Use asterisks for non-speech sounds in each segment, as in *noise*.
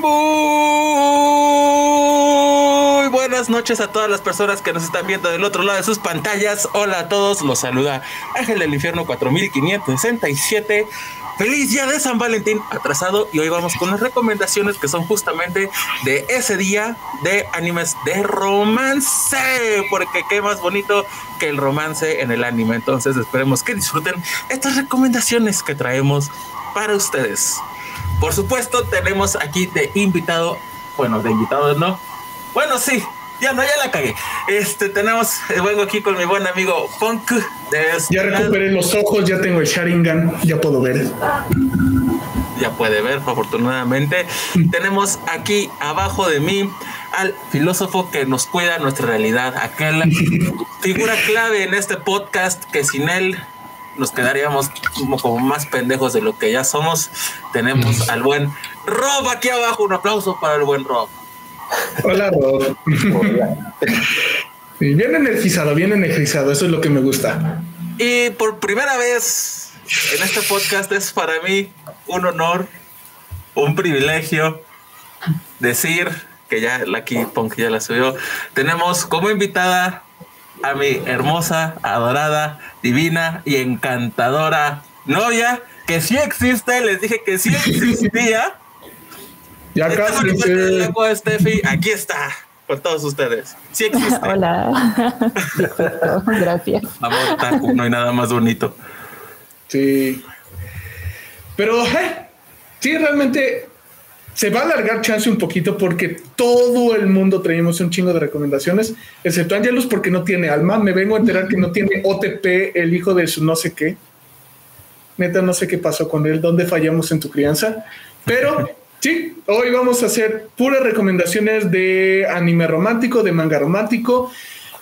muy buenas noches a todas las personas que nos están viendo del otro lado de sus pantallas. Hola a todos, los saluda Ángel del Infierno 4567. Feliz día de San Valentín atrasado y hoy vamos con las recomendaciones que son justamente de ese día de animes de romance, porque qué más bonito que el romance en el anime. Entonces esperemos que disfruten estas recomendaciones que traemos para ustedes. Por supuesto, tenemos aquí de invitado, bueno, de invitado no. Bueno, sí, ya no, ya la cagué. Este, tenemos, eh, vengo aquí con mi buen amigo Punk. De ya recuperé los ojos, ya tengo el Sharingan, ya puedo ver. Ya puede ver, afortunadamente. tenemos aquí abajo de mí al filósofo que nos cuida nuestra realidad, aquella *laughs* figura clave en este podcast que sin él nos quedaríamos como, como, más pendejos de lo que ya somos. Tenemos al buen Rob aquí abajo. Un aplauso para el buen Rob. Hola, Rob. bien energizado, bien energizado. Eso es lo que me gusta. Y por primera vez en este podcast es para mí un honor, un privilegio decir que ya la aquí Punk ya la subió. Tenemos como invitada a mi hermosa, adorada, divina y encantadora novia, que sí existe, les dije que sí existía. *laughs* ya casi. Steffi, aquí está, con todos ustedes. Sí existe. Hola. *laughs* Gracias. Amor, no hay nada más bonito. Sí. Pero, sí, realmente se va a alargar chance un poquito porque todo el mundo traemos un chingo de recomendaciones, excepto Angelus porque no tiene alma. Me vengo a enterar que no tiene OTP, el hijo de su no sé qué. Neta, no sé qué pasó con él, dónde fallamos en tu crianza. Pero *laughs* sí, hoy vamos a hacer puras recomendaciones de anime romántico, de manga romántico.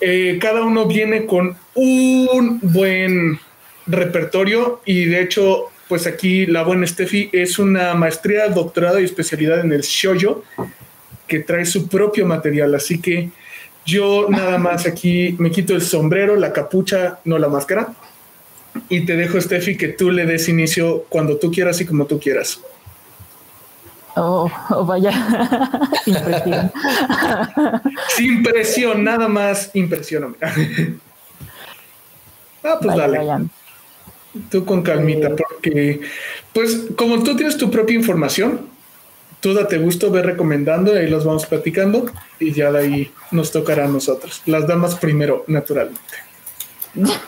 Eh, cada uno viene con un buen repertorio y de hecho pues aquí la buena Steffi es una maestría, doctorado y especialidad en el shoyo que trae su propio material. Así que yo nada más aquí me quito el sombrero, la capucha, no la máscara. Y te dejo, Steffi, que tú le des inicio cuando tú quieras y como tú quieras. Oh, oh vaya. *laughs* impresión. *laughs* Sin presión, nada más impresioname. *laughs* ah, pues dale. Tú con calmita, porque, pues, como tú tienes tu propia información, tú date gusto, ve recomendando, y ahí los vamos platicando, y ya de ahí nos tocará a nosotros. Las damas primero, naturalmente. *laughs*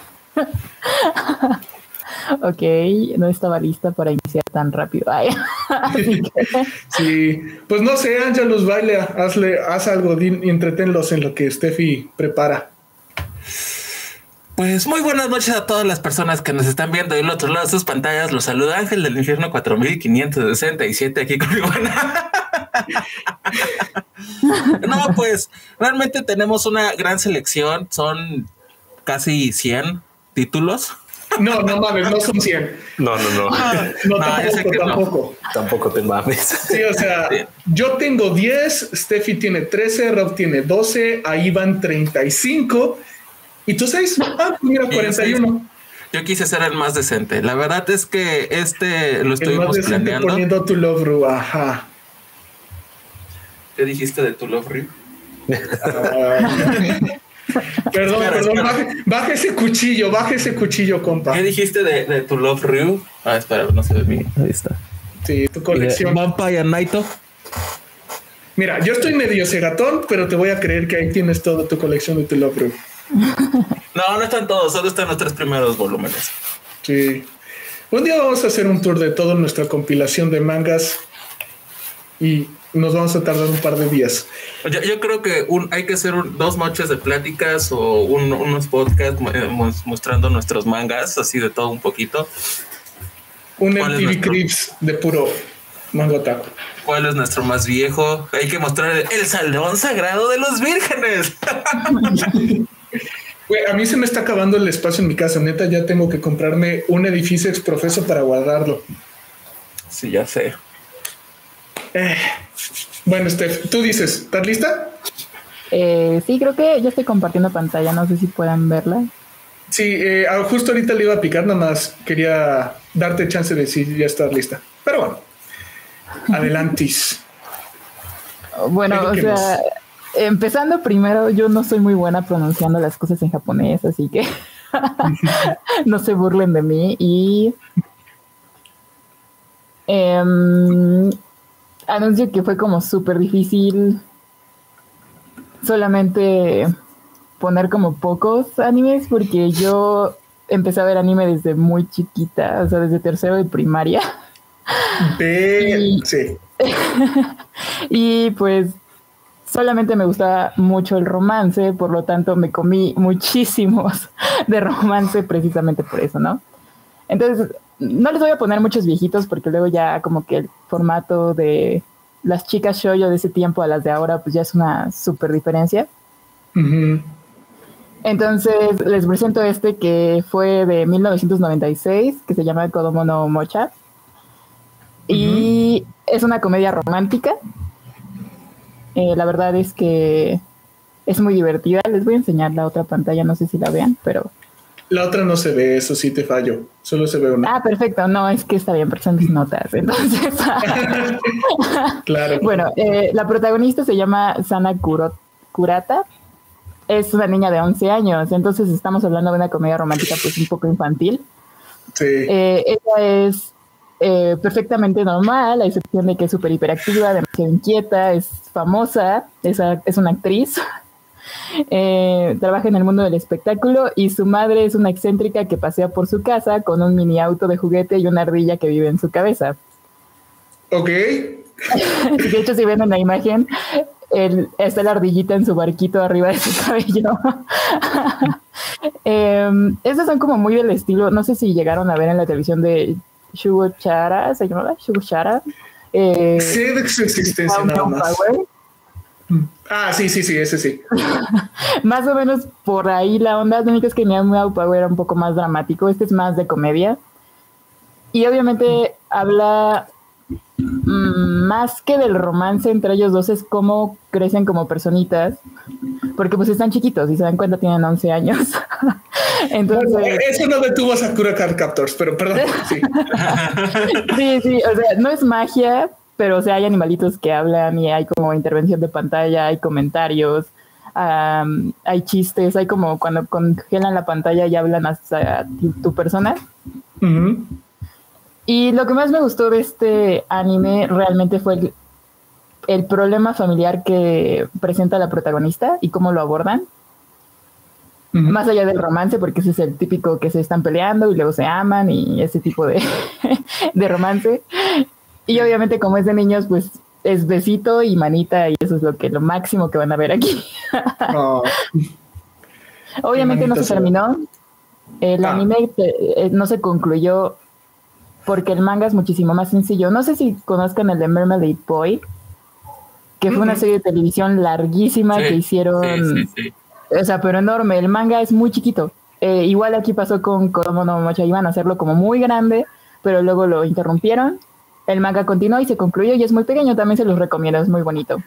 ok, no estaba lista para iniciar tan rápido. *laughs* sí, pues no sé, Ángelos, baile, hazle, haz algo, y entretenlos en lo que Steffi prepara. Pues muy buenas noches a todas las personas que nos están viendo del otro lado de sus pantallas. Los saluda Ángel del Infierno 4567 aquí con mi buena. *laughs* no, pues realmente tenemos una gran selección. Son casi 100 títulos. No, no mames, no son 100. No, no, no. No, tampoco, tampoco. Tampoco te mames. Sí, o sea, yo tengo 10, Steffi tiene 13, Rob tiene 12, ahí van 35 y tú sabes, ah, pues mira, 41. Yo quise ser el más decente. La verdad es que este lo estuvimos el más planeando. poniendo tu love Ru, ajá. ¿Qué dijiste de tu love Ru? *laughs* perdón, perdón, baje, ese cuchillo, baje ese cuchillo, compa. ¿Qué dijiste de, de tu Love Ryu? Ah, espera, no se ve bien. Ahí está. Sí, tu colección. Vampire Naito. Mira, yo estoy medio cegatón, pero te voy a creer que ahí tienes toda tu colección de tu Love Ryu. No, no están todos, solo están los tres primeros volúmenes. Sí. Un día vamos a hacer un tour de toda nuestra compilación de mangas y nos vamos a tardar un par de días. Yo, creo que hay que hacer dos noches de pláticas o unos podcasts eh, mostrando nuestros mangas, así de todo un poquito. Un MTV Crips de puro manga taco. ¿Cuál es nuestro más viejo? Hay que mostrar el Salón Sagrado de los Vírgenes. *laughs* a mí se me está acabando el espacio en mi casa. Neta, ya tengo que comprarme un edificio exprofeso para guardarlo. Sí, ya sé. Eh, bueno, Steph, tú dices, ¿estás lista? Eh, sí, creo que ya estoy compartiendo pantalla. No sé si puedan verla. Sí, eh, ah, justo ahorita le iba a picar, nada más quería darte chance de decir ya estás lista. Pero bueno, *laughs* adelantis. Bueno, o sea, empezando primero, yo no soy muy buena pronunciando las cosas en japonés, así que *laughs* no se burlen de mí. Y em, anuncio que fue como súper difícil solamente poner como pocos animes, porque yo empecé a ver anime desde muy chiquita, o sea, desde tercero de primaria. Y- sí. *laughs* Y pues solamente me gustaba mucho el romance, por lo tanto me comí *laughs* muchísimos de romance precisamente por eso, ¿no? Entonces, no les voy a poner muchos viejitos porque luego ya como que el formato de las chicas shoujo de ese tiempo a las de ahora pues ya es una súper diferencia. Ujú. Entonces, les presento este que fue de 1996, que se llama Kodomo no Mocha. Y es una comedia romántica. Eh, la verdad es que es muy divertida. Les voy a enseñar la otra pantalla, no sé si la vean, pero... La otra no se ve, eso sí te fallo. Solo se ve una. Ah, perfecto. No, es que está bien, porque son mis notas. Entonces, *laughs* claro. bueno, eh, la protagonista se llama Sana Kuro- Kurata. Es una niña de 11 años, entonces estamos hablando de una comedia romántica pues un poco infantil. sí. Eh, ella es eh, perfectamente normal, a excepción de que es súper hiperactiva, demasiado inquieta, es famosa, es, a- es una actriz, *laughs* eh, trabaja en el mundo del espectáculo y su madre es una excéntrica que pasea por su casa con un mini auto de juguete y una ardilla que vive en su cabeza. ok. *laughs* De hecho, si ven en la imagen, el- está la ardillita en su barquito arriba de su *laughs* cabello. Estos son como muy del estilo, no sé si llegaron a ver en la televisión de Shugo Chara, ¿se llamaba? Shugo Chara. Eh, Sé de su existencia Down nada más. Power. Ah, sí, sí, sí, ese sí. *laughs* Más o menos por ahí la onda, lo único es que Meow Power era un poco más dramático, este es más de comedia. Y obviamente habla más que del romance entre ellos dos, es cómo crecen como personitas, porque pues están chiquitos y se dan cuenta tienen 11 años. *laughs* Entonces, Bueno, eso no detuvo a Sakura Card Captors, pero perdón. Sí. *laughs* sí, sí, o sea, no es magia, pero o sea, hay animalitos que hablan y hay como intervención de pantalla, hay comentarios, hay chistes, hay como cuando congelan la pantalla y hablan hasta tu, tu persona. Ujú. Y lo que más me gustó de este anime realmente fue el, el problema familiar que presenta la protagonista y cómo lo abordan. Más allá del romance, porque ese es el típico que se están peleando y luego se aman y ese tipo de, *laughs* de romance. Y obviamente como es de niños, pues es besito y manita y eso es lo que lo máximo que van a ver aquí. *laughs* Oh, Obviamente no se terminó. El Ah. anime eh, no se concluyó porque el manga es muchísimo más sencillo. No sé si conozcan el de Mermaid Boy, que fue una serie de televisión larguísima Sí, que hicieron, sí, sí. o sea, pero enorme. El manga es muy chiquito. Eh, igual aquí pasó con Kodomo no Mocha, iban a hacerlo como muy grande, pero luego lo interrumpieron. El manga continuó y se concluyó y es muy pequeño, también se los recomiendo, es muy bonito.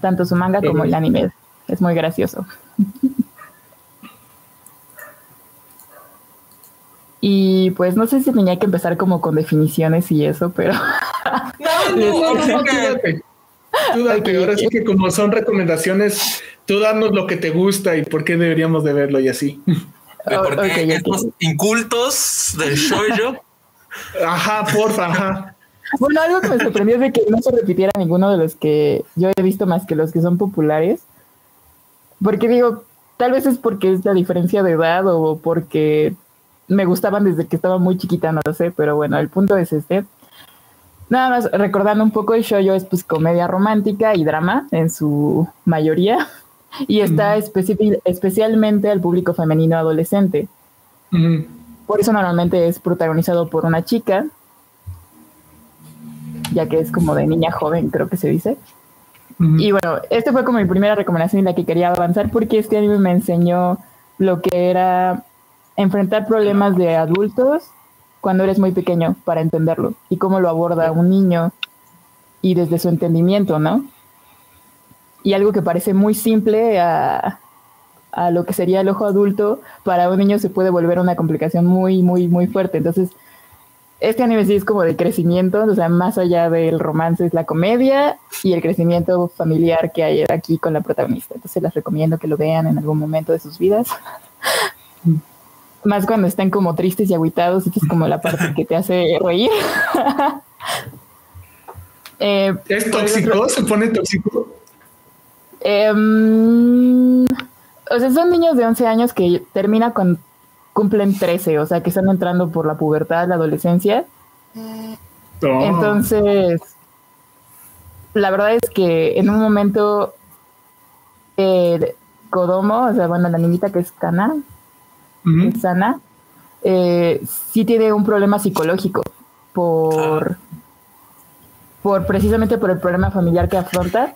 Tanto su manga como el anime, es muy gracioso. *laughs* Y pues no sé si tenía que empezar como con definiciones y eso, pero *laughs* No, no, no, no, tú date. Tú date. Ahora sí que como son recomendaciones, tú danos lo que te gusta y por qué deberíamos de verlo y así. Oh, por qué ok, ok. estos incultos del shoujo Ajá, porfa, ajá. Bueno, algo que me sorprendió es de que no se repitiera ninguno de los que yo he visto más que los que son populares. Porque digo, tal vez es porque es la diferencia de edad o porque me gustaban desde que estaba muy chiquita, no lo sé, pero bueno, el punto es este. Nada más recordando un poco el shoujo es pues comedia romántica y drama en su mayoría y está especi- especialmente al público femenino adolescente. Por eso normalmente es protagonizado por una chica, ya que es como de niña joven, creo que se dice. Y bueno, este fue como mi primera recomendación en la que quería avanzar porque este anime me enseñó lo que era enfrentar problemas de adultos cuando eres muy pequeño para entenderlo y cómo lo aborda un niño y desde su entendimiento, ¿no? Y algo que parece muy simple a, a lo que sería el ojo adulto, para un niño se puede volver una complicación muy, muy, muy fuerte. Entonces, este anime sí es como de crecimiento, o sea, más allá del romance es la comedia y el crecimiento familiar que hay aquí con la protagonista. Entonces les recomiendo que lo vean en algún momento de sus vidas. *laughs* más cuando están como tristes y aguitados, que es como la parte que te hace reír. *laughs* Eh, ¿Es tóxico? ¿Se pone tóxico? Em, o sea, son niños de 11 años que termina con cumplen 13, o sea, que están entrando por la pubertad, la adolescencia. Oh. Entonces, la verdad es que en un momento eh, Kodomo, o sea, bueno, la niñita que es Kana, sana, eh, sí tiene un problema psicológico por, por precisamente por el problema familiar que afronta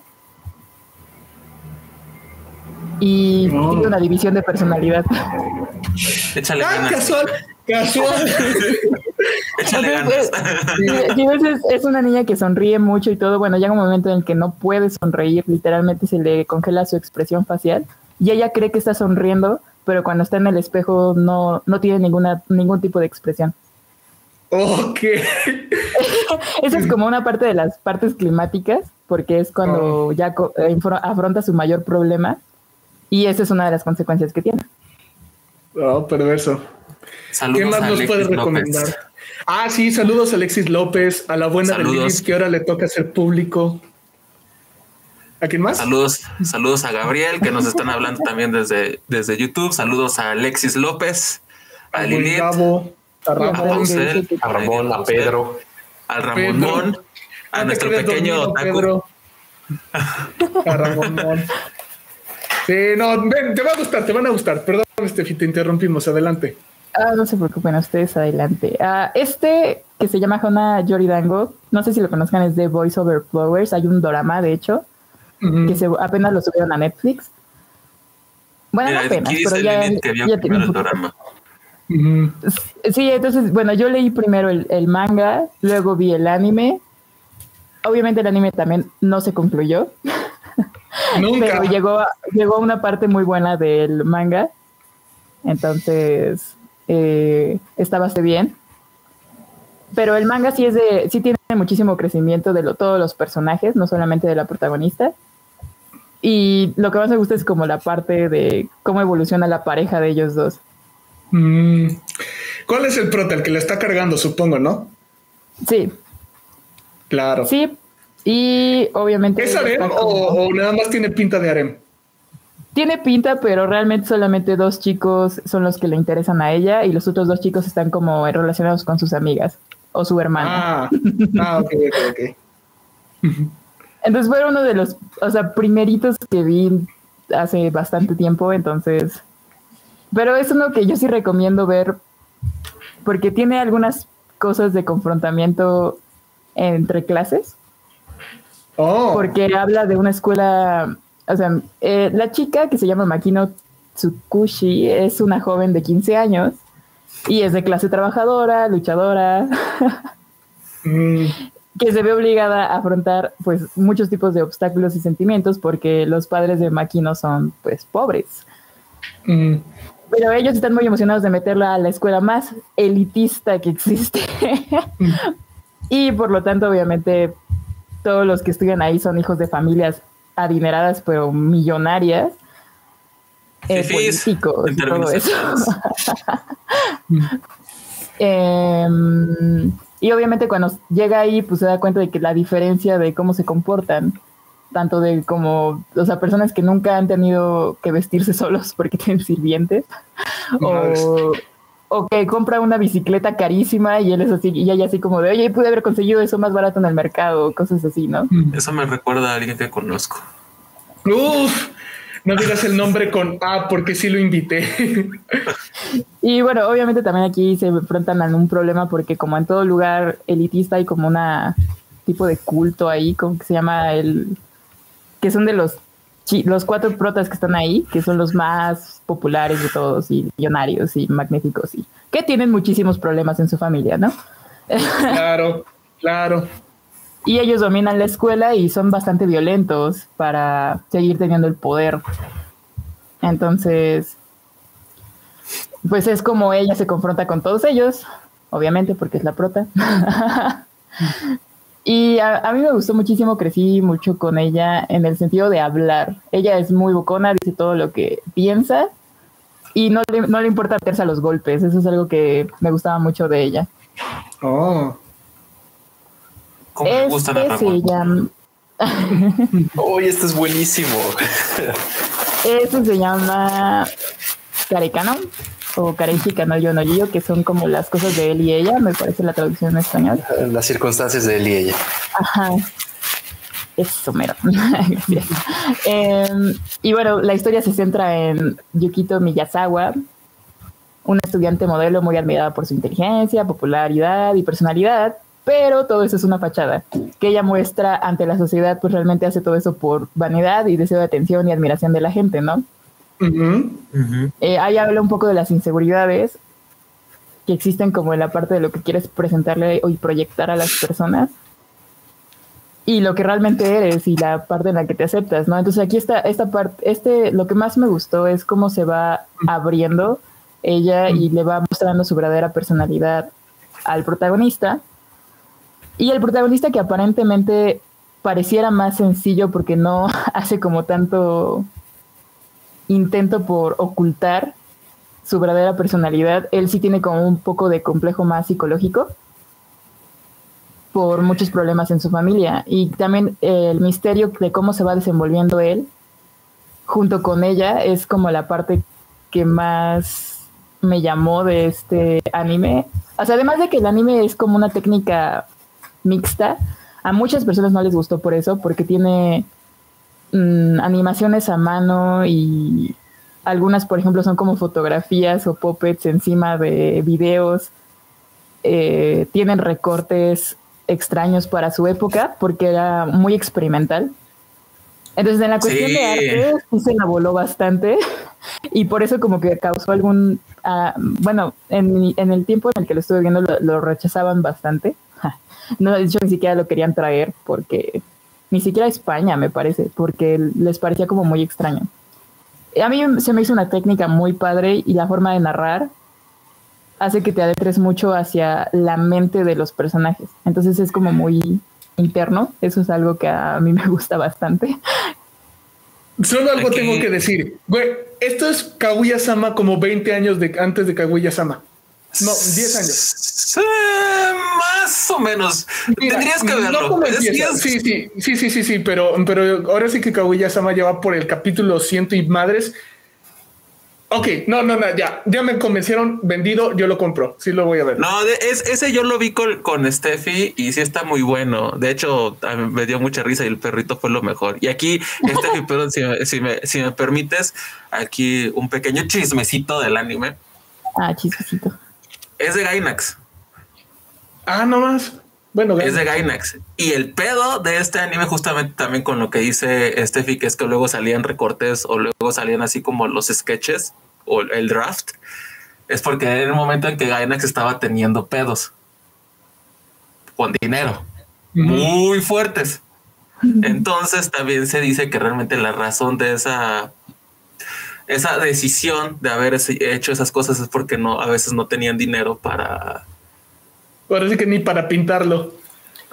y tiene una división de personalidad. Échale ah, casual, casual. *laughs* Échale ganas. Es, es una niña que sonríe mucho y todo. Bueno, llega un momento en el que no puede sonreír, literalmente se le congela su expresión facial y ella cree que está sonriendo, pero cuando está en el espejo no, no tiene ninguna, ningún tipo de expresión. Ok. *laughs* Esa es como una parte de las partes climáticas, porque es cuando oh. ya eh, afronta su mayor problema y esa es una de las consecuencias que tiene. Oh, perverso. Saludos ¿Qué más nos puedes recomendar? Ah, sí, saludos a Alexis López, a la buena de Lilith, que ahora le toca ser público. ¿A quién más? Saludos, saludos a Gabriel, que nos están hablando también desde, desde YouTube. Saludos a Alexis López, a, Lilith, a Ramón, *laughs* a, Ramón, a Pedro, al Ramón, a nuestro pequeño Pedro. A Ramón. Sí, no, ven, te va a gustar, te van a gustar. Perdón, Steffi, te interrumpimos. Adelante. Ah, no se preocupen, ustedes adelante. Ah, este que se llama Hona Yoridango, no sé si lo conozcan, es de Voice Over Flowers. Hay un drama, de hecho, que se, apenas lo subieron a Netflix. Bueno, no apenas, pero ya, ya tiene un drama. Sí, entonces, bueno, yo leí primero el, el, manga, luego vi el anime. Obviamente el anime también no se concluyó. *laughs* Pero llegó, llegó una parte muy buena del manga. Entonces, eh, está bastante bien. Pero el manga sí es de, sí tiene muchísimo crecimiento de todos los personajes, no solamente de la protagonista. Y lo que más me gusta es como la parte de cómo evoluciona la pareja de ellos dos. Mm. ¿Cuál es el prota? El que le está cargando, supongo, ¿no? Sí. Claro. Sí, y obviamente... ¿Es harem o, nada más tiene pinta de harem? Tiene pinta, pero realmente solamente dos chicos son los que le interesan a ella y los otros dos chicos están como relacionados con sus amigas o su hermana. Ah, *laughs* ah ok, ok, ok. *laughs* Entonces fue uno de los, o sea, primeritos que vi hace bastante tiempo, entonces... Pero es uno que yo sí recomiendo ver porque tiene algunas cosas de confrontamiento entre clases Oh. Porque habla de una escuela, o sea, eh, la chica que se llama Makino Tsukushi es una joven de 15 años y es de clase trabajadora, luchadora, mm. Que se ve obligada a afrontar pues muchos tipos de obstáculos y sentimientos porque los padres de Makino son pues pobres. Mm. Pero ellos están muy emocionados de meterla a la escuela más elitista que existe. Mm. *laughs* y por lo tanto, obviamente, todos los que estudian ahí son hijos de familias adineradas pero millonarias. Eh, políticos y todo eso. *laughs* Em, y obviamente cuando llega ahí, pues se da cuenta de que la diferencia de cómo se comportan, tanto de como, o sea, personas que nunca han tenido que vestirse *laughs* solos porque tienen sirvientes, o, o que compra una bicicleta carísima y él es así, y ella así como de, oye, pude haber conseguido eso más barato en el mercado, cosas así, ¿no? Mm. Eso me recuerda a alguien que conozco. Uf, no digas el nombre con A porque sí lo invité. *laughs* y bueno, obviamente también aquí se enfrentan a un problema porque como en todo lugar elitista hay como una tipo de culto ahí, como que se llama el, que son de los los cuatro protas que están ahí, que son los más populares de todos y millonarios y magníficos y que tienen muchísimos problemas en su familia, ¿no? *laughs* Claro, claro. Y ellos dominan la escuela y son bastante violentos para seguir teniendo el poder. Entonces, pues es como ella se confronta con todos ellos obviamente, porque es la prota. *laughs* y a, mí me gustó muchísimo, crecí mucho con ella en el sentido de hablar. Ella es muy bocona, dice todo lo que piensa y no le, no le importa meterse a los golpes. Eso es algo que me gustaba mucho de ella. Oh. ¿Cómo me gusta la se llama... Uy, esto es buenísimo. Este se llama Carecano o Carejicano yo no yo, que son como las cosas de él y ella, me parece la traducción en español. Las circunstancias de él y ella. Ajá. Eso, mero. *laughs* Em, y bueno, la historia se centra en Yukito Miyazawa, una estudiante modelo muy admirada por su inteligencia, popularidad y personalidad, pero todo eso es una fachada que ella muestra ante la sociedad, pues realmente hace todo eso por vanidad y deseo de atención y admiración de la gente, ¿no? Eh, ahí habla un poco de las inseguridades que existen como en la parte de lo que quieres presentarle y proyectar a las personas y lo que realmente eres y la parte en la que te aceptas, ¿no? Entonces aquí está esta parte, este, lo que más me gustó es cómo se va abriendo ella y le va mostrando su verdadera personalidad al protagonista. Y el protagonista que aparentemente pareciera más sencillo porque no *laughs* hace como tanto intento por ocultar su verdadera personalidad, él sí tiene como un poco de complejo más psicológico por muchos problemas en su familia y también el misterio de cómo se va desenvolviendo él junto con ella es como la parte que más me llamó de este anime. O sea, además de que el anime es como una técnica mixta, a muchas personas no les gustó por eso, porque tiene mm, animaciones a mano y algunas, por ejemplo, son como fotografías o puppets encima de videos. Eh, tienen recortes extraños para su época porque era muy experimental. Entonces, en la cuestión de arte, sí se la voló bastante *laughs* y por eso como que causó algún... Ah, bueno, en, en, el tiempo en el que lo estuve viendo lo, rechazaban bastante. No, de hecho, ni siquiera lo querían traer porque... Ni siquiera España, me parece, porque les parecía como muy extraño. A mí se me hizo una técnica muy padre y la forma de narrar hace que te adentres mucho hacia la mente de los personajes. Entonces es como muy interno. Eso es algo que a mí me gusta bastante. Solo algo tengo que decir. Güey, esto es Kaguya-sama como 20 años de, antes de Kaguya-sama. No, 10 años. Más o menos. Tendrías que verlo. sí, sí, sí, sí, sí, sí, pero, pero ahora sí que Kaguya-sama lleva por el capítulo ciento y madres Ok, no, no, no, ya, ya me convencieron, vendido, yo lo compro, sí lo voy a ver. No, es, ese yo lo vi con, con Steffi y sí está muy bueno. De hecho, me dio mucha risa y el perrito fue lo mejor. Y aquí, Steffi, *laughs* perdón, si, me, si, me, permites, aquí un pequeño chismecito del anime. Ah, chismecito. Es de Gainax. Ah, no más. Bueno, es de Gainax. Y el pedo de este anime, justamente también con lo que dice Steffi, que es que luego salían recortes o luego salían así como los sketches o el draft, es porque en el momento en que Gainax estaba teniendo pedos con dinero muy fuertes. Entonces también se dice que realmente la razón de esa esa decisión de haber hecho esas cosas es porque no a veces no tenían dinero para Parece que ni para pintarlo.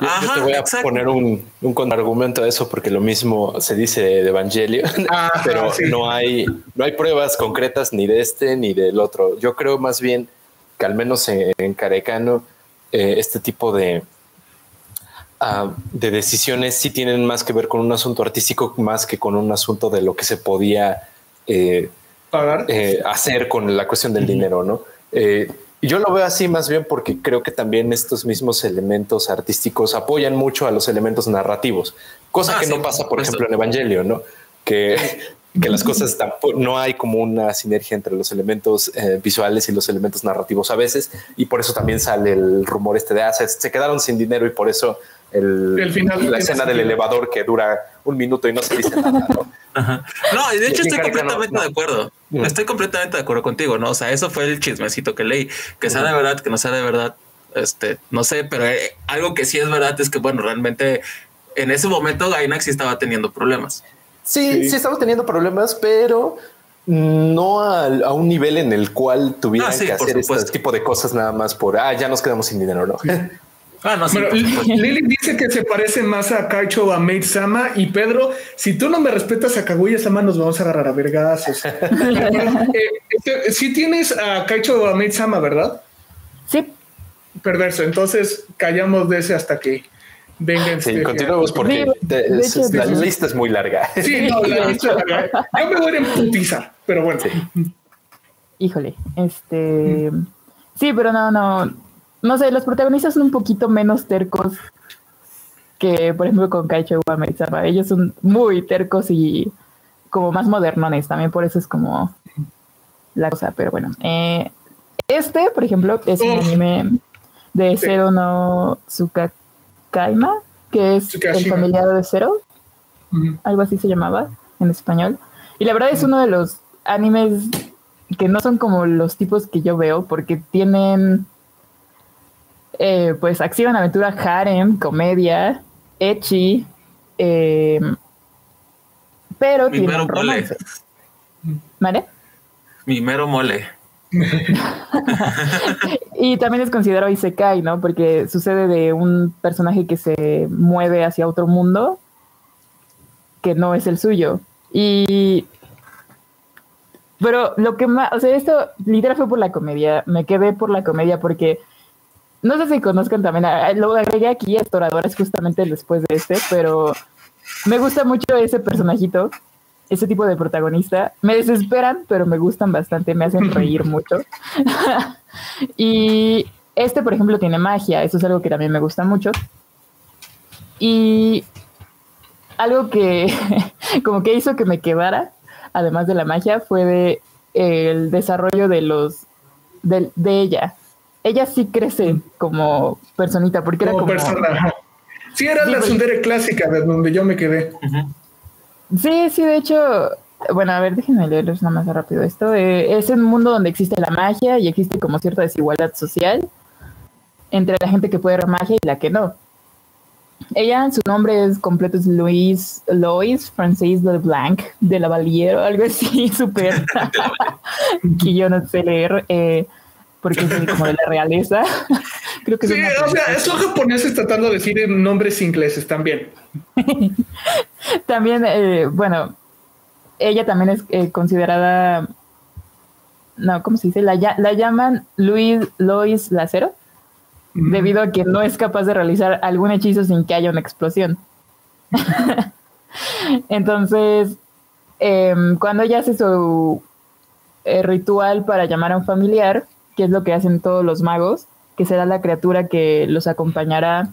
Yo te voy a poner un, un contraargumento a eso porque lo mismo se dice de Evangelio, *laughs* pero no hay no hay pruebas concretas ni de este ni del otro. Yo creo más bien que al menos en, Carecano eh, este tipo de ah, de decisiones sí tienen más que ver con un asunto artístico más que con un asunto de lo que se podía eh, eh, hacer con la cuestión del dinero, ¿no? Yo lo veo así más bien porque creo que también estos mismos elementos artísticos apoyan mucho a los elementos narrativos, cosa ah, que no pasa, por ejemplo, en Evangelio, ¿no? Que, que las cosas no hay como una sinergia entre los elementos eh, visuales y los elementos narrativos a veces, y por eso también sale el rumor este de, ah, se quedaron sin dinero y por eso el, final, la escena del elevador que dura un minuto y no se dice nada. ¿no? *laughs* No, de hecho estoy completamente de acuerdo. Mm. Estoy completamente de acuerdo contigo, ¿no? O sea, eso fue el chismecito que leí. Que sea de verdad, que no sea de verdad, este, no sé, pero eh, algo que sí es verdad es que, bueno, realmente en ese momento Gainax sí estaba teniendo problemas. Sí, sí, estaba teniendo problemas, pero no a, un nivel en el cual tuvieran ah, que hacer este tipo de cosas nada más por, ah, ya nos quedamos sin dinero, ¿no? *laughs* Ah, no, Lili dice que se parece más a Kaicho a Maid Sama y Pedro, si tú no me respetas a Kaguya Sama nos vamos a agarrar a vergazos. *laughs* Eh, este, si tienes a Kaicho o a Maid Sama, ¿verdad? Sí. Perverso, entonces callamos de ese hasta que vengan. Sí, continuemos porque la lista es muy larga. *laughs* Sí, no, la lista es larga. Yo me voy a emputizar, pero bueno. Híjole, este... Sí, pero no, no no sé, los protagonistas son un poquito menos tercos que, por ejemplo, con Kaicho Uematsu. Ellos son muy tercos y como más modernones, también por eso es como la cosa, pero bueno. Eh, este, por ejemplo, es un anime de Zero no Tsukakaima, que es el familiar de Zero, algo así se llamaba en español. Y la verdad es uno de los animes que no son como los tipos que yo veo, porque tienen eh, pues acción, aventura, harem, comedia, echi, eh, pero Mi tiene mole. ¿Vale? Mi mero mole. *laughs* y también es considerado Isekai, ¿no? Porque sucede de un personaje que se mueve hacia otro mundo que no es el suyo. Y. Pero lo que más. O sea, esto literal fue por la comedia. Me quedé por la comedia porque no sé si conozcan también, lo agregué aquí a Toradores justamente después de este, pero me gusta mucho ese personajito, ese tipo de protagonista. Me desesperan, pero me gustan bastante, me hacen reír *laughs* mucho. *laughs* y este, por ejemplo, tiene magia, eso es algo que también me gusta mucho. Y algo que *laughs* como que hizo que me quedara, además de la magia, fue de el desarrollo de los de, de ella, ella sí crece como personita, porque era como... Persona. Sí, era la sundere clásica de donde yo me quedé. Sí, sí, de hecho, bueno, a ver, déjenme leerles nada más rápido esto. Eh, es un mundo donde existe la magia y existe como cierta desigualdad social entre la gente que puede ver magia y la que no. Ella, su nombre es completo es Luis, Lois Francis Blanc de la Valiero, algo así, *laughs* súper, *laughs* que yo no sé leer. Eh, porque es como de la realeza. *laughs* Creo que sí, o sea, son japoneses tratando de decir nombres ingleses también. *laughs* también, eh, bueno, ella también es eh, considerada, no, ¿cómo se dice? La, la llaman Luis Lois Lacero, debido a que no es capaz de realizar algún hechizo sin que haya una explosión. *laughs* Entonces, em, cuando ella hace su eh, ritual para llamar a un familiar, que es lo que hacen todos los magos, que será la criatura que los acompañará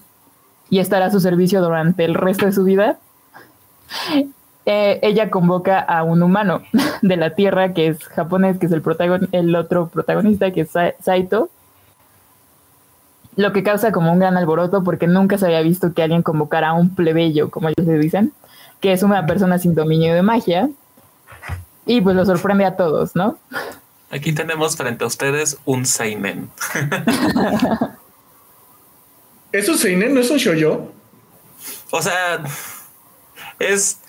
y estará a su servicio durante el resto de su vida. *laughs* Eh, ella convoca a un humano *laughs* de la Tierra, que es japonés, que es el, el otro protagonista, que es Saito, lo que causa como un gran alboroto porque nunca se había visto que alguien convocara a un plebeyo, como ellos le dicen, que es una persona sin dominio de magia, y pues lo sorprende a todos, ¿no? *laughs* Aquí tenemos frente a ustedes un Seinen. *laughs* ¿Es un Seinen? ¿No es un shoyo? O sea, es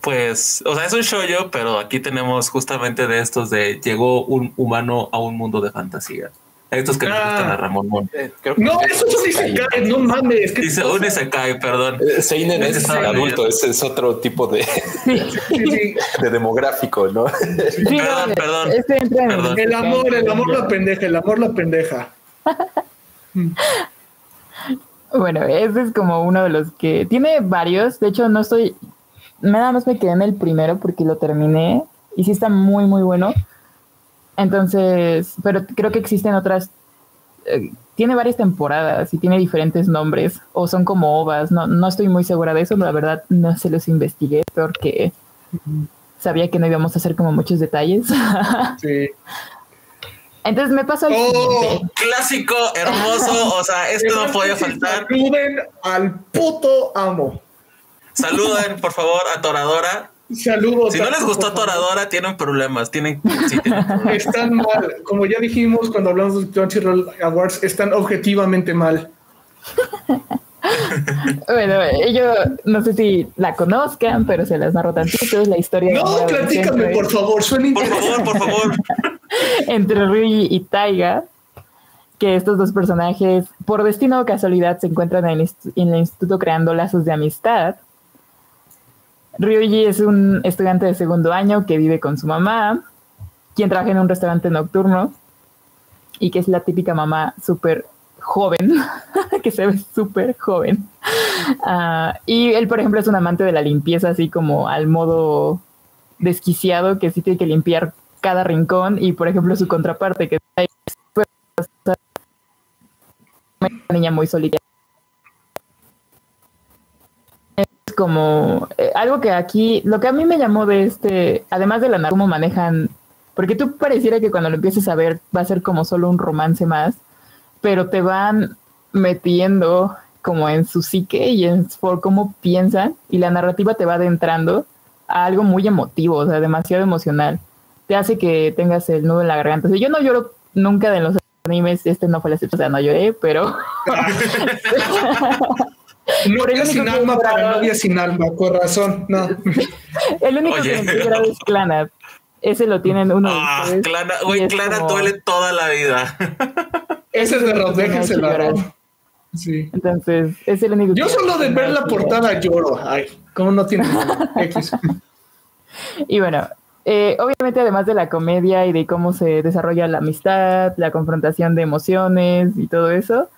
pues, o sea, es un shoyo, pero aquí tenemos justamente de estos de llegó un humano a un mundo de fantasía. Estos que ah. gustan a Ramón eh, no, eso es un Isekai, no mames. Dice un Isekai, perdón. Eh, Seinen es adulto, ese es otro tipo de, *laughs* de demográfico, ¿no? perdón, perdón, perdón, El amor, el amor la pendeja, el amor la pendeja. *laughs* bueno, ese es como uno de los que tiene varios. De hecho, no estoy. Nada más me quedé en el primero porque lo terminé y sí está muy, muy bueno. Entonces, pero creo que existen otras, eh, tiene varias temporadas y tiene diferentes nombres o son como ovas, no, no estoy muy segura de eso, la verdad no se los investigué porque sabía que no íbamos a hacer como muchos detalles. *laughs* sí. Entonces me pasó el oh, clásico, hermoso, o sea, *laughs* esto no podía faltar. Saluden al puto amo. Saluden, por favor, a Toradora. Saludos. Si no les gustó Toradora, tienen problemas. Tienen, *laughs* Están mal. Como ya dijimos cuando hablamos de Crunchyroll Awards, están objetivamente mal. *laughs* bueno, yo no sé si la conozcan, pero se las narro tantito. Es la historia. No, platícame, por favor, suena Por favor, por favor. *laughs* entre Ryuji y Taiga, que estos dos personajes, por destino o casualidad, se encuentran en el, instituto creando lazos de amistad. Ryuji es un estudiante de segundo año que vive con su mamá, quien trabaja en un restaurante nocturno y que es la típica mamá súper joven, *laughs* que se ve súper joven. Ah, y él, por ejemplo, es un amante de la limpieza, así como al modo desquiciado, que sí tiene que limpiar cada rincón. Y, por ejemplo, su contraparte, que es una niña muy solitaria. Es como eh, algo que aquí, lo que a mí me llamó de este, además de la cómo manejan, porque tú pareciera que cuando lo empieces a ver va a ser como solo un romance más pero te van metiendo como en su psique y en por cómo piensan y la narrativa te va adentrando a algo muy emotivo, o sea, demasiado emocional. Te hace que tengas el nudo en la garganta. O sea, yo no lloro nunca de los animes, este no fue la excepción, o sea, no lloré, pero... *laughs* *laughs* Novia sin alma para novia sin alma, corazón, no. *laughs* el único que me llorado es Clanat. Ese lo tienen uno ah, Clara, güey, Clara duele toda la vida. Ese es de Rob, déjensela. Sí. Entonces, es el único. Yo solo de ver la portada lloro. Ay, ¿cómo no tiene *laughs* X? y bueno, eh, obviamente, además de la comedia y de cómo se desarrolla la amistad, la confrontación de emociones y todo eso,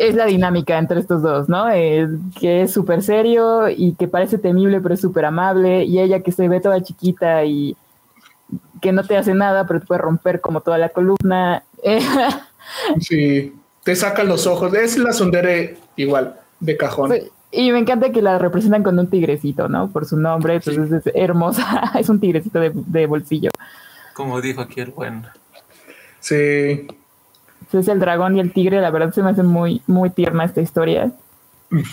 es la dinámica entre estos dos, ¿no? Eh, que es súper serio y que parece temible, pero es súper amable, y ella que se ve toda chiquita y que no te hace nada, pero te puede romper como toda la columna. *laughs* sí, te sacan los ojos. Es la Sundere igual, de cajón. Y me encanta que la representan con un tigrecito, ¿no? Por su nombre, entonces es hermosa. *laughs* es un tigrecito de, bolsillo. Como dijo aquí el buen. Sí. Es el dragón y el tigre, la verdad se me hace muy, muy tierna esta historia.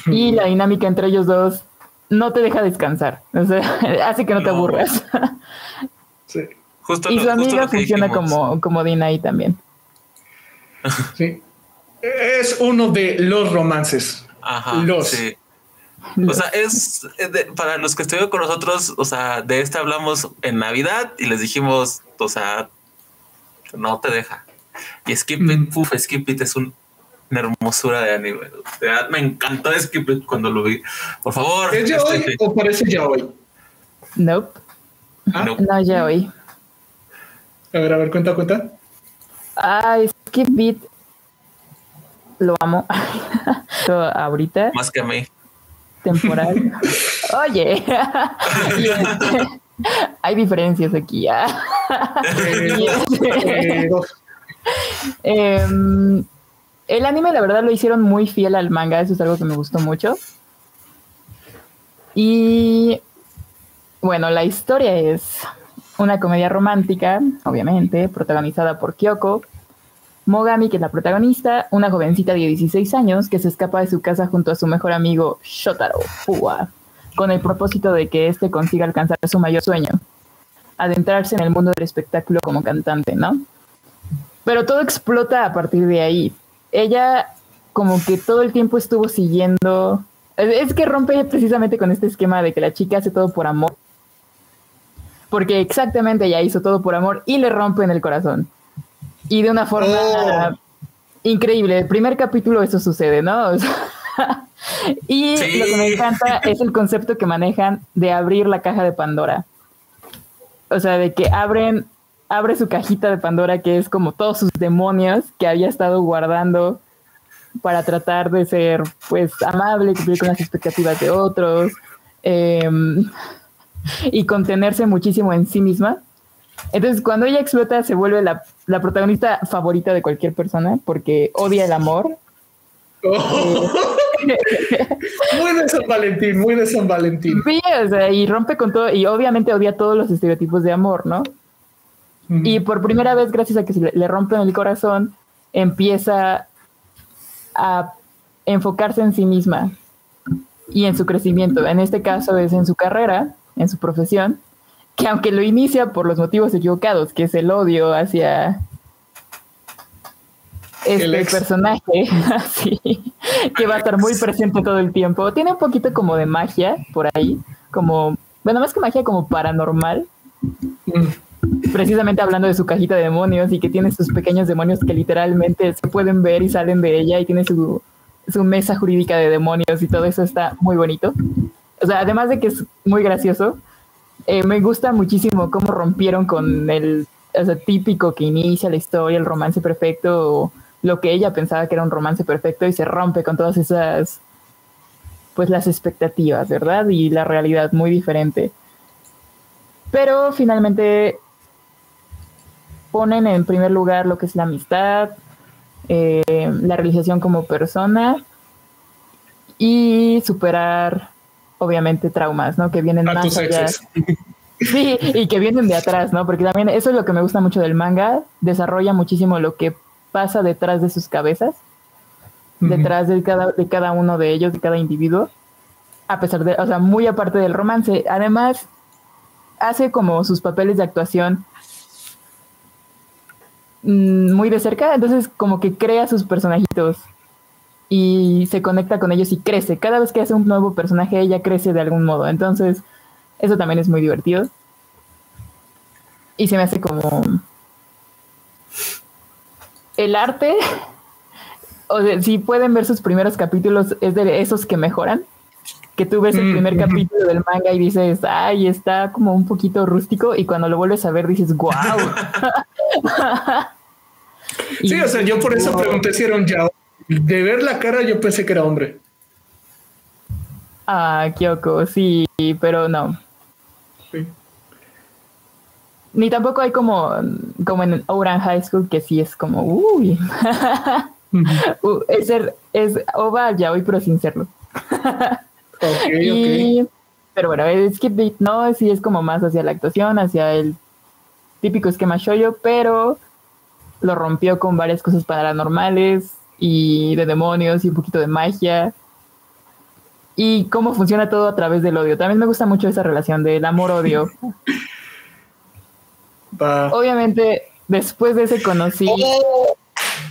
y la dinámica entre ellos dos no te deja descansar. O sea, *laughs* hace que no, te aburras. sí. y su amiga funciona como, como Dina ahí también. Sí. Es uno de los romances. Ajá. Los. Sí. O sea, es para los que estuvieron con nosotros, o sea, de este hablamos en Navidad y les dijimos, o sea, no te deja. Y Skip It, mm. Skip It es una hermosura de anime. me encantó Skip It cuando lo vi. Por favor. ¿Es ya hoy o parece ya hoy? Nope. ¿Ah? No, ya hoy. A ver, a ver, cuenta, cuenta. Ay, Skip Beat. Lo amo. *laughs* ahorita. Más que a mí. Temporal. *laughs* Oye. *laughs* Hay diferencias aquí. ¿ah? *laughs* Em, el anime, la verdad, lo hicieron muy fiel al manga. Eso es algo que me gustó mucho. Y bueno, la historia es una comedia romántica, obviamente, protagonizada por Kyoko. Mogami, que es la protagonista, una jovencita de 16 años que se escapa de su casa junto a su mejor amigo Shotaro Fuwa, con el propósito de que éste consiga alcanzar su mayor sueño, adentrarse en el mundo del espectáculo como cantante, ¿no? Pero todo explota a partir de ahí. Ella como que todo el tiempo estuvo siguiendo... Es que rompe precisamente con este esquema de que la chica hace todo por amor porque exactamente ella hizo todo por amor y le rompen el corazón. Y de una forma oh. increíble. El primer capítulo eso sucede, ¿no? *laughs* y lo que me encanta es el concepto que manejan de abrir la caja de Pandora. O sea, de que abren, abre su cajita de Pandora, que es como todos sus demonios que había estado guardando para tratar de ser, pues, amable, cumplir con las expectativas de otros. Eh, y contenerse muchísimo en sí misma. Entonces, cuando ella explota, se vuelve la, protagonista favorita de cualquier persona porque odia el amor. Oh. *laughs* muy de San Valentín, muy de San Valentín. Sí, o sea, y rompe con todo, y obviamente odia todos los estereotipos de amor, ¿no? Y por primera vez, gracias a que se le, le rompen el corazón, empieza a enfocarse en sí misma y en su crecimiento. En este caso es en su carrera, en su profesión, que aunque lo inicia por los motivos equivocados, que es el odio hacia este personaje, *laughs* así, que va a estar muy presente todo el tiempo. Tiene un poquito como de magia por ahí, como, bueno, más que magia, como paranormal. Mm. Precisamente hablando de su cajita de demonios y que tiene sus pequeños demonios que literalmente se pueden ver y salen de ella y tiene su, su mesa jurídica de demonios y todo eso está muy bonito. O sea, además de que es muy gracioso, eh, me gusta muchísimo cómo rompieron con el típico que inicia la historia, el romance perfecto, lo que ella pensaba que era un romance perfecto y se rompe con todas esas, pues las expectativas, ¿verdad? Y la realidad muy diferente. Pero finalmente ponen en primer lugar lo que es la amistad, eh, la realización como persona y superar, obviamente, traumas, ¿no? Que vienen más allá. *laughs* Sí, y que vienen de atrás, ¿no? Porque también eso es lo que me gusta mucho del manga, desarrolla muchísimo lo que pasa detrás de sus cabezas, detrás de cada, de cada uno de ellos, de cada individuo, a pesar de, o sea, muy aparte del romance. Además, hace como sus papeles de actuación muy de cerca, entonces como que crea sus personajitos y se conecta con ellos y crece. Cada vez que hace un nuevo personaje, ella crece de algún modo. Entonces, eso también es muy divertido. Y se me hace como... El arte, *laughs* o sea, si pueden ver sus primeros capítulos, es de esos que mejoran. Que tú ves el primer capítulo del manga y dices, ay, está como un poquito rústico, y cuando lo vuelves a ver dices, wow. *laughs* *laughs* sí, o sea, yo por eso pregunté si era un ya. De ver la cara, yo pensé que era hombre. Ah, Kyoko, sí, pero no. Ni tampoco hay como, como en Oran High School, que sí es como, uy. *laughs* Uh, es, ser, es Ova hoy pero sin serlo. *laughs* Pero bueno, es que no, sí es como más hacia la actuación, hacia el típico esquema shoyo, pero lo rompió con varias cosas paranormales y de demonios y un poquito de magia y cómo funciona todo a través del odio. También me gusta mucho esa relación del amor-odio. *laughs* Obviamente, después de ese conocí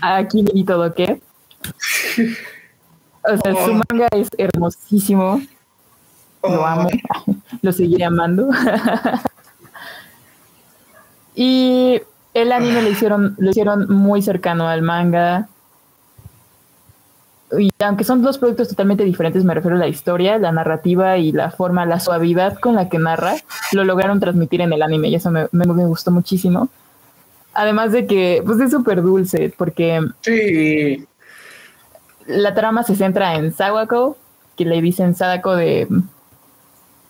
a Kimi y todo qué. O sea, su oh. manga es hermosísimo. Lo oh. amo. *laughs* Lo seguiré amando. *laughs* y el anime lo hicieron, lo hicieron muy cercano al manga y aunque son dos productos totalmente diferentes, me refiero a la historia, la narrativa y la forma, la suavidad con la que narra, lo lograron transmitir en el anime y eso me, gustó muchísimo. Además de que, pues es súper dulce, porque sí. la trama se centra en Sawako, que le dicen Sadako de,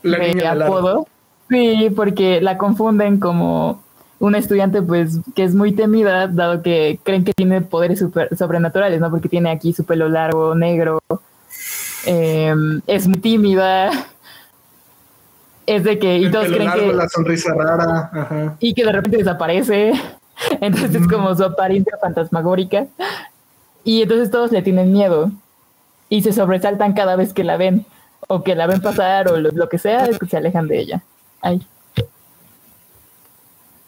de apodo. Sí, porque la confunden como una estudiante pues que es muy temida, dado que creen que tiene poderes super, sobrenaturales, ¿no? Porque tiene aquí su pelo largo, negro, em, es muy tímida, es de que... y todos creen que... La sonrisa rara. Y que de repente desaparece, *laughs* entonces es como su apariencia fantasmagórica, y entonces todos le tienen miedo y se sobresaltan cada vez que la ven, o que la ven pasar, o lo, que sea, es que se alejan de ella. Ay.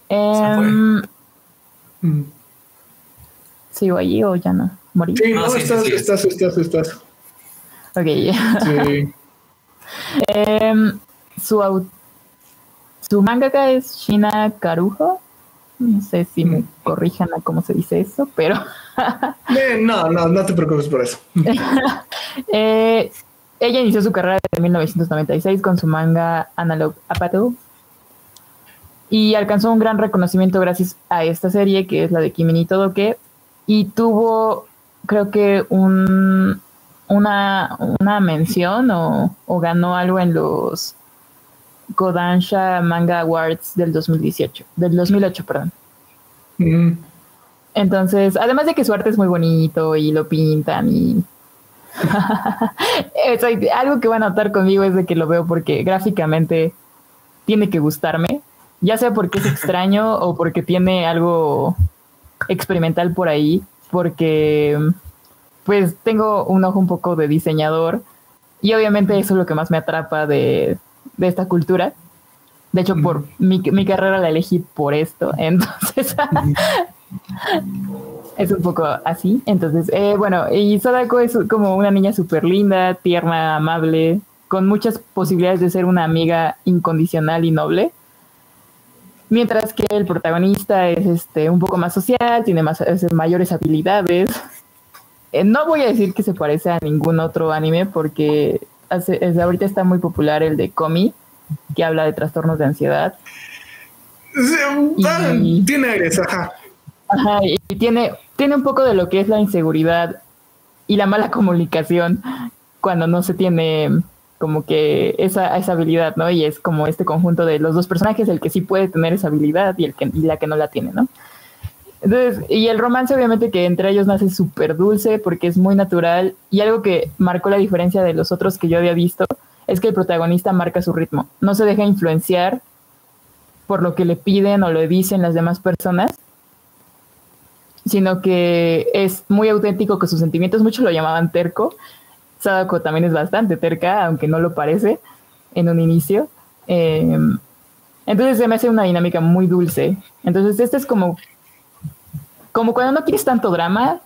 Eh, ¿Sigo allí o ya no? ¿Morí? Sí, no, estás, estás, estás, estás, Ok. Sí. *laughs* Em, su, su mangaka es Shina Karujo. No sé si me corrijan a cómo se dice eso, pero. *laughs* Eh, no, no, no te preocupes por eso. *laughs* eh, ella inició su carrera en 1996 con su manga Analog Apathy y alcanzó un gran reconocimiento gracias a esta serie que es la de Kimi ni Todoke y tuvo creo que un, una, una mención o, ganó algo en los Kodansha Manga Awards del 2018, del 2008, perdón. Mm. Entonces, además de que su arte es muy bonito y lo pintan y *laughs* algo que va a notar conmigo es de que lo veo porque gráficamente tiene que gustarme ya sea porque es extraño *laughs* o porque tiene algo experimental por ahí, porque pues tengo un ojo un poco de diseñador y obviamente eso es lo que más me atrapa de, esta cultura. De hecho, por mi, carrera la elegí por esto, *laughs* entonces... *laughs* Es un poco así. Entonces, eh, bueno, y Sadako es como una niña súper linda, tierna, amable, con muchas posibilidades de ser una amiga incondicional y noble. Mientras que el protagonista es este, un poco más social, tiene más, mayores habilidades. Eh, no voy a decir que se parece a ningún otro anime porque hace, ahorita está muy popular el de Komi, que habla de trastornos de ansiedad. tiene aires, ajá. Ajá, y tiene, tiene un poco de lo que es la inseguridad y la mala *laughs* comunicación cuando no se tiene como que esa, esa habilidad, ¿no? Y es como este conjunto de los dos personajes, el que sí puede tener esa habilidad y el que y la que no la tiene, ¿no? Entonces, y el romance obviamente que entre ellos nace súper dulce porque es muy natural y algo que marcó la diferencia de los otros que yo había visto es que el protagonista marca su ritmo, no se deja influenciar por lo que le piden o lo dicen las demás personas, sino que es muy auténtico con sus sentimientos, muchos lo llamaban terco, Sadako también es bastante terca, aunque no lo parece en un inicio. Em, entonces se me hace una dinámica muy dulce. Entonces este es como, como cuando no quieres tanto drama.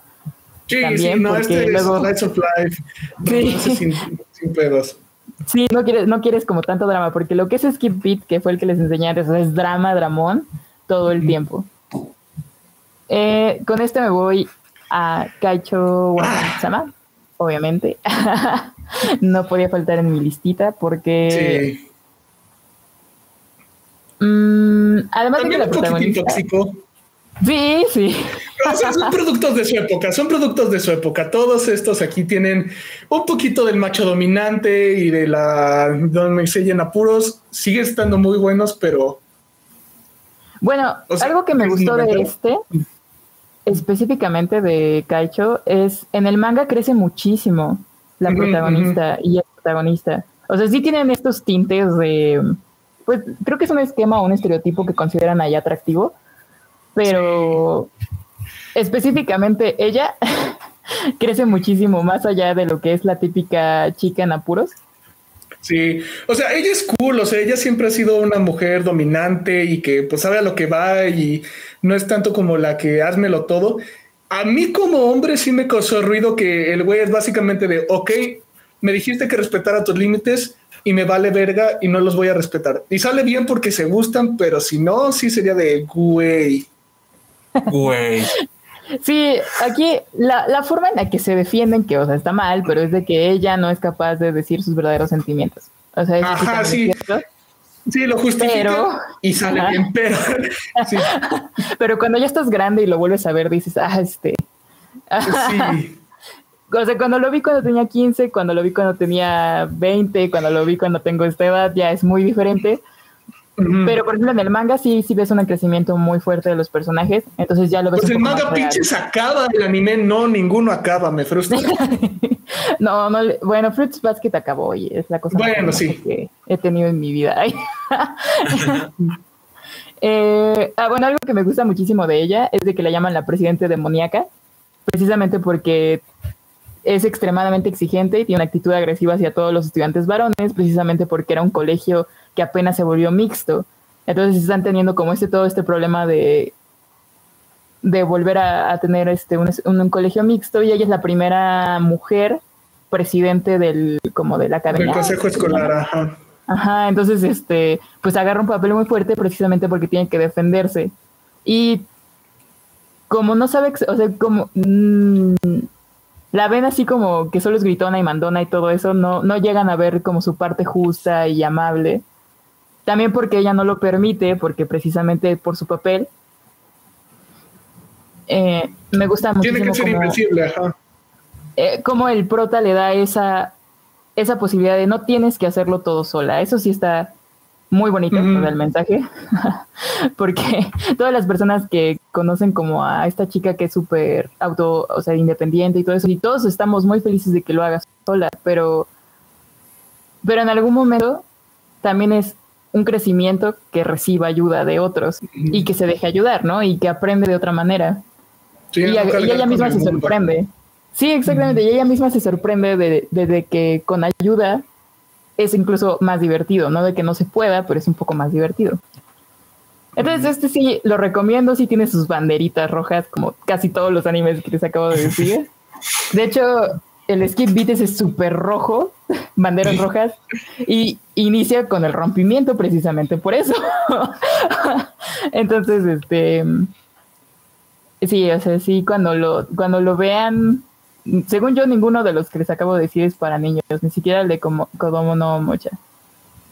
Sí, también, *laughs* sí, no, este luego... es of Life. Sí. Sin, sin, pedos. Sí, no quieres, no quieres como tanto drama, porque lo que es Skip Beat, que fue el que les enseñé antes, es drama, dramón, todo el tiempo. Eh, con esto me voy a Kaicho Sama obviamente. *laughs* no podía faltar en mi listita porque. Sí. Mm, además de que la protagonista. Tóxico. Sí, sí. son productos de su época, son productos de su época. Todos estos aquí tienen un poquito del macho dominante y de la donde me enseñan apuros. Sigue estando muy buenos, pero. Bueno, algo que me gustó de este específicamente de Kaicho es en el manga crece muchísimo la protagonista y el protagonista. O sea, sí tienen estos tintes de, pues creo que es un esquema o un estereotipo que consideran ahí atractivo, pero específicamente ella *laughs* crece muchísimo más allá de lo que es la típica chica en apuros. Sí, o sea, ella es cool, o sea, ella siempre ha sido una mujer dominante y que pues sabe a lo que va y no es tanto como la que házmelo todo. A mí como hombre sí me causó ruido que el güey es básicamente de, ok, me dijiste que respetara tus límites y me vale verga y no los voy a respetar. Y sale bien porque se gustan, pero si no, sí sería de, güey. Güey. Sí, aquí la, la, forma en la que se defienden, que o sea, está mal, pero es de que ella no es capaz de decir sus verdaderos sentimientos. O sea, Ajá, sí. Sí, lo justifica y sale bien, pero... *laughs* pero cuando ya estás grande y lo vuelves a ver, dices, ah, este... sí. *laughs* O sea, cuando lo vi cuando tenía 15, cuando lo vi cuando tenía 20, cuando lo vi cuando tengo esta edad, ya es muy diferente. Pero por ejemplo en el manga sí, sí ves un crecimiento muy fuerte de los personajes, entonces ya lo ves. Pues el manga pinches acaba, el anime no, ninguno acaba, me frustra. *laughs* no, no, bueno, Fruits Basket acabó y es la cosa más que he tenido en mi vida. *laughs* eh, ah, bueno, algo que me gusta muchísimo de ella es de que la llaman la presidente demoníaca, precisamente porque es extremadamente exigente y tiene una actitud agresiva hacia todos los estudiantes varones, precisamente porque era un colegio que apenas se volvió mixto. Entonces están teniendo como este todo este problema de, de volver a, tener este un, colegio mixto y ella es la primera mujer presidente del como de la academia. Del consejo escolar, ajá. Ajá, entonces este pues agarra un papel muy fuerte precisamente porque tiene que defenderse. Y como no sabe, o sea, como mm, la ven así como que solo es gritona y mandona y todo eso, no, no llegan a ver como su parte justa y amable. También porque ella no lo permite, porque precisamente por su papel. Eh, me gusta mucho. Tiene que ser invencible, ajá. Eh, como el prota le da esa, esa posibilidad de no tienes que hacerlo todo sola. Eso sí está muy bonito el mensaje, *laughs* porque todas las personas que conocen como a esta chica que es súper auto, o sea, independiente y todo eso, y todos estamos muy felices de que lo hagas sola, pero, pero en algún momento también es un crecimiento que reciba ayuda de otros y que se deje ayudar, ¿no? Y que aprende de otra manera. y, ella misma se sorprende. Sí, exactamente. Y ella misma se sorprende de, de, que con ayuda es incluso más divertido, no de que no se pueda, pero es un poco más divertido. Entonces, este sí lo recomiendo, sí tiene sus banderitas rojas, como casi todos los animes que les acabo de decir. *laughs* De hecho, el skip beat es súper rojo, *laughs* banderas rojas, y inicia con el rompimiento precisamente por eso. *laughs* Entonces, este sí, o sea, sí, cuando lo, cuando lo vean, según yo, ninguno de los que les acabo de decir es para niños, ni siquiera el de Kodomo no Mocha.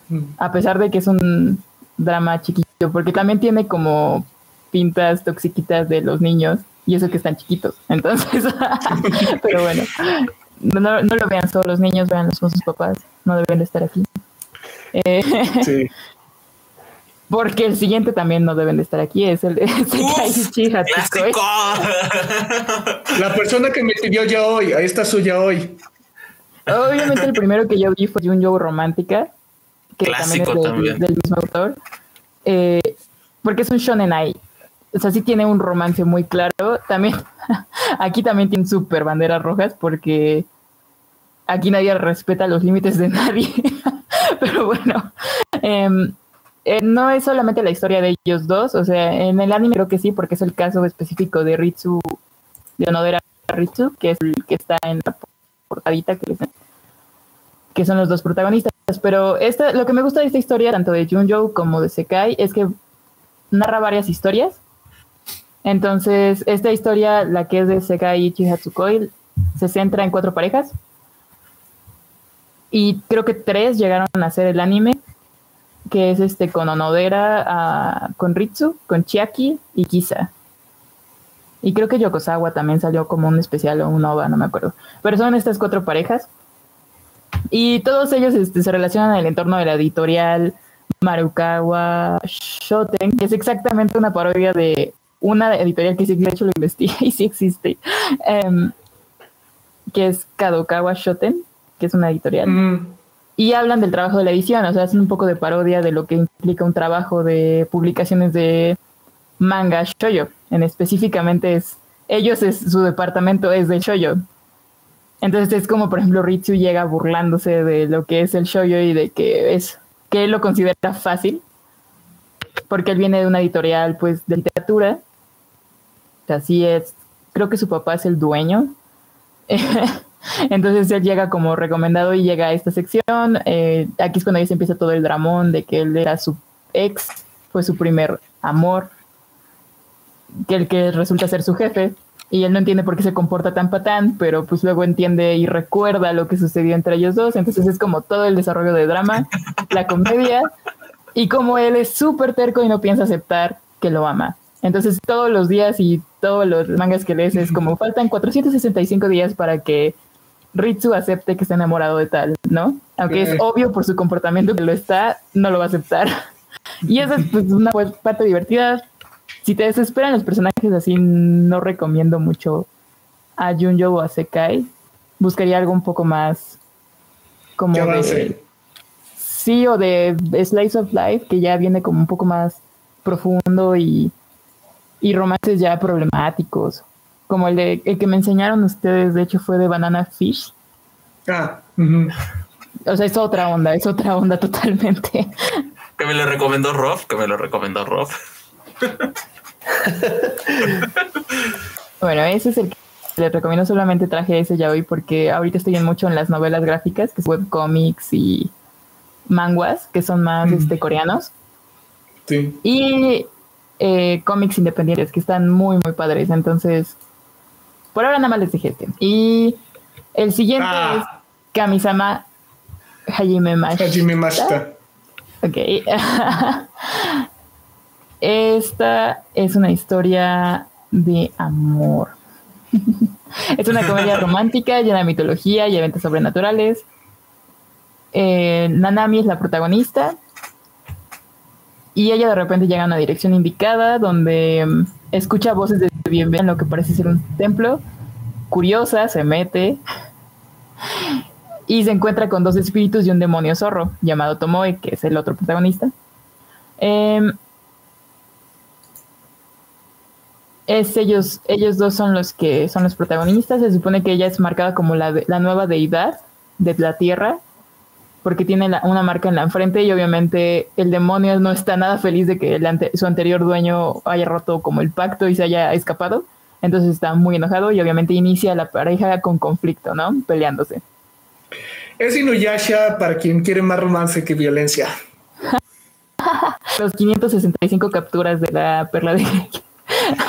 Mm. A pesar de que es un drama chiquito, porque también tiene como pintas toxiquitas de los niños, y eso que están chiquitos. *laughs* Entonces, *laughs* pero bueno, no, no, lo vean solo los niños, veanlos con sus papás, no deben de estar aquí. Eh, *laughs* sí. Porque el siguiente también no deben de estar aquí, es el de ¡Clásico! La persona que me pidió ya hoy, ahí está suya hoy. Obviamente el primero que yo vi fue un Joe Romántica, que Clásico también es del, mismo autor. Eh, porque es un shonen ahí. O sea, sí tiene un romance muy claro. También, *laughs* aquí también tiene súper banderas rojas porque aquí nadie respeta los límites de *laughs* nadie. Pero bueno, em, eh, no es solamente la historia de ellos dos, o sea, en el anime creo que sí, porque es el caso específico de Ritsu, de Onodera Ritsu, que es el que está en la portadita que, que son los dos protagonistas. Pero esta, lo que me gusta de esta historia, tanto de Junjo como de Sekai, es que narra varias historias. Entonces, esta historia, la que es de Sekai y Chihatsukoi, se centra en cuatro parejas. Y creo que tres llegaron a hacer el anime que es este con Onodera, con Ritsu, con Chiaki y Kisa. Y creo que Yokosawa también salió como un especial o un OVA, no me acuerdo. Pero son estas cuatro parejas. Y todos ellos este, se relacionan en el entorno de la editorial Marukawa Shoten, que es exactamente una parodia de una editorial que sí, de hecho lo investigué *laughs* y sí existe, em, que es Kadokawa Shoten, que es una editorial. Mm y hablan del trabajo de la edición, o sea, hacen un poco de parodia de lo que implica un trabajo de publicaciones de manga shoyo. En específicamente es, ellos es, su departamento es de shoyo. Entonces es como, por ejemplo, Ritsu llega burlándose de lo que es el shoyo y de que es, que él lo considera fácil, porque él viene de una editorial, pues, de literatura. Así es, creo que su papá es el dueño. *laughs* Entonces él llega como recomendado y llega a esta sección. Eh, aquí es cuando ya se empieza todo el dramón de que él era su ex, fue su primer amor, que el que resulta ser su jefe. Y él no entiende por qué se comporta tan patán, pero pues luego entiende y recuerda lo que sucedió entre ellos dos. Entonces es como todo el desarrollo de drama, la comedia, y como él es súper terco y no piensa aceptar que lo ama. Entonces todos los días y todos los mangas que lees es como faltan 465 días para que Ritsu acepte que está enamorado de tal, ¿no? Aunque es obvio por su comportamiento que lo está, no lo va a aceptar. *laughs* Y esa es pues, una parte divertida. Si te desesperan los personajes así, no recomiendo mucho a Junjo o a Sekai. Buscaría algo un poco más como de... Sí, o de Slice of Life, que ya viene como un poco más profundo y, y romances ya problemáticos como el, de, el que me enseñaron ustedes, de hecho fue de Banana Fish. Ah, o sea, es otra onda, es otra onda totalmente. Que me lo recomendó Rob, que me lo recomendó Rob. bueno, ese es el que les recomiendo, solamente traje ese ya hoy porque ahorita estoy en mucho en las novelas gráficas, que es webcomics y manguas, que son más este, coreanos. Sí. Y eh, cómics independientes que están muy, muy padres. Entonces, por ahora nada más les dije este. Y el siguiente ah. es Kamisama Hajime Mashita. Hajime Mashita. Ok. *laughs* Esta es una historia de amor. *laughs* es una comedia *laughs* romántica llena de mitología y eventos sobrenaturales. Eh, Nanami es la protagonista. Y ella de repente llega a una dirección indicada donde mm, escucha voces de bienvenida en lo que parece ser un templo. Curiosa, se mete y se encuentra con dos espíritus y un demonio zorro llamado Tomoe, que es el otro protagonista. Em, es ellos, ellos dos son los que son los protagonistas. Se supone que ella es marcada como la, la nueva deidad de la tierra porque tiene una marca en la frente y obviamente el demonio no está nada feliz de que su anterior dueño haya roto como el pacto y se haya escapado. Entonces está muy enojado y obviamente inicia la pareja con conflicto, ¿no? Peleándose. Es Inuyasha para quien quiere más romance que violencia. *laughs* Los 565 capturas de la perla de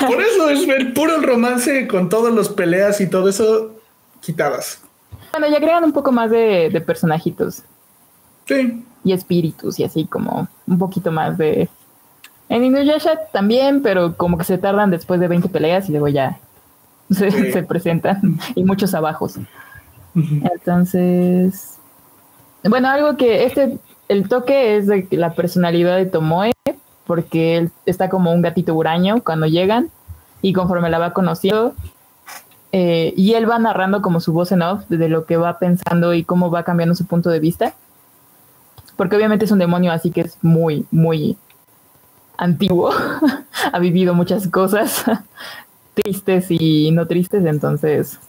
Por eso es el puro romance con todos los peleas y todo eso quitadas. Bueno, ya agregan un poco más de, de personajitos. Sí. Y espíritus y así como un poquito más de... En Inuyasha también, pero como que se tardan después de 20 peleas y luego ya *laughs* se, presentan y muchos abajos. Entonces, bueno, algo que este, el toque es de la personalidad de Tomoe, porque él está como un gatito huraño cuando llegan y conforme la va conociendo, eh, y él va narrando como su voz en off de lo que va pensando y cómo va cambiando su punto de vista porque obviamente es un demonio así que es muy, muy antiguo, *laughs* ha vivido muchas cosas *laughs* tristes y no tristes, entonces,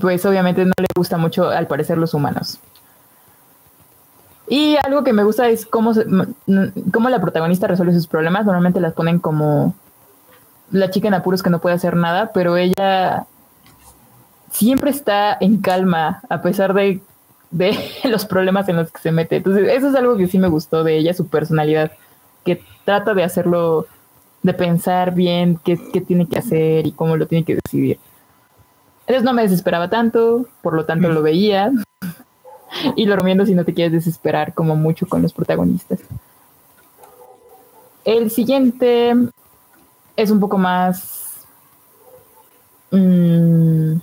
pues obviamente no le gusta mucho al parecer los humanos. Y algo que me gusta es cómo, cómo la protagonista resuelve sus problemas. Normalmente las ponen como la chica en apuros que no puede hacer nada, pero ella siempre está en calma, a pesar de de *laughs* los problemas en los que se mete. Entonces, eso es algo que sí me gustó de ella, su personalidad, que trata de hacerlo, de pensar bien qué, tiene que hacer y cómo lo tiene que decidir. Entonces no me desesperaba tanto, por lo tanto lo veía. *laughs* y lo recomiendo si no te quieres desesperar como mucho con los protagonistas. El siguiente es un poco más... Mmm,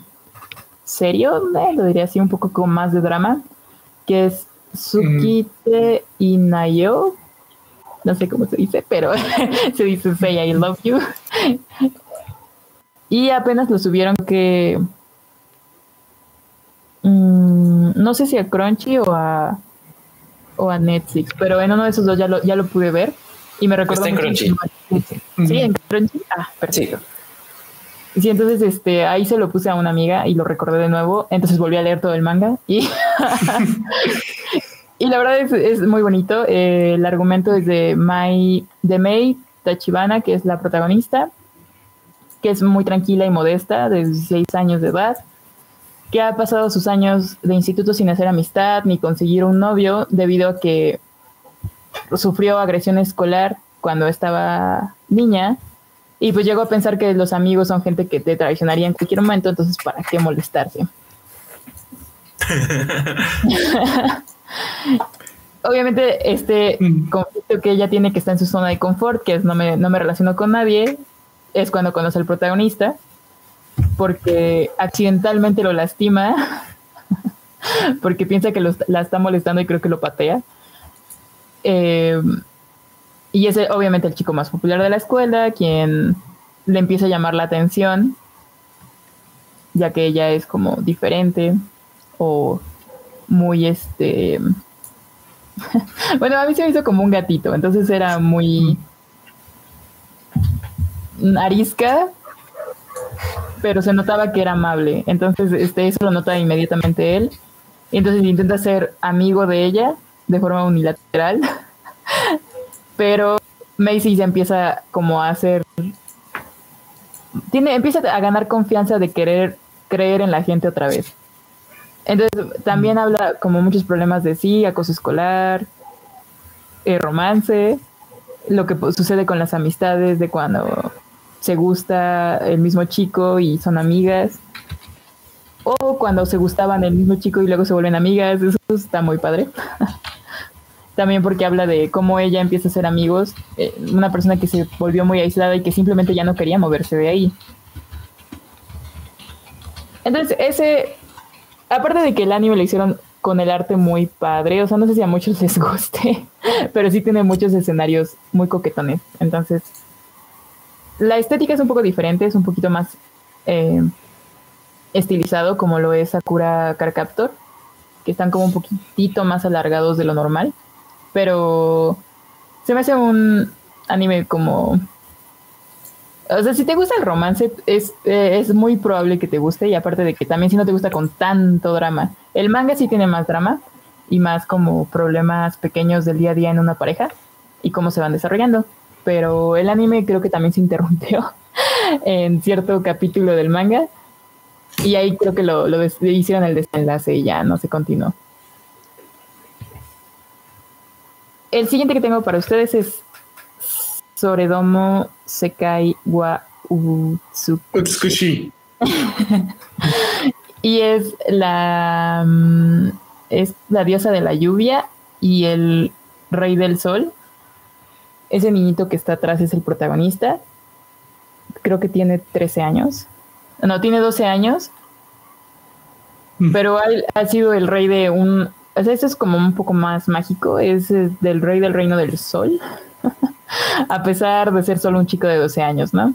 serio, eh, lo diría así, un poco con más de drama, que es Tsukite mm. Inayo. No sé cómo se dice, pero *laughs* se dice Say I Love You. y apenas lo subieron que. Mm, no sé si a Crunchy o a, o a Netflix, pero en uno de esos dos ya lo, ya lo pude ver. Y me recuerdo. Está en Crunchy. Sí, en Crunchy. Ah, perfecto. Sí, entonces este, ahí se lo puse a una amiga y lo recordé de nuevo. Entonces volví a leer todo el manga y, *laughs* y la verdad es, muy bonito. Eh, el argumento es de, Mai, de Mei Tachibana, que es la protagonista, que es muy tranquila y modesta, de 16 años de edad, que ha pasado sus años de instituto sin hacer amistad ni conseguir un novio debido a que sufrió agresión escolar cuando estaba niña y pues llego a pensar que los amigos son gente que te traicionaría en cualquier momento, entonces ¿para qué molestarse? *laughs* Obviamente este mm. conflicto que ella tiene que está en su zona de confort, que es no me, no me relaciono con nadie, es cuando conoce al protagonista, porque accidentalmente lo lastima, *laughs* porque piensa que la está molestando y creo que lo patea. Eh, y es obviamente el chico más popular de la escuela, quien le empieza a llamar la atención, ya que ella es como diferente o muy este... *laughs* bueno, a mí se me hizo como un gatito, entonces era muy arisca, pero se notaba que era amable. Entonces, este, eso lo nota inmediatamente él. Entonces intenta ser amigo de ella de forma unilateral. *laughs* pero Macy se empieza como a hacer tiene empieza a ganar confianza de querer creer en la gente otra vez. Entonces también mm. habla como muchos problemas de sí, acoso escolar, eh, romance, lo que sucede con las amistades de cuando se gusta el mismo chico y son amigas, o cuando se gustaban el mismo chico y luego se vuelven amigas, eso está muy padre. *laughs* también porque habla de cómo ella empieza a ser amigos, eh, una persona que se volvió muy aislada y que simplemente ya no quería moverse de ahí. Entonces, ese, aparte de que el anime lo hicieron con el arte muy padre, o sea, no sé si a muchos *laughs* les guste, pero sí tiene muchos escenarios muy coquetones. Entonces, la estética es un poco diferente, es un poquito más eh, estilizado, como lo es Sakura Carcaptor, que están como un poquitito más alargados de lo normal pero se me hace un anime como O sea, si te gusta el romance, es, eh, es muy probable que te guste y aparte de que también si no te gusta con tanto drama. El manga sí tiene más drama y más como problemas pequeños del día a día en una pareja y cómo se van desarrollando. Pero el anime creo que también se interrumpió *laughs* en cierto capítulo del manga y ahí creo que lo, lo hicieron el desenlace y ya no se continuó. El siguiente que tengo para ustedes es Soredomo Sekai wa Utsukushi. *laughs* y es la mm, es la diosa de la lluvia y el rey del sol. Ese niñito que está atrás es el protagonista. Creo que tiene 13 años. No, tiene 12 años. Mm. Pero ha, sido el rey de un. O sea, es como un poco más mágico. Es del rey del reino del sol. *laughs* a pesar de ser solo un chico de 12 años, ¿no?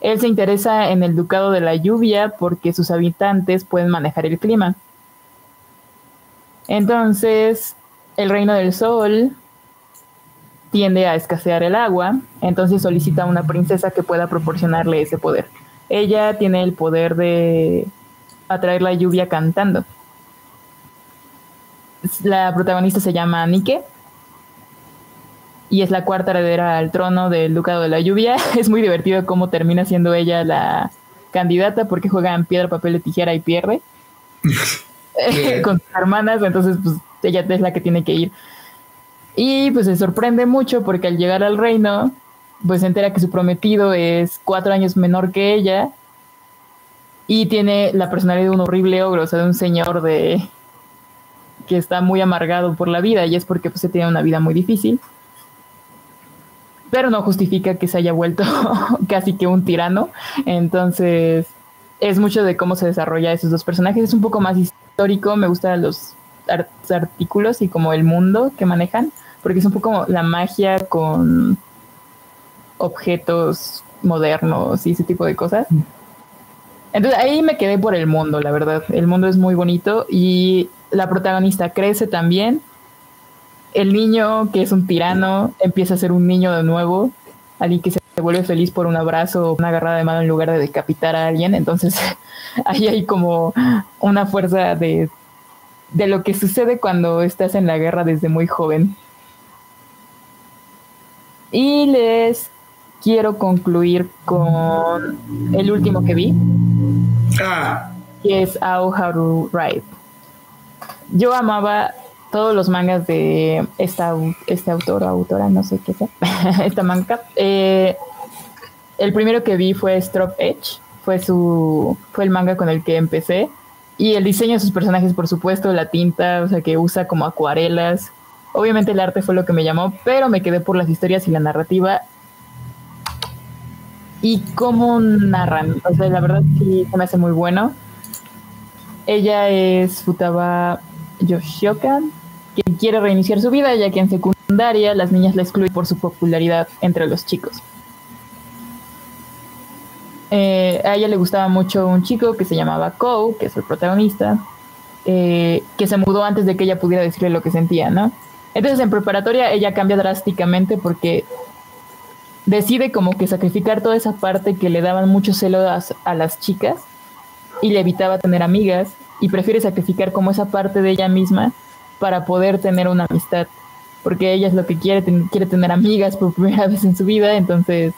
Él se interesa en el ducado de la lluvia porque sus habitantes pueden manejar el clima. Entonces, el reino del sol tiende a escasear el agua, entonces solicita a una princesa que pueda proporcionarle ese poder. Ella tiene el poder de atraer la lluvia cantando. La protagonista se llama Nike y es la cuarta heredera al trono del Ducado de la Lluvia. *laughs* Es muy divertido cómo termina siendo ella la candidata porque juega en piedra, papel de tijera y pierde *laughs* *laughs* con sus hermanas, entonces pues ella es la que tiene que ir. Y pues se sorprende mucho porque al llegar al reino, pues se entera que su prometido es cuatro años menor que ella y tiene la personalidad de un horrible ogro, o sea, de un señor de que está muy amargado por la vida y es porque pues se tiene una vida muy difícil pero no justifica que se haya vuelto *laughs* casi que un tirano. Entonces, es mucho de cómo se desarrolla esos dos personajes. Es un poco más histórico, me gustan los artículos y como el mundo que manejan, porque es un poco la magia con objetos modernos y ese tipo de cosas. Entonces ahí me quedé por el mundo, la verdad. El mundo es muy bonito y la protagonista crece también el niño que es un tirano empieza a ser un niño de nuevo, alguien que se vuelve feliz por un abrazo o una agarrada de mano en lugar de decapitar a alguien. Entonces *laughs* ahí hay como una fuerza de, de lo que sucede cuando estás en la guerra desde muy joven. Y les quiero concluir con el último que vi. Ah. Que es Aoharu Ride. Yo amaba todos los mangas de esta, este autor o autora, no sé qué sea, *laughs* esta manga. Eh, el primero que vi fue Strop Edge, fue, su, fue el manga con el que empecé. Y el diseño de sus personajes, por supuesto, la tinta, o sea, que usa como acuarelas. Obviamente el arte fue lo que me llamó, pero me quedé por las historias y la narrativa. Y cómo narran, o sea, la verdad sí se me hace muy bueno. Ella es Futaba Yoshioka, quien quiere reiniciar su vida, ya que en secundaria las niñas la excluyen por su popularidad entre los chicos. Eh, a ella le gustaba mucho un chico que se llamaba Kou, que es el protagonista, eh, que se mudó antes de que ella pudiera decirle lo que sentía, ¿no? Entonces en preparatoria ella cambia drásticamente porque decide como que sacrificar toda esa parte que le daban mucho celo a las chicas y le evitaba tener amigas y prefiere sacrificar como esa parte de ella misma para poder tener una amistad, porque ella es lo que quiere, quiere tener amigas por primera *laughs* vez en su vida, entonces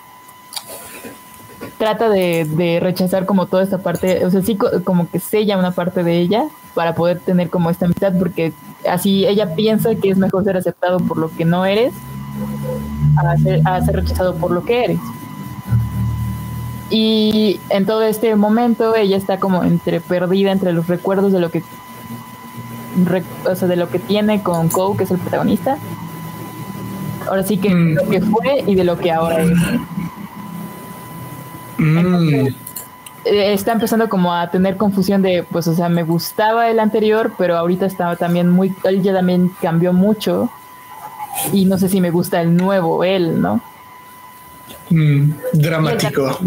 trata de, rechazar como toda esta parte, o sea, sí como que sella una parte de ella para poder tener como esta amistad, porque así ella piensa que es mejor ser aceptado por lo que no eres a ser, a ser rechazado por lo que eres. Y en todo este momento ella está como entre perdida entre los recuerdos de lo que o sea, de lo que tiene con Cole, que es el protagonista. Ahora sí que mm. lo que fue y de lo que ahora es. Mm. Eh, está empezando como a tener confusión de, pues, o sea, me gustaba el anterior, pero ahorita está también muy, él ya también cambió mucho y no sé si me gusta el nuevo él, ¿no? Mm, dramático.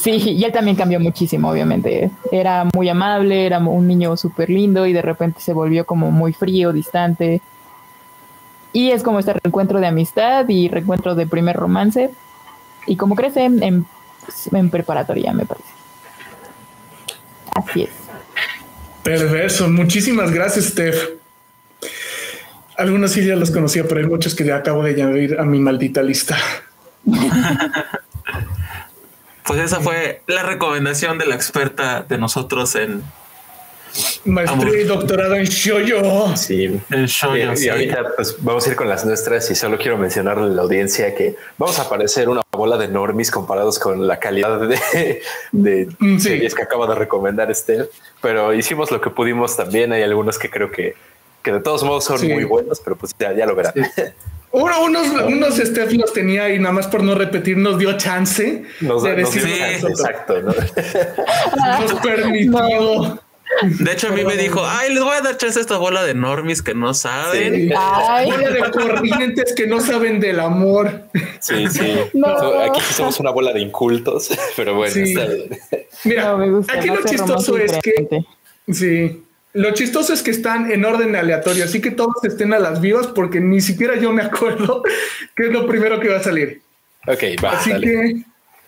Sí, y él también cambió muchísimo, obviamente. Era muy amable, era un niño súper lindo y de repente se volvió como muy frío, distante. Y es como este reencuentro de amistad y reencuentro de primer romance. Y como crece, em, en preparatoria, me parece. Así es. Perverso. Muchísimas gracias, Steph. Algunos sí ya los conocía, pero hay muchos que ya acabo de añadir a mi maldita lista. *laughs* pues esa fue la recomendación de la experta de nosotros en Maestría y doctorado en Shoyo. Sí, en Shoyo. Y, ahorita pues vamos a ir con las nuestras y solo quiero mencionarle a la audiencia que vamos a aparecer una bola de normis comparados con la calidad de, de mm, series que acaba de recomendar Esther, pero hicimos lo que pudimos también. Hay algunos que creo que, que de todos modos son muy buenos, pero pues ya, ya lo verán. *laughs* Uno, unos, unos Steph los tenía y nada más por no repetir nos dio chance de decir exacto. ¿no? *laughs* Nos *laughs* permitió. De hecho, a mí me dijo, ay, les voy a dar chance a esta bola de normis que no saben. Bola de corrientes que no saben del amor. Sí, sí. Aquí somos una bola de incultos, *laughs* pero bueno. Mira, aquí lo chistoso es que... Sí. Lo chistoso es que están en orden aleatorio, así que todos estén a las vivas porque ni siquiera yo me acuerdo *laughs* qué es lo primero que va a salir. Ok, va. Así que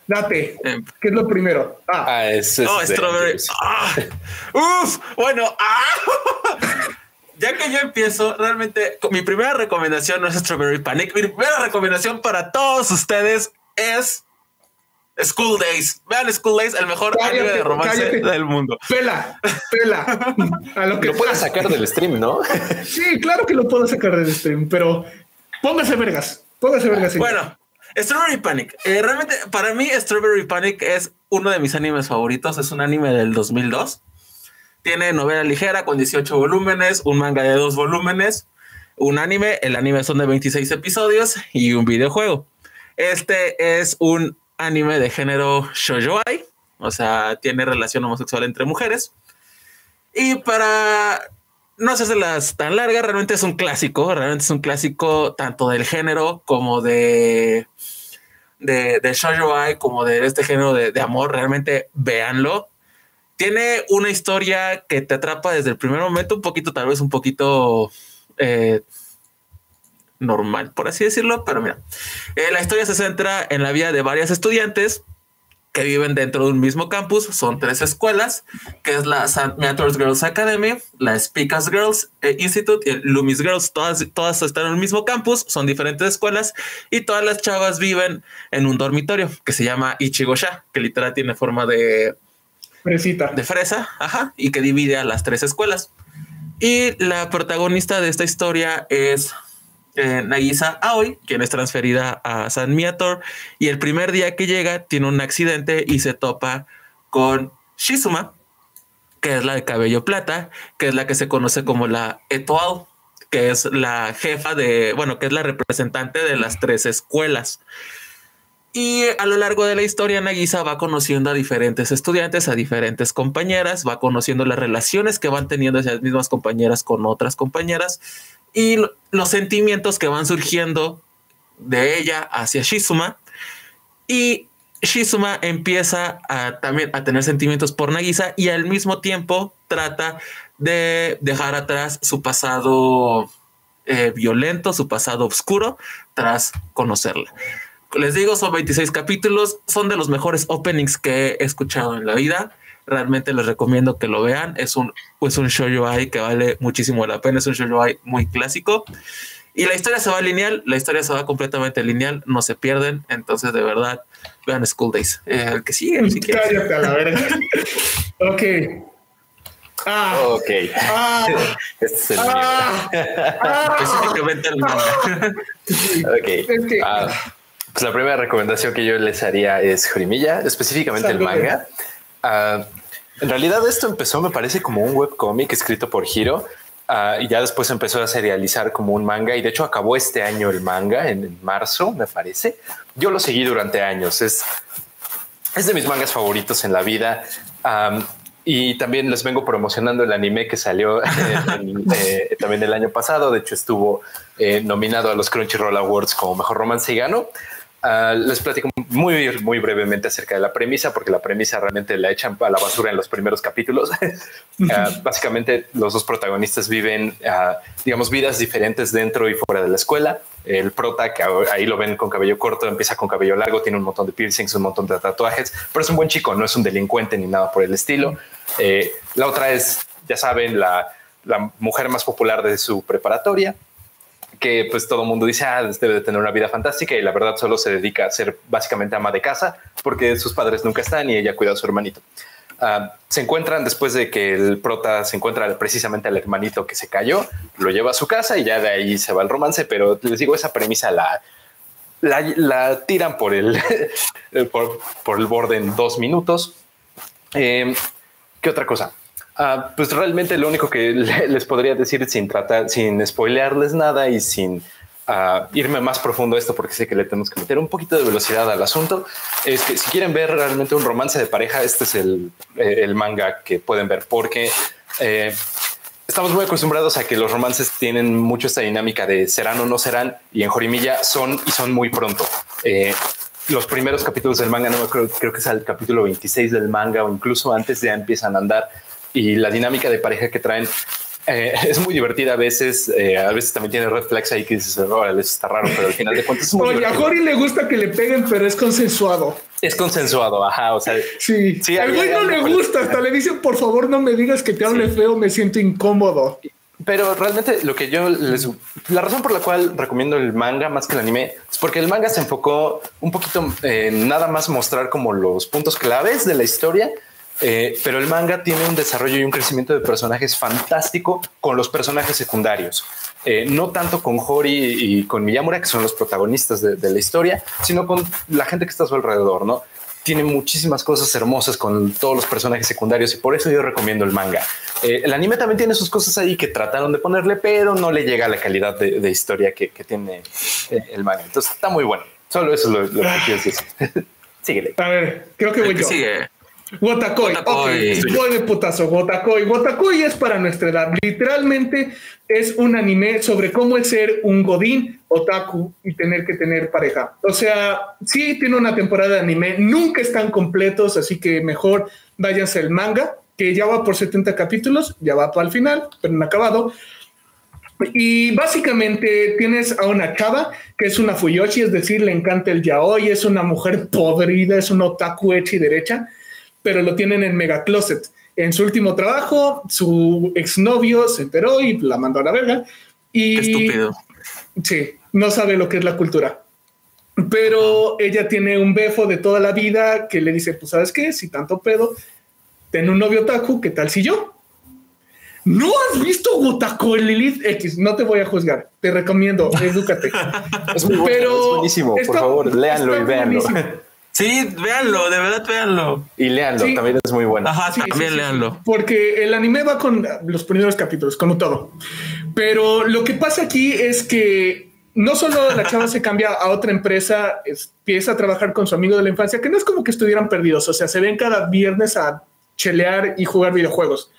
Date. Eh, ¿Qué es lo primero? Ah, ah es, es oh, strawberry. Ah, uf, bueno, ah. *laughs* ya que yo empiezo, realmente mi primera recomendación no es Strawberry Panic. Mi primera recomendación para todos ustedes es School Days. Vean School Days, el mejor anime de romance del mundo. Pela, pela. A lo que lo puedes sacar del stream, ¿no? *laughs* sí, claro que lo puedo sacar del stream, pero póngase vergas. Póngase vergas. Bueno, Strawberry Panic. Eh, realmente, para mí, Strawberry Panic es uno de mis animes favoritos. Es un anime del 2002. Tiene novela ligera con 18 volúmenes, un manga de dos volúmenes, un anime. El anime son de 26 episodios y un videojuego. Este es un anime de género shoujoai, o sea, tiene relación homosexual entre mujeres. Y para no las tan largas, realmente es un clásico, realmente es un clásico tanto del género como de de, como de este género de, amor, realmente véanlo. Tiene una historia que te atrapa desde el primer momento, un poquito, tal vez un poquito eh, normal, por así decirlo, pero mira, eh, la historia se centra en la vida de varias estudiantes que viven dentro de un mismo campus. Son tres escuelas, que es la St. Matters Girls Academy, la Speakers Girls eh, Institute y el Loomis Girls. Todas, todas están en el mismo campus, son diferentes escuelas y todas las chavas viven en un dormitorio que se llama Ichigosha, que literal tiene forma de... Fresita. De fresa, ajá, y que divide a las tres escuelas. Y la protagonista de esta historia es eh, Nagisa Aoi, quien es transferida a San Miator, y el primer día que llega tiene un accidente y se topa con Shizuma, que es la de cabello plata, que es la que se conoce como la Etoal, que es la jefa de, bueno, que es la representante de las tres escuelas. Y a lo largo de la historia, Nagisa va conociendo a diferentes estudiantes, a diferentes compañeras, va conociendo las relaciones que van teniendo esas mismas compañeras con otras compañeras y los sentimientos que van surgiendo de ella hacia Shizuma. Y Shizuma empieza a, también a tener sentimientos por Nagisa y al mismo tiempo trata de dejar atrás su pasado eh, violento, su pasado oscuro, tras conocerla. Les digo, son 26 capítulos, son de los mejores openings que he escuchado en la vida. Realmente les recomiendo que lo vean. Es un, pues un shoujo ai que vale muchísimo la pena. Es un shoujo ai muy clásico. Y la historia se va lineal, la historia se va completamente lineal, no se pierden. Entonces, de verdad, vean School Days. Eh, el que sigue, si Cállate a la verga. *laughs* ok. Ah, ok. Ah, *laughs* este es el ah, ah, *laughs* Específicamente el manga. ok. Ah, pues la primera recomendación que yo les haría es Jorimilla, específicamente el manga. Ah, en realidad esto empezó, me parece, como un webcómic escrito por Hiro. Ah, y ya después empezó a serializar como un manga y de hecho acabó este año el manga en, marzo, me parece. Yo lo seguí durante años. Es, es de mis mangas favoritos en la vida. y también les vengo promocionando el anime que salió *laughs* eh, también el año pasado. De hecho, estuvo eh, nominado a los Crunchyroll Awards como mejor romance y ganó. Ah, les platico muy, muy brevemente acerca de la premisa, porque la premisa realmente la echan a la basura en los primeros capítulos. *laughs* Ah, *laughs* básicamente, los dos protagonistas viven, ah, digamos, vidas diferentes dentro y fuera de la escuela. el prota, que ahí lo ven con cabello corto, empieza con cabello largo, tiene un montón de piercings, un montón de tatuajes, pero es un buen chico, no es un delincuente ni nada por el estilo. Eh, la otra es, ya saben, la, la mujer más popular de su preparatoria, que pues todo el mundo dice, ah, debe de tener una vida fantástica y la verdad solo se dedica a ser básicamente ama de casa porque sus padres nunca están y ella cuida a su hermanito. Ah, se encuentran después de que el prota se encuentra precisamente al hermanito que se cayó, lo lleva a su casa y ya de ahí se va el romance, pero les digo, esa premisa la, la, tiran por el, *laughs* por, el borde en dos minutos. Eh, ¿Qué otra cosa? Ah, pues realmente lo único que *laughs* les podría decir sin tratar, sin spoilearles nada y sin ah, irme más profundo a esto, porque sé que le tenemos que meter un poquito de velocidad al asunto, es que si quieren ver realmente un romance de pareja, este es el, eh, manga que pueden ver, porque eh, estamos muy acostumbrados a que los romances tienen mucho esta dinámica de serán o no serán, y en Jorimilla son y son muy pronto. Eh, los primeros capítulos del manga, no creo, que es el capítulo 26 del manga o incluso antes ya empiezan a andar y la dinámica de pareja que traen eh, *laughs* es muy divertida a veces, eh, a veces también tiene red flags ahí que dices, oh, está raro, pero al final de cuentas es muy Oye, a Jory le gusta que le peguen, pero es consensuado. Es consensuado, ajá, o sea. Sí, sí al güey no le gusta, hasta le dicen, por favor no me digas que te hable feo, me siento incómodo. Pero realmente lo que yo les... La razón por la cual recomiendo el manga más que el anime es porque el manga se enfocó un poquito en nada más mostrar como los puntos claves de la historia eh, pero el manga tiene un desarrollo y un crecimiento de personajes fantástico con los personajes secundarios. Eh, no tanto con Hori y con Miyamura, que son los protagonistas de, la historia, sino con la gente que está a su alrededor, ¿no? Tiene muchísimas cosas hermosas con todos los personajes secundarios y por eso yo recomiendo el manga. Eh, el anime también tiene sus cosas ahí que trataron de ponerle, pero no le llega a la calidad de, historia que, tiene el manga. Entonces está muy bueno. Solo eso es lo, que quiero decir. *laughs* Síguele. A ver, creo que voy yo. Sigue. Wotakoi. voy de putazo. Wotakoi. Wotakoi es para nuestra edad. Literalmente es un anime sobre cómo es ser un godín otaku y tener que tener pareja. O sea, sí tiene una temporada de anime. Nunca están completos, así que mejor váyanse al manga, que ya va por 70 capítulos, ya va para el final, pero no acabado. Y básicamente tienes a una chava que es una fuyoshi, es decir, le encanta el yaoi, es una mujer podrida, es un otaku hecha y derecha pero lo tienen en Mega Closet. En su último trabajo, su exnovio se enteró y la mandó a la verga. Y, estúpido. Sí, no sabe lo que es la cultura. Pero ella tiene un befo de toda la vida que le dice, pues sabes qué, si tanto pedo, ten un novio taku, ¿qué tal si yo? ¿No has visto Gotaku Lilith X? No te voy a juzgar. Te recomiendo, *laughs* edúcate. es muy pero es buenísimo. Por favor, léanlo y véanlo. Sí, véanlo, de verdad véanlo. Y léanlo, también es muy bueno. Ajá, también léanlo. Porque el anime va con los primeros capítulos, como todo. Pero lo que pasa aquí es que no solo la chava se cambia a otra empresa, empieza a trabajar con su amigo de la infancia, que no es como que estuvieran perdidos, o sea, se ven cada viernes a chelear y jugar videojuegos.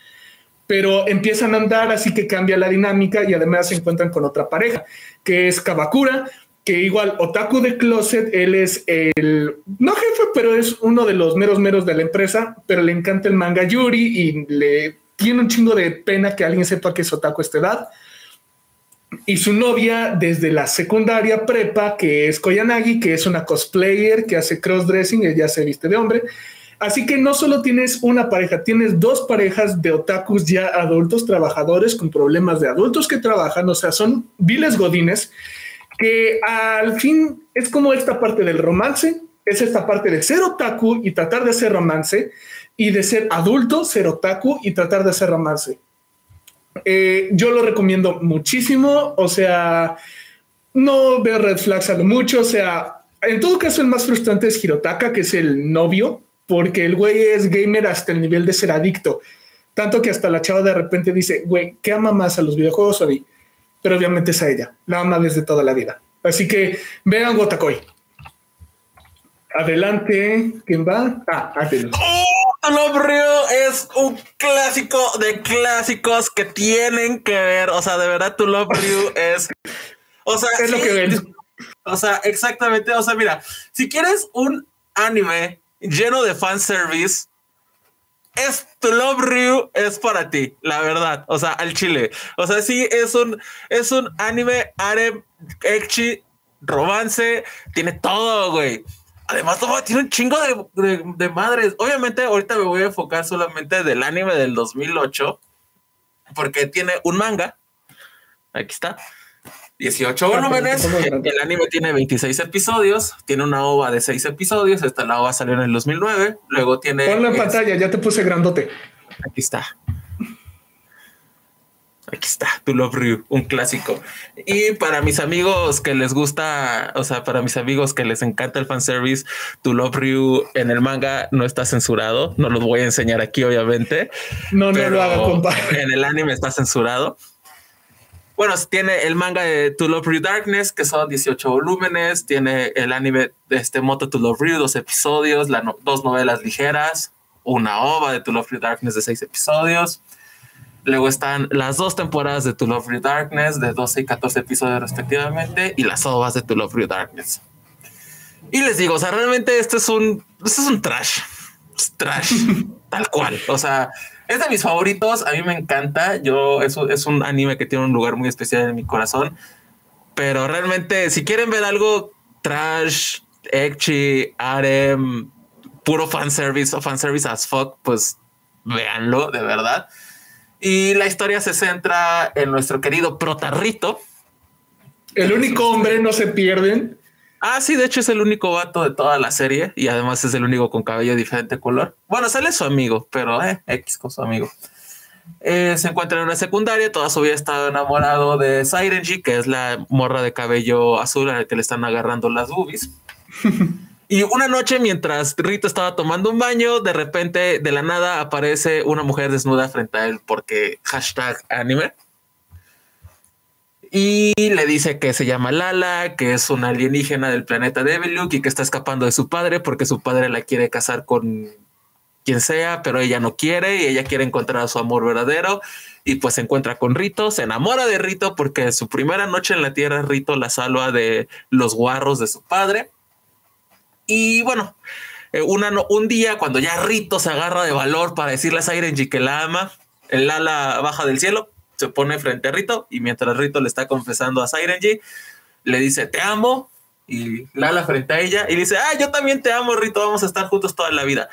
Pero empiezan a andar, así que cambia la dinámica y además se encuentran con otra pareja, que es Kabakura, que igual Otaku de Closet, él es el, no jefe, pero es uno de los meros meros de la empresa, pero le encanta el manga Yuri y le tiene un chingo de pena que alguien sepa que es Otaku a esta edad. Y su novia desde la secundaria prepa, que es Koyanagi, que es una cosplayer que hace crossdressing, ella se viste de hombre. Así que no solo tienes una pareja, tienes dos parejas de otakus ya adultos, trabajadores con problemas de adultos que trabajan, o sea, son viles godines que al fin es como esta parte del romance, es esta parte de ser otaku y tratar de hacer romance, y de ser adulto, ser otaku y tratar de hacer romance. Eh, yo lo recomiendo muchísimo, o sea, no veo red flags a lo mucho, o sea, en todo caso el más frustrante es Hirotaka, que es el novio, porque el güey es gamer hasta el nivel de ser adicto, tanto que hasta la chava de repente dice, güey, ¿qué ama más a los videojuegos o a mí? Pero obviamente es a ella, la ama desde toda la vida. Así que vean Gotakoi. Adelante, ¿quién va? Ah, adelante. Oh, es un clásico de clásicos que tienen que ver. O sea, de verdad, tu Love es. O sea, es lo que ven. O sea, exactamente. O sea, mira, si quieres un anime lleno de fanservice, es tu Love Ryu es para ti, la verdad. O sea, al chile. O sea, sí, es un, es un anime, harem, echi, romance, tiene todo, güey. Además, tiene un chingo de, madres. Obviamente, ahorita me voy a enfocar solamente del anime del 2008, porque tiene un manga. Aquí está. 18 volúmenes. El anime tiene 26 episodios. Tiene una ova de 6 episodios. Esta la ova salió en el 2009. Luego tiene. Ponlo en pantalla, ya te puse grandote. Aquí está. Aquí está, To Love Ryu, un clásico. Y para mis amigos que les gusta, o sea, para mis amigos que les encanta el fanservice, To Love Ryu en el manga no está censurado. No lo voy a enseñar aquí, obviamente. No, no lo haga, compadre. En el anime está censurado. Bueno, tiene el manga de To Love Ryu Darkness, que son 18 volúmenes. Tiene el anime de este Moto To Love Ryu, dos episodios, dos novelas ligeras, una ova de To Love Ryu Darkness de seis episodios. Luego están las dos temporadas de To Love Ryu Darkness de 12 y 14 episodios respectivamente y las ovas de To Love Ryu Darkness. Y les digo, o sea, realmente este es un, este es un trash, trash, *laughs* tal cual. O sea, es de mis favoritos. A mí me encanta. Yo, eso es un anime que tiene un lugar muy especial en mi corazón. Pero realmente, si quieren ver algo trash, ecchi, harem, puro fanservice o fanservice as fuck, pues véanlo, de verdad. Y la historia se centra en nuestro querido protarrito. El único hombre, no se pierden. Ah, sí, de hecho es el único vato de toda la serie y además es el único con cabello de diferente color. Bueno, sale su amigo, pero eh, X con su amigo. Eh, se encuentra en una secundaria, toda su vida estado enamorado de Sirenji, que es la morra de cabello azul a la que le están agarrando las boobies. *laughs* Y una noche, mientras Rito estaba tomando un baño, de repente, de la nada, aparece una mujer desnuda frente a él porque hashtag anime. Y le dice que se llama Lala, que es una alienígena del planeta Deviluk y que está escapando de su padre porque su padre la quiere casar con quien sea, pero ella no quiere y ella quiere encontrar a su amor verdadero. Y pues se encuentra con Rito, se enamora de Rito porque su primera noche en la Tierra Rito la salva de los guarros de su padre. Y bueno, eh, un día cuando ya Rito se agarra de valor para decirle a Sirenji que la ama, el ala baja del cielo, se pone frente a Rito y mientras Rito le está confesando a Sirenji, le dice te amo y Lala frente a ella y dice, ah, yo también te amo, Rito, vamos a estar juntos toda la vida.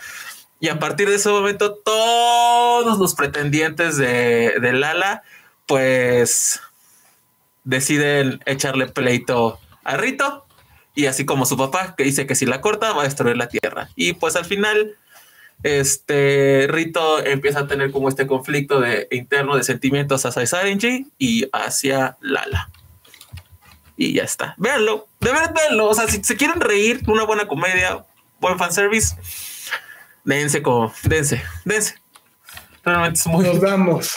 Y a partir de ese momento, todos los pretendientes de, de Lala, pues deciden echarle pleito a Rito y así como su papá, que dice que si la corta va a destruir la tierra. Y pues al final, este Rito empieza a tener como este conflicto de, interno de sentimientos hacia Sarenji y hacia Lala. Y ya está. Véanlo, de verdad véanlo. O sea, si se quieren reír, una buena comedia, buen fanservice, dense como, dense, dense. Realmente es muy. Nos damos.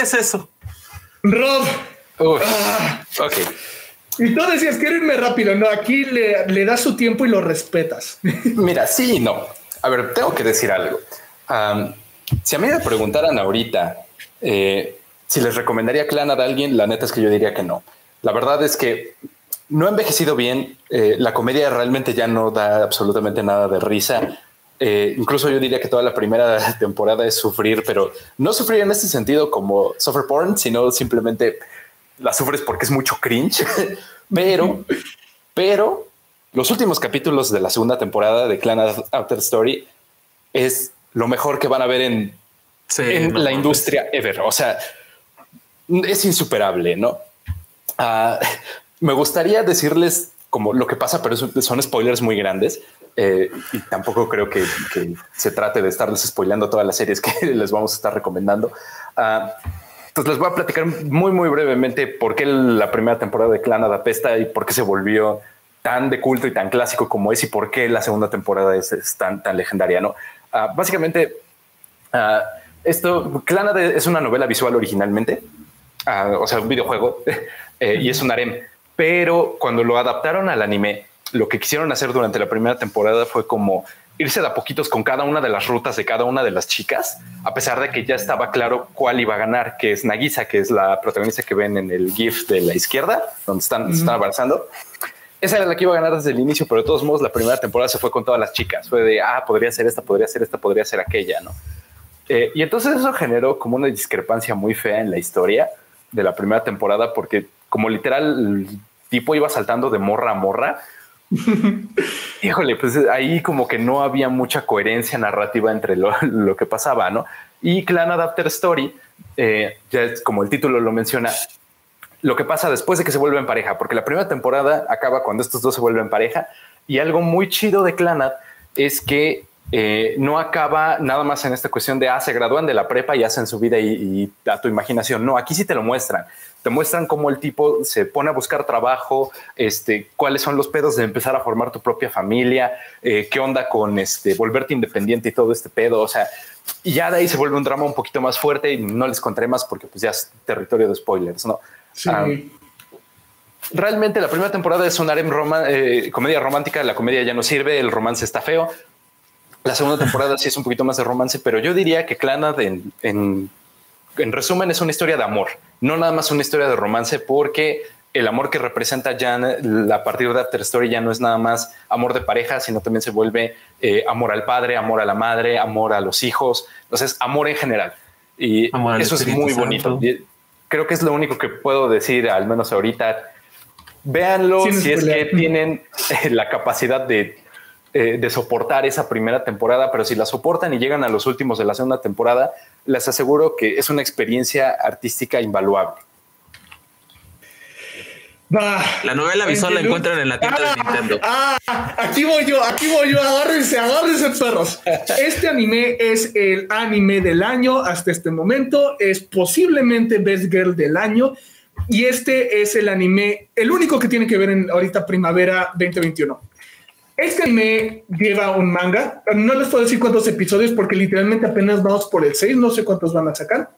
Es eso. Rob. Ah. Ok. Y tú decías, quiero irme rápido. No, aquí le, le das su tiempo y lo respetas. Mira, sí y no. A ver, tengo que decir algo. si a mí me preguntaran ahorita eh, si les recomendaría Clan a alguien, la neta es que yo diría que no. La verdad es que no ha envejecido bien. Eh, la comedia realmente ya no da absolutamente nada de risa. Eh, incluso yo diría que toda la primera *laughs* temporada es sufrir, pero no sufrir en este sentido como suffer porn, sino simplemente la sufres porque es mucho cringe, *laughs* pero, pero los últimos capítulos de la segunda temporada de Clan After Story es lo mejor que van a ver en, la industria ever. O sea, es insuperable, ¿no? Ah, me gustaría decirles como lo que pasa, pero son spoilers muy grandes eh, y tampoco creo que, se trate de estarles spoilando todas las series que *laughs* les vamos a estar recomendando. Uh, entonces les voy a platicar muy, muy brevemente por qué la primera temporada de Clan Adapesta y por qué se volvió tan de culto y tan clásico como es y por qué la segunda temporada es, tan, tan legendaria. ¿no? Ah, básicamente, uh, esto, es una novela visual originalmente, ah, o sea, un videojuego, *laughs* eh, y es un harem. Pero cuando lo adaptaron al anime, lo que quisieron hacer durante la primera temporada fue como irse de a poquitos con cada una de las rutas de cada una de las chicas, a pesar de que ya estaba claro cuál iba a ganar, que es Nagisa, que es la protagonista que ven en el GIF de la izquierda, donde están, están avanzando. Esa era la que iba a ganar desde el inicio, pero de todos modos la primera temporada se fue con todas las chicas. Fue de, ah, podría ser esta, podría ser esta, podría ser aquella, ¿no? Eh, y entonces eso generó como una discrepancia muy fea en la historia de la primera temporada, porque como literal el tipo iba saltando de morra a morra. *laughs* Híjole, pues ahí como que no había mucha coherencia narrativa entre lo, que pasaba, ¿no? Y Clan Adapter Story, eh, ya es como el título lo menciona, lo que pasa después de que se vuelven pareja, porque la primera temporada acaba cuando estos dos se vuelven pareja y algo muy chido de Clanad es que eh, no acaba nada más en esta cuestión de, ah, se gradúan de la prepa y hacen su vida y, a tu imaginación. No, aquí sí te lo muestran. Te muestran cómo el tipo se pone a buscar trabajo, este, cuáles son los pedos de empezar a formar tu propia familia, eh, qué onda con este, volverte independiente y todo este pedo. O sea, y ya de ahí se vuelve un drama un poquito más fuerte y no les contaré más porque pues ya es territorio de spoilers, ¿no? Ah, realmente la primera temporada es un harem eh, comedia romántica, la comedia ya no sirve, el romance está feo. La segunda temporada sí es un poquito más de romance, pero yo diría que Clanad en, en, resumen es una historia de amor, no nada más una historia de romance, porque el amor que representa Jan a partir de After Story ya no es nada más amor de pareja, sino también se vuelve eh, amor al padre, amor a la madre, amor a los hijos, entonces amor en general. Y eso es muy bonito creo que es lo único que puedo decir, al menos ahorita. Véanlo si es que tienen eh, la capacidad de, eh, de soportar esa primera temporada, pero si la soportan y llegan a los últimos de la segunda temporada, les aseguro que es una experiencia artística invaluable. La novela visual la encuentran en la tienda de Nintendo. Ah, aquí voy yo, aquí voy yo, agárrense, agárrense perros. Este anime es el anime del año hasta este momento, es posiblemente Best Girl del año y este es el anime, el único que tiene que ver en ahorita primavera 2021. Este anime lleva un manga, no les puedo decir cuántos episodios porque literalmente apenas vamos por el 6, no sé cuántos van a sacar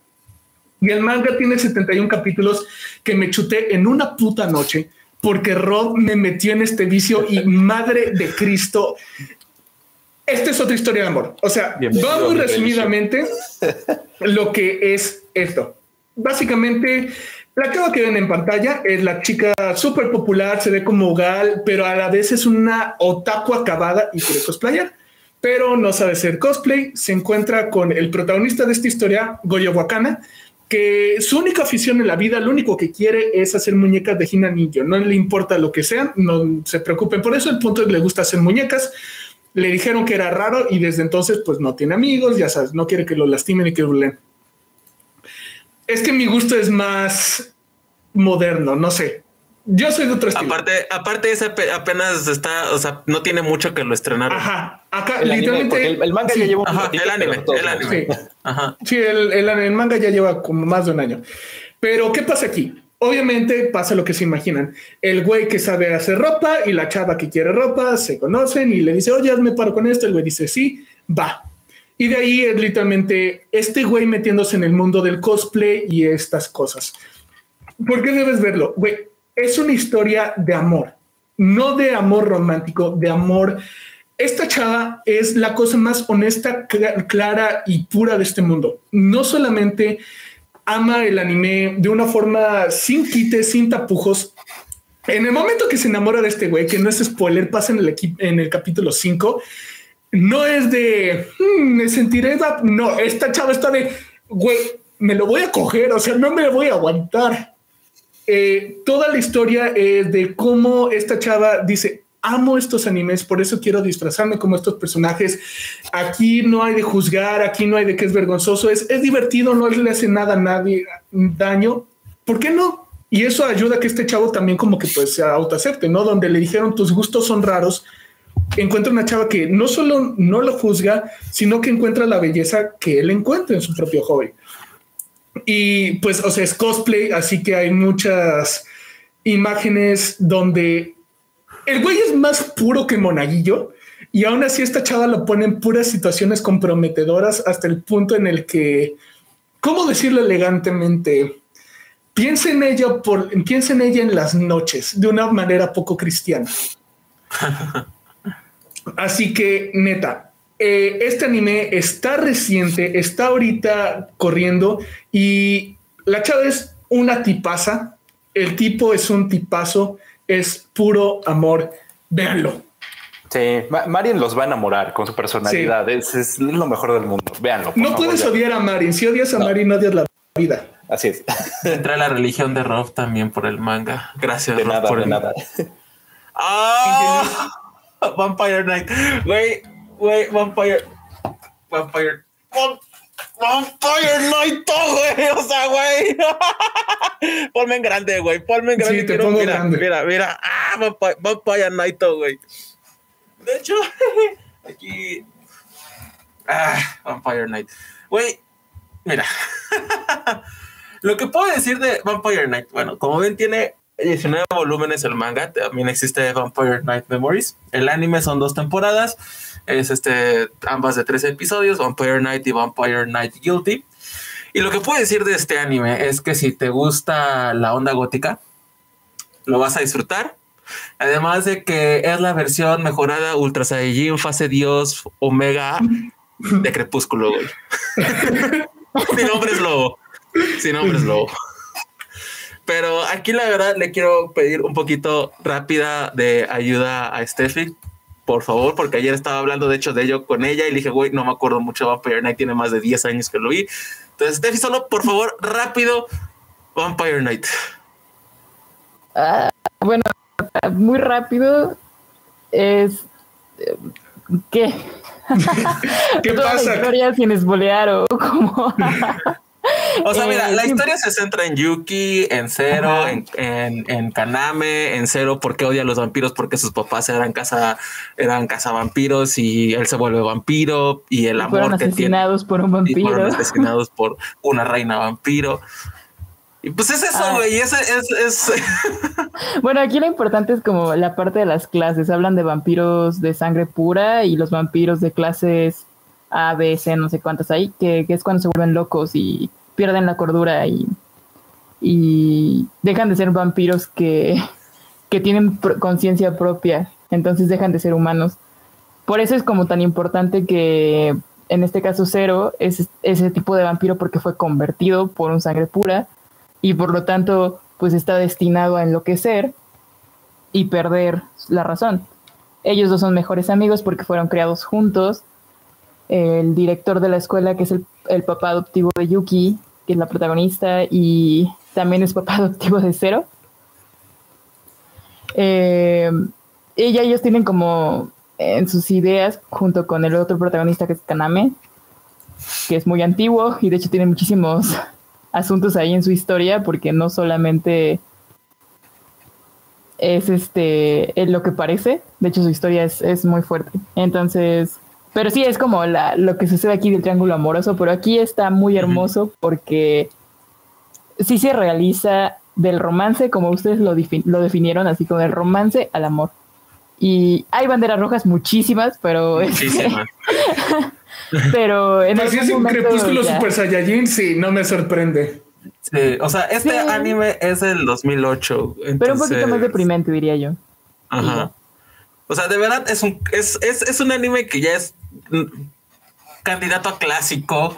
y el manga tiene 71 capítulos que me chuté en una puta noche porque Rob me metió en este vicio y madre de Cristo. Esta es otra historia de amor. O sea, va muy resumidamente lo que es esto. Básicamente, la que ven en pantalla es la chica súper popular, se ve como gal, pero a la vez es una otaku acabada y quiere cosplayar, pero no sabe ser cosplay. Se encuentra con el protagonista de esta historia, Goyo Wakana, que su única afición en la vida, lo único que quiere es hacer muñecas de Hina Ninja. No le importa lo que sean, no se preocupen por eso. El punto es que le gusta hacer muñecas. Le dijeron que era raro y desde entonces, pues no tiene amigos, ya sabes, no quiere que lo lastimen y que lo Es que mi gusto es más moderno, no sé. Yo soy de otro estilo. Aparte, aparte ese apenas está, o sea, no tiene mucho que lo estrenaron. Ajá. Acá literalmente el, manga ya lleva un ajá, el anime, el anime. Sí, Ajá. sí el, el, manga ya lleva como más de un año. Pero ¿qué pasa aquí? Obviamente pasa lo que se imaginan. El güey que sabe hacer ropa y la chava que quiere ropa se conocen y le dice, oye, hazme paro con esto. El güey dice, sí, va. Y de ahí es literalmente este güey metiéndose en el mundo del cosplay y estas cosas. ¿Por qué debes verlo? Güey, es una historia de amor, no de amor romántico, de amor. Esta chava es la cosa más honesta, clara y pura de este mundo. No solamente ama el anime de una forma sin quites, sin tapujos. En el momento que se enamora de este güey, que no es spoiler, pasa en el, en el capítulo 5, no es de hmm, me sentiré. No, esta chava está de güey, me lo voy a coger, o sea, no me voy a aguantar. Eh, toda la historia es de cómo esta chava dice, amo estos animes, por eso quiero disfrazarme como estos personajes. Aquí no hay de juzgar, aquí no hay de que es vergonzoso, es, es divertido, no le hace nada a nadie daño. ¿Por qué no? Y eso ayuda a que este chavo también como que pues se autoacepte, ¿no? Donde le dijeron tus gustos son raros, encuentra una chava que no solo no lo juzga, sino que encuentra la belleza que él encuentra en su propio hobby. Y pues, o sea, es cosplay, así que hay muchas imágenes donde el güey es más puro que monaguillo y aún así esta chava lo pone en puras situaciones comprometedoras hasta el punto en el que, ¿cómo decirlo elegantemente? Piensa en ella por, piensa en ella en las noches de una manera poco cristiana. *laughs* Así que neta, eh, este anime está reciente, está ahorita corriendo y la chava es una tipaza. El tipo es un tipazo, es puro amor. Véanlo. Sí, Marin los va a enamorar con su personalidad. Es, lo mejor del mundo. Véanlo. No puedes odiar a Marin. Si odias a Marin, no odias la vida. Así es. *laughs* Entra la religión de Rob también por el manga. Gracias. De nada, por de nada. *laughs* ¡Ah! Vampire Knight. Güey, güey, Vampire. Vampire. Vampire Knight, *laughs* güey. O sea, güey. *laughs* ponme en grande, güey. Ponme en grande. Sí, te pongo mira, grande. Mira, mira. Ah, Vampire, Vampire Knight, güey. De hecho, *laughs* aquí. Ah, Vampire Knight. Güey, mira. Lo que puedo decir de Vampire Knight, bueno, como ven, tiene 19 volúmenes el manga, también existe Vampire Knight Memories. El anime son dos temporadas, es este, ambas de tres episodios, Vampire Knight y Vampire Knight Guilty. Y lo que puedo decir de este anime es que si te gusta la onda gótica, lo vas a disfrutar. Además de que es la versión mejorada Ultra Saiyajin, fase Dios, Omega de Crepúsculo, güey. *laughs* Sin nombre es lobo. Sin nombre es lobo. Pero aquí la verdad le quiero pedir un poquito rápida de ayuda a Steffi, por favor, porque ayer estaba hablando de hecho de ello con ella y le dije, güey, no me acuerdo mucho de Vampire Knight, tiene más de 10 años que lo vi. Entonces, Steffi, solo por favor, rápido, Vampire Knight. Ah, bueno, muy rápido es... ¿Qué? *laughs* ¿Qué pasa? La historia sin esbolear o como... *laughs* *laughs* O sea, mira, la historia se centra en Yuki, en Zero, en, en, en, Kaname, en Zero porque odia a los vampiros porque sus papás eran casa, eran cazavampiros y él se vuelve vampiro y el y amor fueron que asesinados tiene. por un vampiro. Y fueron asesinados por una reina vampiro. Y pues es eso, Ah. güey. Es, es, es, *laughs* Bueno, aquí lo importante es como la parte de las clases. Hablan de vampiros de sangre pura y los vampiros de clases A, B, C, no sé cuántas hay, que, es cuando se vuelven locos y pierden la cordura y, dejan de ser vampiros que, que tienen conciencia propia. Entonces dejan de ser humanos. Por eso es como tan importante que en este caso Cero es ese tipo de vampiro porque fue convertido por un sangre pura y por lo tanto pues está destinado a enloquecer y perder la razón. Ellos dos son mejores amigos porque fueron criados juntos. El director de la escuela, que es el, papá adoptivo de Yuki, que es la protagonista, y también es papá *laughs* adoptivo de Zero. Eh, ella ellos tienen como en sus ideas, junto con el otro protagonista que es Kaname, que es muy antiguo y de hecho tiene muchísimos *laughs* asuntos ahí en su historia, porque no solamente es este es lo que parece, de hecho su historia es, es muy fuerte. Entonces, pero sí es como la, lo que sucede aquí del triángulo amoroso, pero aquí está muy hermoso porque sí se realiza del romance, como ustedes lo, lo definieron, así como del romance al amor. Y hay banderas rojas muchísimas, pero *laughs* muchísimas. *laughs* pero en Pues si algún es un crepúsculo ya- Super Saiyajin, sí, no me sorprende. Sí, o sea, este Sí. anime es del 2008. pero un poquito entonces- más deprimente, diría yo. Ajá. O sea, de verdad es un, es, es, es un anime que ya es candidato a clásico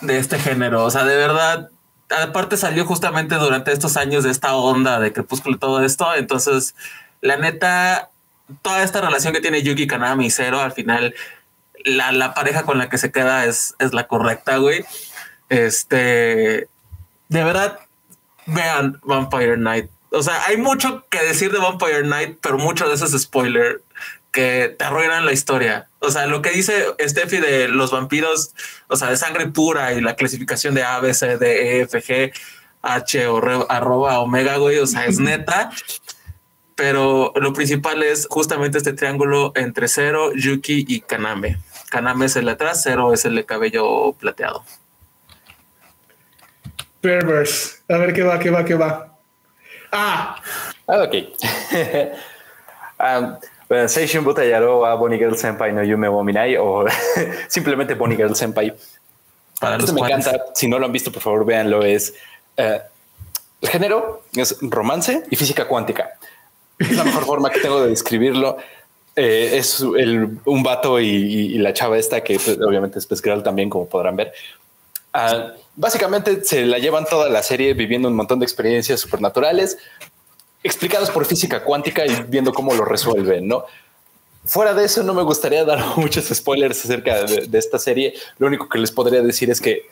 de este género. O sea, de verdad, aparte salió justamente durante estos años de esta onda de Crepúsculo y todo esto. Entonces, la neta, toda esta relación que tiene Yuki Kanami y Zero, al final, la, la pareja con la que se queda es, es la correcta, güey. Este, de verdad, vean Vampire Knight. O sea, hay mucho que decir de Vampire Knight, pero mucho de eso es spoiler que te arruinan la historia. O sea, lo que dice Steffi de los vampiros, o sea, de sangre pura y la clasificación de A, B, C, D, E, F, G, H o re- arroba omega, güey, o sea, es *laughs* neta. Pero lo principal es justamente este triángulo entre Zero, Yuki y Kaname. Kaname es el de atrás, Zero es el de cabello plateado. Perverse. A ver qué va, qué va, qué va. Ah, Ah, ok. um, *laughs* bueno, Seishun Butayaro a Bonnie Girl Senpai no Yume wo Minai o *laughs* simplemente Bonnie Girl Senpai. Para Esto me cuates. encanta. Si no lo han visto, por favor, véanlo. Es eh, el género es romance y física cuántica. Es la mejor *laughs* forma que tengo de describirlo. Eh, es el, un vato y, y- y la chava esta que pues, obviamente es Girl también, como podrán ver. Ah, básicamente se la llevan toda la serie viviendo un montón de experiencias supernaturales explicadas por física cuántica y viendo cómo lo resuelven, ¿no? fuera de eso, no me gustaría *laughs* dar muchos spoilers acerca de, esta serie. Lo único que les podría decir es que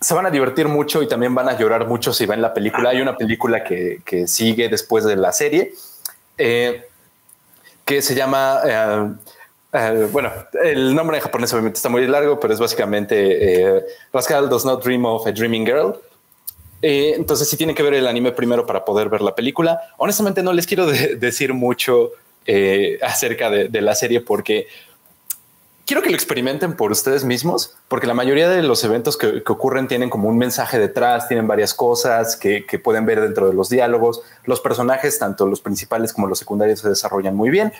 se van a divertir mucho y también van a llorar mucho si ven la película. Hay una película que, sigue después de la serie eh, que se llama... Eh, eh, bueno, el nombre en japonés obviamente está muy largo, pero es básicamente Rascal Does Not Dream of a Dreaming Girl. Entonces sí tienen que ver el anime primero para poder ver la película. Honestamente no les quiero *laughs* decir mucho acerca de, la serie porque quiero que lo experimenten por ustedes mismos, porque la mayoría de los eventos que, ocurren tienen como un mensaje detrás, tienen varias cosas que, pueden ver dentro de los diálogos. Los personajes, tanto los principales como los secundarios, se desarrollan muy bien.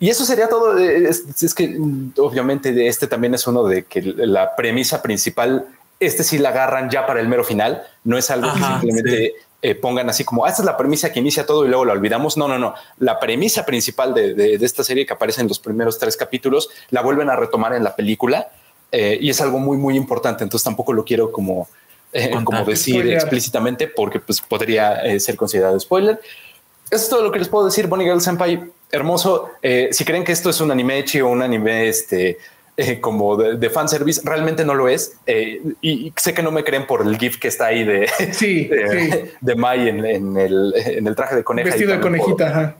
y eso sería todo. Es, que obviamente este también es uno de que la premisa principal, este sí la agarran ya para el mero final. No es algo que simplemente eh, pongan así como, ah, esta es la premisa que inicia todo y luego la olvidamos. No, no, no. La premisa principal de, esta serie que aparece en los primeros tres capítulos la vuelven a retomar en la película eh, y es algo muy, muy importante. Entonces tampoco lo quiero como, eh, como decir explícitamente porque pues, podría ser considerado spoiler. Eso es todo lo que les puedo decir. Bonnie Girl Senpai, hermoso. si creen que esto es un anime chi o un anime este, eh, como de, de fanservice, realmente no lo es. Eh, y, sé que no me creen por el GIF que está ahí de, sí, *laughs* de, de Mai en, el, en, el, traje de coneja. Vestido de conejita,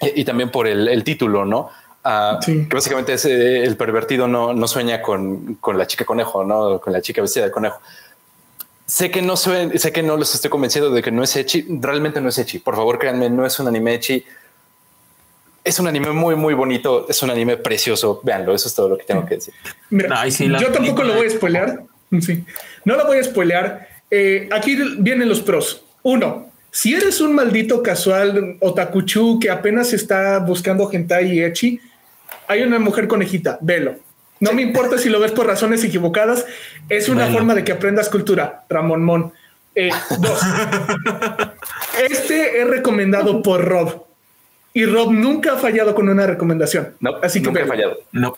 y, también por el, título, ¿no? Ah, que básicamente es eh, el pervertido no, no sueña con, con, la chica conejo, no con la chica vestida de conejo. Sé que no sé que no les estoy convenciendo de que no es Echi. Realmente no es Echi. Por favor, créanme, no es un anime Echi es un anime muy, muy bonito. Es un anime precioso. Véanlo. Eso es todo lo que tengo que decir. yo tampoco lo voy a spoilear. Sí. No lo voy a spoilear. Eh, aquí vienen los pros. Uno, si eres un maldito casual otakuchu que apenas está buscando hentai y echi, hay una mujer conejita, velo. No me importa si lo ves por razones equivocadas, es una forma de que aprendas cultura. Ramón Mon. Eh, dos. *laughs* este es recomendado por Rob. Y Rob nunca ha fallado con una recomendación. No, así que nunca ha fallado. No.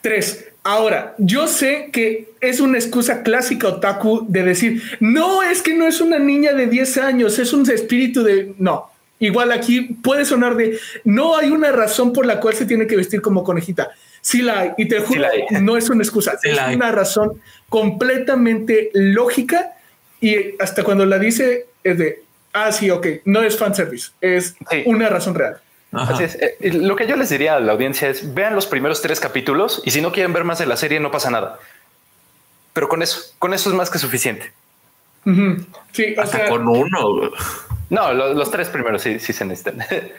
Tres. Ahora, yo sé que es una excusa clásica otaku de decir, no, es que no es una niña de 10 años, es un espíritu de... No, igual aquí puede sonar de, no hay una razón por la cual se tiene que vestir como conejita. Sí la hay, y te juro, no es una excusa, es una razón completamente lógica y hasta cuando la dice es de, ah, sí, ok, no es fanservice, es una razón real. Así es. Eh, lo que yo les diría a la audiencia es vean los primeros tres capítulos y si no quieren ver más de la serie no pasa nada. Pero con eso, con eso es más que suficiente. Sí, o sea, con uno. No, los, tres primeros sí, sí se necesitan. *laughs*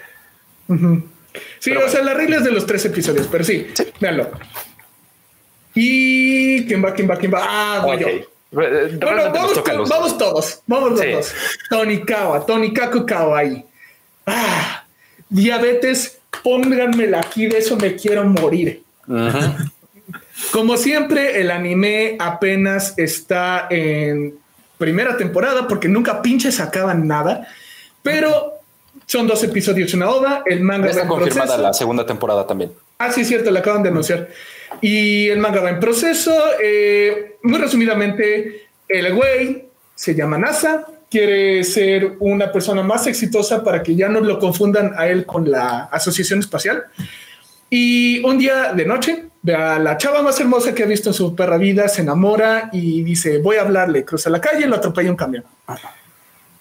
Sí, o sea, la regla es de los tres episodios, pero sí, sí. véanlo. Y quién va, quién va, quién va. Ah, yo. Bueno, vamos, todos, vamos los dos. Tony Kawa, Tony Kaku ahí. Ah, diabetes, pónganmela aquí, de eso me quiero morir. Como siempre, el anime apenas está en primera temporada porque nunca pinches acaban nada, pero son dos episodios una oda. El manga está confirmada la segunda temporada también. Ah, sí, es cierto, la acaban de anunciar. Y el manga va en proceso. Eh, muy resumidamente, el güey se llama NASA, quiere ser una persona más exitosa para que ya no lo confundan a él con la Asociación Espacial. Y un día de noche ve a la chava más hermosa que ha visto en su perra vida, se enamora y dice, voy a hablarle, cruza la calle y lo atropella un camión.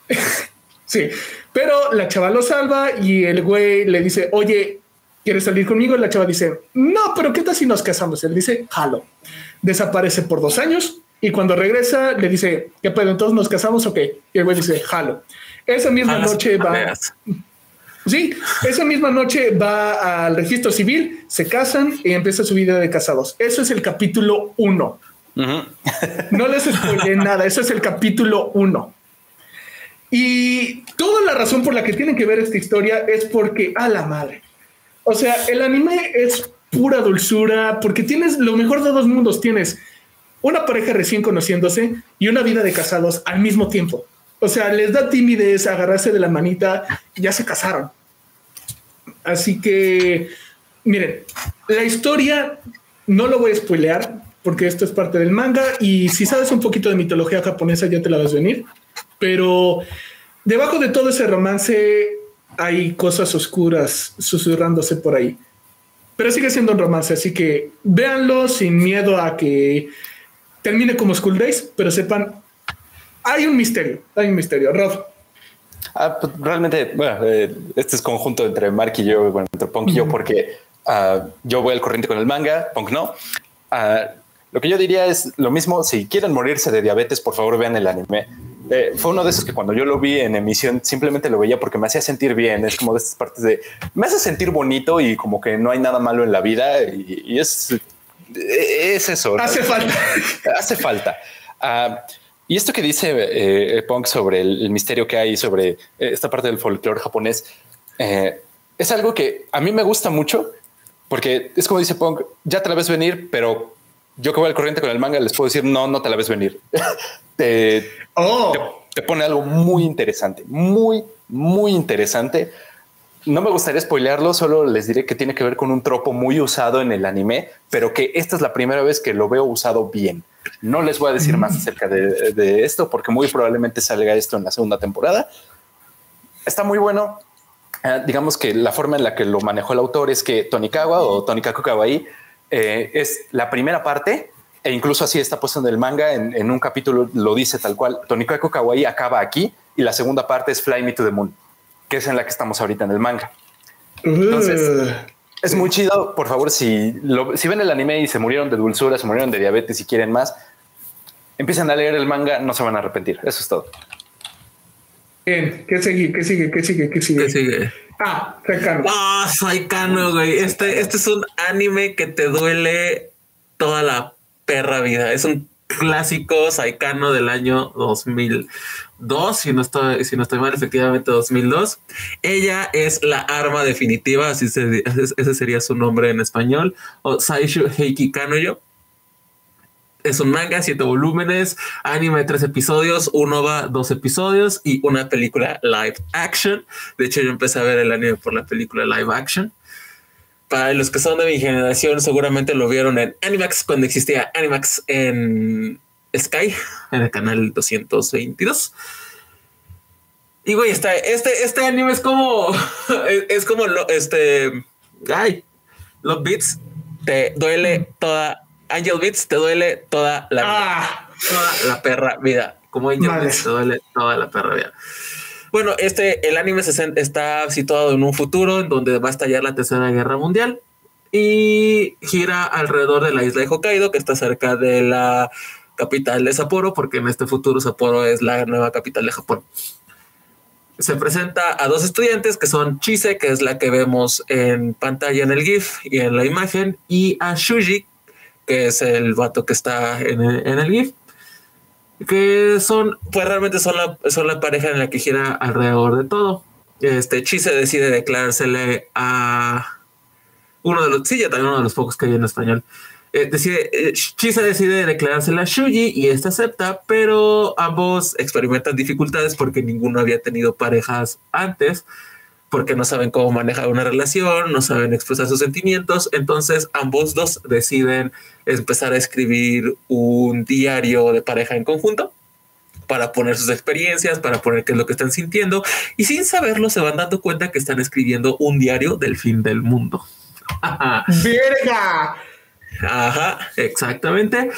*laughs* sí, pero la chava lo salva y el güey le dice, oye, ¿quieres salir conmigo? Y la chava dice, no, pero ¿qué tal si nos casamos? Él dice, jalo. Desaparece por dos años y cuando regresa le dice, ¿qué pedo? Entonces nos casamos, ok. Y el güey dice, jalo. Esa misma noche va... Sí, esa misma noche va al registro civil, se casan y empieza su vida de casados. Eso es el capítulo uno. No les spoilé *laughs* nada, eso es el capítulo uno. Y toda la razón por la que tienen que ver esta historia es porque, a la madre, o sea, el anime es pura dulzura porque tienes lo mejor de dos mundos. Tienes una pareja recién conociéndose y una vida de casados al mismo tiempo. O sea, les da timidez agarrarse de la manita y ya se casaron. Así que, miren, la historia no lo voy a spoilear porque esto es parte del manga y si sabes un poquito de mitología japonesa ya te la vas a venir. Pero debajo de todo ese romance hay cosas oscuras susurrándose por ahí. Pero sigue siendo un romance, así que véanlo sin miedo a que termine como School Days, pero sepan, hay un misterio, hay un misterio. Rod. Ah, pues, realmente, bueno, eh, este es conjunto entre Mark y yo, bueno, entre Punk y yo, porque uh, yo voy al corriente con el manga, Punk no. Uh, lo que yo diría es lo mismo, si quieren morirse de diabetes, por favor vean el anime. Eh, fue uno de esos que cuando yo lo vi en emisión simplemente lo veía porque me hacía sentir bien. Es como de estas partes de me hace sentir bonito y como que no hay nada malo en la vida y, es, es eso. Hace falta. *laughs* Hace falta. Uh, y esto que dice eh, Punk sobre el, misterio que hay sobre eh, esta parte del folclore japonés eh, es algo que a mí me gusta mucho porque es como dice Punk, ya te la ves venir, pero yo que voy al corriente con el manga les puedo decir no, no te la ves venir. *laughs* Oh. te, te, pone algo muy interesante, muy, muy interesante. No me gustaría spoilearlo, solo les diré que tiene que ver con un tropo muy usado en el anime, pero que esta es la primera vez que lo veo usado bien. No les voy a decir más acerca de, esto porque muy probablemente salga esto en la segunda temporada. Está muy bueno. Ah, digamos que la forma en la que lo manejó el autor es que Tonikawa o Tonikaku Kawaii eh, es la primera parte e incluso así está puesto en el manga. En, un capítulo lo dice tal cual. Tonikaku Kawaii acaba aquí y la segunda parte es Fly Me to the Moon, que es en la que estamos ahorita en el manga. Entonces, es muy chido. Por favor, si, si ven el anime y se murieron de dulzura, se murieron de diabetes y quieren más, empiecen a leer el manga, no se van a arrepentir. Eso es todo. Bien, ¿qué sigue? ¿Qué sigue? ¿Qué sigue? ¿Qué sigue? ¿Qué sigue? Ah, Saikano. Ah, Saikano, güey. Este, este es un anime que te duele toda la perra vida. Es un clásico Saikano del año 2002, si no estoy, si no estoy mal, efectivamente 2002. Ella es la arma definitiva, así se, ese sería su nombre en español, o Saishu Heiki Kanoyo. Es un manga, siete volúmenes, anime tres episodios, uno va dos episodios y una película live action. De hecho, yo empecé a ver el anime por la película live action para los que son de mi generación, seguramente lo vieron en Animax cuando existía Animax en Sky, en el canal 222. Y güey, está, este, este anime es como, *laughs* es, como lo, este, ay, Love Beats te duele toda, Angel Beats te duele toda la, ah. toda la perra vida. Como Angel Beats te duele toda la perra vida. Bueno, este, el anime está situado en un futuro en donde va a estallar la tercera guerra mundial y gira alrededor de la isla de Hokkaido, que está cerca de la capital de Sapporo, porque en este futuro Sapporo es la nueva capital de Japón. Se presenta a dos estudiantes que son Chise, que es la que vemos en pantalla en el GIF y en la imagen, y a Shuji, que es el vato que está en el GIF que son, pues realmente son la, son la pareja en la que gira alrededor de todo. Este Chise decide declarársele a uno de los, sí, ya también uno de los pocos que hay en español. Eh, decide, eh, decide a Shuji y esta acepta, pero ambos experimentan dificultades porque ninguno había tenido parejas antes porque no saben cómo manejar una relación, no saben expresar sus sentimientos, entonces ambos dos deciden empezar a escribir un diario de pareja en conjunto para poner sus experiencias, para poner qué es lo que están sintiendo y sin saberlo se van dando cuenta que están escribiendo un diario del fin del mundo. *laughs* ¡Verga! Ajá, exactamente.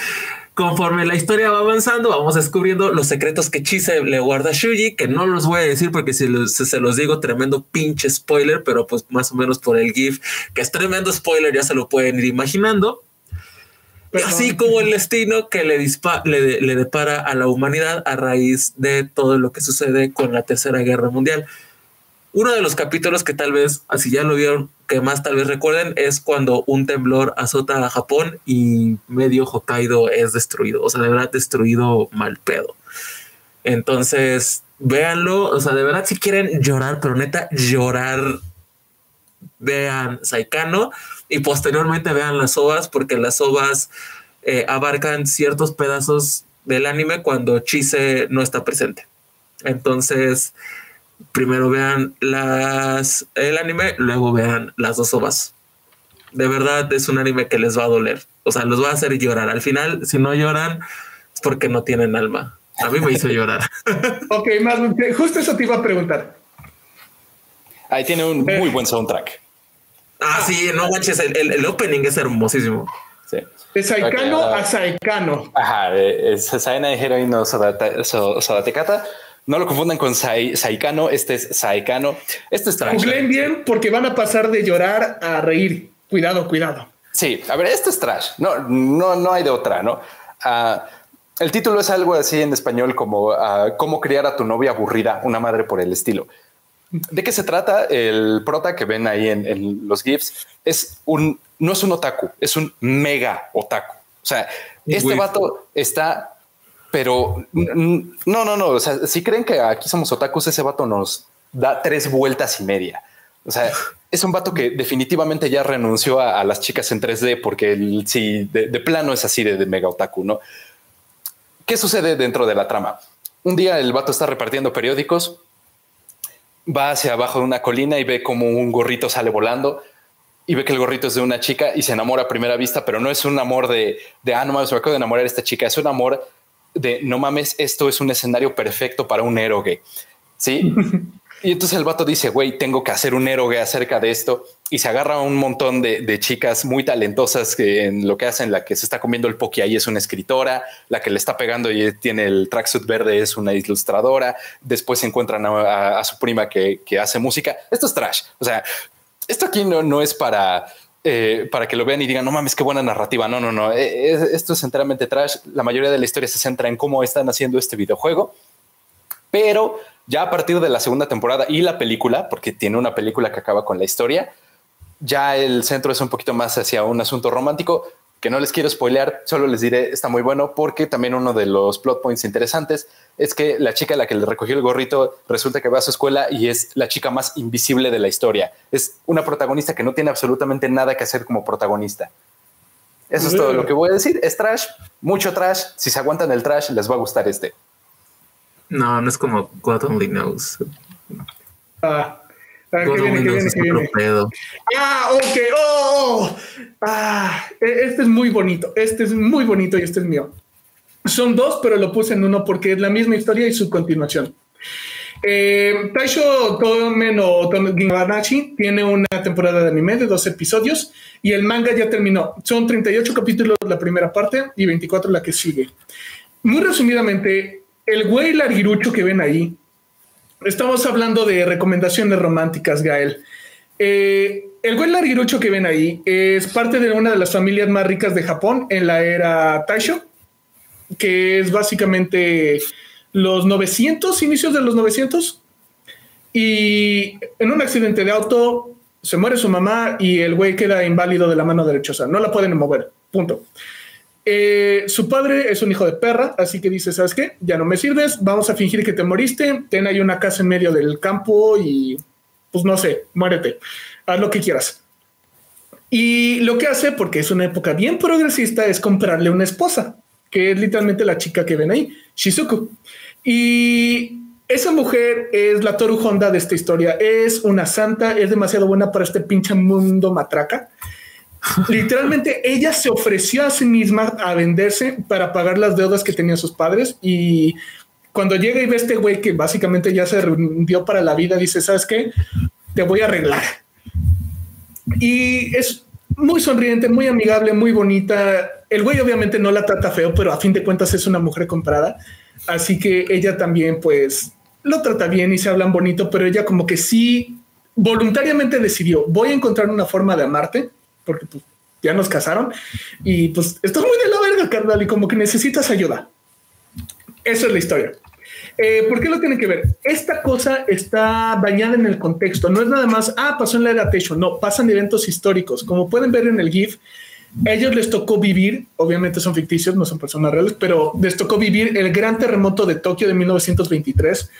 Conforme la historia va avanzando, vamos descubriendo los secretos que Chise le guarda a Shuji, que no los voy a decir porque si, se los digo, tremendo pinche spoiler, pero pues más o menos por el GIF, que es tremendo spoiler, ya se lo pueden ir imaginando. Así como el destino que le, le, le depara a la humanidad a raíz de todo lo que sucede con la Tercera Guerra Mundial. Uno de los capítulos que tal vez, así ya lo vieron, que más tal vez recuerden, es cuando un temblor azota a Japón y medio Hokkaido es destruido. O sea, de verdad destruido mal pedo. Entonces, véanlo. O sea, de verdad, si quieren llorar, pero neta, llorar, vean Saikano y posteriormente vean las ovas, porque las ovas eh, abarcan ciertos pedazos del anime cuando Chise no está presente. Entonces, primero vean las, el anime, luego vean las dos ovas. De verdad es un anime que les va a doler. O sea, los va a hacer llorar. Al final, si no lloran, es porque no tienen alma. A mí me hizo llorar. *laughs* ok, más justo eso te iba a preguntar. Ahí tiene un muy buen soundtrack. Ah, sí, no manches, el, opening es hermosísimo. Sí. De Saikano a Saikano. Ajá, es Saina Heroino Sodatekata. No lo confundan con Saikano, este es Saikano. Este es trash. bien porque van a pasar de llorar a reír. Cuidado, cuidado. Sí, a ver, este es trash. No, no, no hay de otra, ¿no? Uh, el título es algo así en español como uh, Cómo criar a tu novia aburrida, una madre por el estilo. ¿De qué se trata? El prota que ven ahí en, los GIFs es un, no es un otaku, es un mega otaku. O sea, este vato está, pero no, no, no. O sea, si creen que aquí somos otakus, ese vato nos da tres vueltas y media. O sea, *laughs* es un vato que definitivamente ya renunció a, las chicas en 3D porque el, si de, plano es así de, de mega otaku, ¿no? ¿Qué sucede dentro de la trama? Un día el vato está repartiendo periódicos, va hacia abajo de una colina y ve como un gorrito sale volando y ve que el gorrito es de una chica y se enamora a primera vista, pero no es un amor de, de ah, no me acabo de enamorar de esta chica, es un amor de no mames, esto es un escenario perfecto para un héroe. Sí. *laughs* Y entonces el vato dice, güey, tengo que hacer un héroe acerca de esto. Y se agarra a un montón de, chicas muy talentosas que en lo que hacen, la que se está comiendo el poki ahí es una escritora, la que le está pegando y tiene el tracksuit verde es una ilustradora. Después se encuentran a, su prima que, hace música. Esto es trash. O sea, esto aquí no, no es para, eh, para que lo vean y digan, no mames, qué buena narrativa. No, no, no. Eh, esto es enteramente trash. La mayoría de la historia se centra en cómo están haciendo este videojuego, pero ya a partir de la segunda temporada y la película, porque tiene una película que acaba con la historia, ya el centro es un poquito más hacia un asunto romántico que no les quiero spoilear, solo les diré, está muy bueno porque también uno de los plot points interesantes es que la chica a la que le recogió el gorrito resulta que va a su escuela y es la chica más invisible de la historia. Es una protagonista que no tiene absolutamente nada que hacer como protagonista. Eso es todo lo que voy a decir. Es trash, mucho trash. Si se aguantan el trash, les va a gustar este. No, no es como God Only Knows. Ah, ah God Only Knows Ah, ok. Oh, oh, Ah, e, este es muy bonito. Este es muy bonito y este es mío. Son dos, pero lo puse en uno porque es la misma historia y su continuación. Eh, Taisho Tomen o tiene una temporada de anime de dos episodios y el manga ya terminó. Son 38 capítulos la primera parte y 24 la que sigue. Muy resumidamente, el güey larguirucho que ven ahí, estamos hablando de recomendaciones románticas, Gael. Eh, el güey larguirucho que ven ahí es parte de una de las familias más ricas de Japón en la era Taisho, que es básicamente los 900, inicios de los 900. Y en un accidente de auto se muere su mamá y el güey queda inválido de la mano sea, no la pueden mover, punto. Eh, su padre es un hijo de perra, así que dice, ¿sabes qué? Ya no me sirves, vamos a fingir que te moriste, ten ahí una casa en medio del campo y pues no sé, muérete, haz lo que quieras. Y lo que hace, porque es una época bien progresista, es comprarle una esposa, que es literalmente la chica que ven ahí, Shizuku. Y esa mujer es la Toru Honda de esta historia, es una santa, es demasiado buena para este pinche mundo matraca. *laughs* Literalmente ella se ofreció a sí misma a venderse para pagar las deudas que tenían sus padres y cuando llega y ve a este güey que básicamente ya se rindió para la vida, dice, ¿sabes qué? Te voy a arreglar. Y es muy sonriente, muy amigable, muy bonita. El güey obviamente no la trata feo, pero a fin de cuentas es una mujer comprada. Así que ella también pues lo trata bien y se hablan bonito, pero ella como que sí voluntariamente decidió, voy a encontrar una forma de amarte porque pues, ya nos casaron y pues esto es muy de la verga, carnal, y como que necesitas ayuda. Eso es la historia. Eh, ¿Por qué lo tienen que ver? Esta cosa está bañada en el contexto. No es nada más, ah, pasó en la era Techo. No, pasan eventos históricos. Como pueden ver en el GIF, ellos les tocó vivir, obviamente son ficticios, no son personas reales, pero les tocó vivir el gran terremoto de Tokio de 1923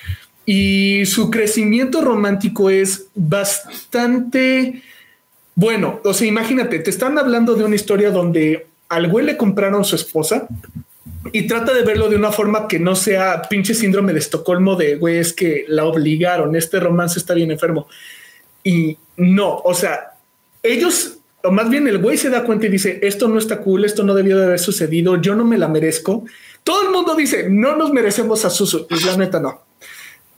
y su crecimiento romántico es bastante bueno, o sea, imagínate, te están hablando de una historia donde al güey le compraron su esposa y trata de verlo de una forma que no sea pinche síndrome de Estocolmo de güey, es que la obligaron, este romance está bien enfermo. Y no, o sea, ellos, o más bien el güey se da cuenta y dice, esto no está cool, esto no debió de haber sucedido, yo no me la merezco. Todo el mundo dice, no nos merecemos a Susu, y la neta no.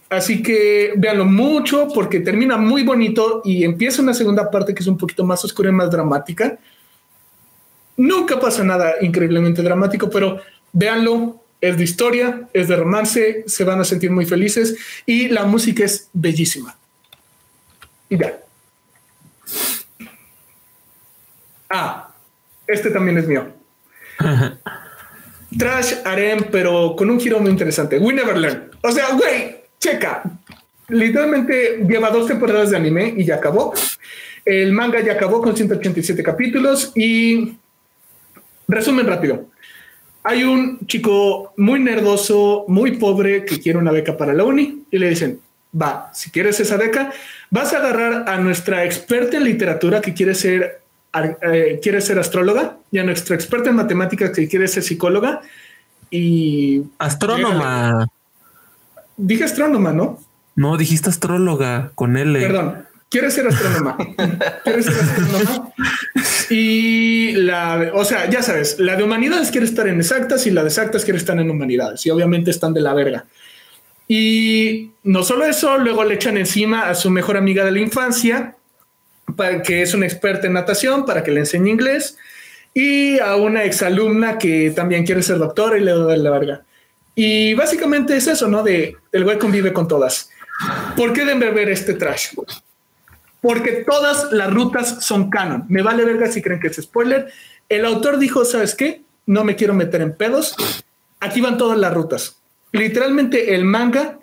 Así que véanlo mucho porque termina muy bonito y empieza una segunda parte que es un poquito más oscura y más dramática. Nunca pasa nada increíblemente dramático, pero véanlo. Es de historia, es de romance, se van a sentir muy felices y la música es bellísima. Y vean. Ah, este también es mío. *laughs* Trash harem, pero con un giro muy interesante. We never learn. O sea, güey, checa. Literalmente lleva dos temporadas de anime y ya acabó. El manga ya acabó con 187 capítulos y resumen rápido. Hay un chico muy nerdoso, muy pobre que quiere una beca para la uni y le dicen, va, si quieres esa beca, vas a agarrar a nuestra experta en literatura que quiere ser, eh, quiere ser astróloga y a nuestra experta en matemáticas que quiere ser psicóloga y... Astrónoma. Dije astrónoma, ¿no? No, dijiste astróloga con L. Perdón, quieres ser astrónoma. *laughs* quieres ser astrónoma. Y la, o sea, ya sabes, la de humanidades quiere estar en exactas y la de exactas quiere estar en humanidades. Y obviamente están de la verga. Y no solo eso, luego le echan encima a su mejor amiga de la infancia, para que es una experta en natación, para que le enseñe inglés, y a una exalumna que también quiere ser doctora y le da la verga. Y básicamente es eso, ¿no? De el güey convive con todas. ¿Por qué deben ver este trash? Porque todas las rutas son canon. Me vale verga si creen que es spoiler. El autor dijo, ¿sabes qué? No me quiero meter en pedos. Aquí van todas las rutas. Literalmente el manga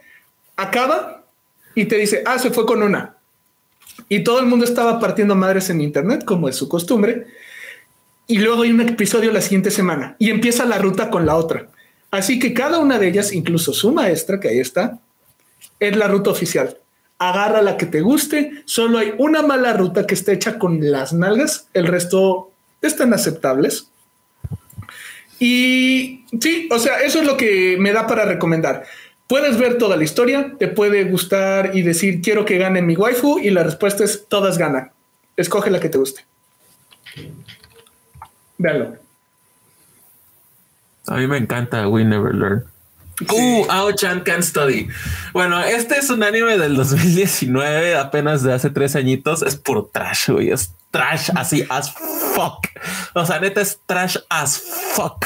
acaba y te dice, ah, se fue con una. Y todo el mundo estaba partiendo madres en internet, como es su costumbre. Y luego hay un episodio la siguiente semana y empieza la ruta con la otra. Así que cada una de ellas, incluso su maestra, que ahí está, es la ruta oficial. Agarra la que te guste. Solo hay una mala ruta que está hecha con las nalgas. El resto están aceptables. Y sí, o sea, eso es lo que me da para recomendar. Puedes ver toda la historia, te puede gustar y decir quiero que gane mi waifu y la respuesta es todas ganan. Escoge la que te guste. Véanlo. A mí me encanta We Never Learn. Uh, Ao Chan Can Study. Bueno, este es un anime del 2019, apenas de hace tres añitos. Es puro trash, güey. Es trash así as fuck. O sea, neta es trash as fuck.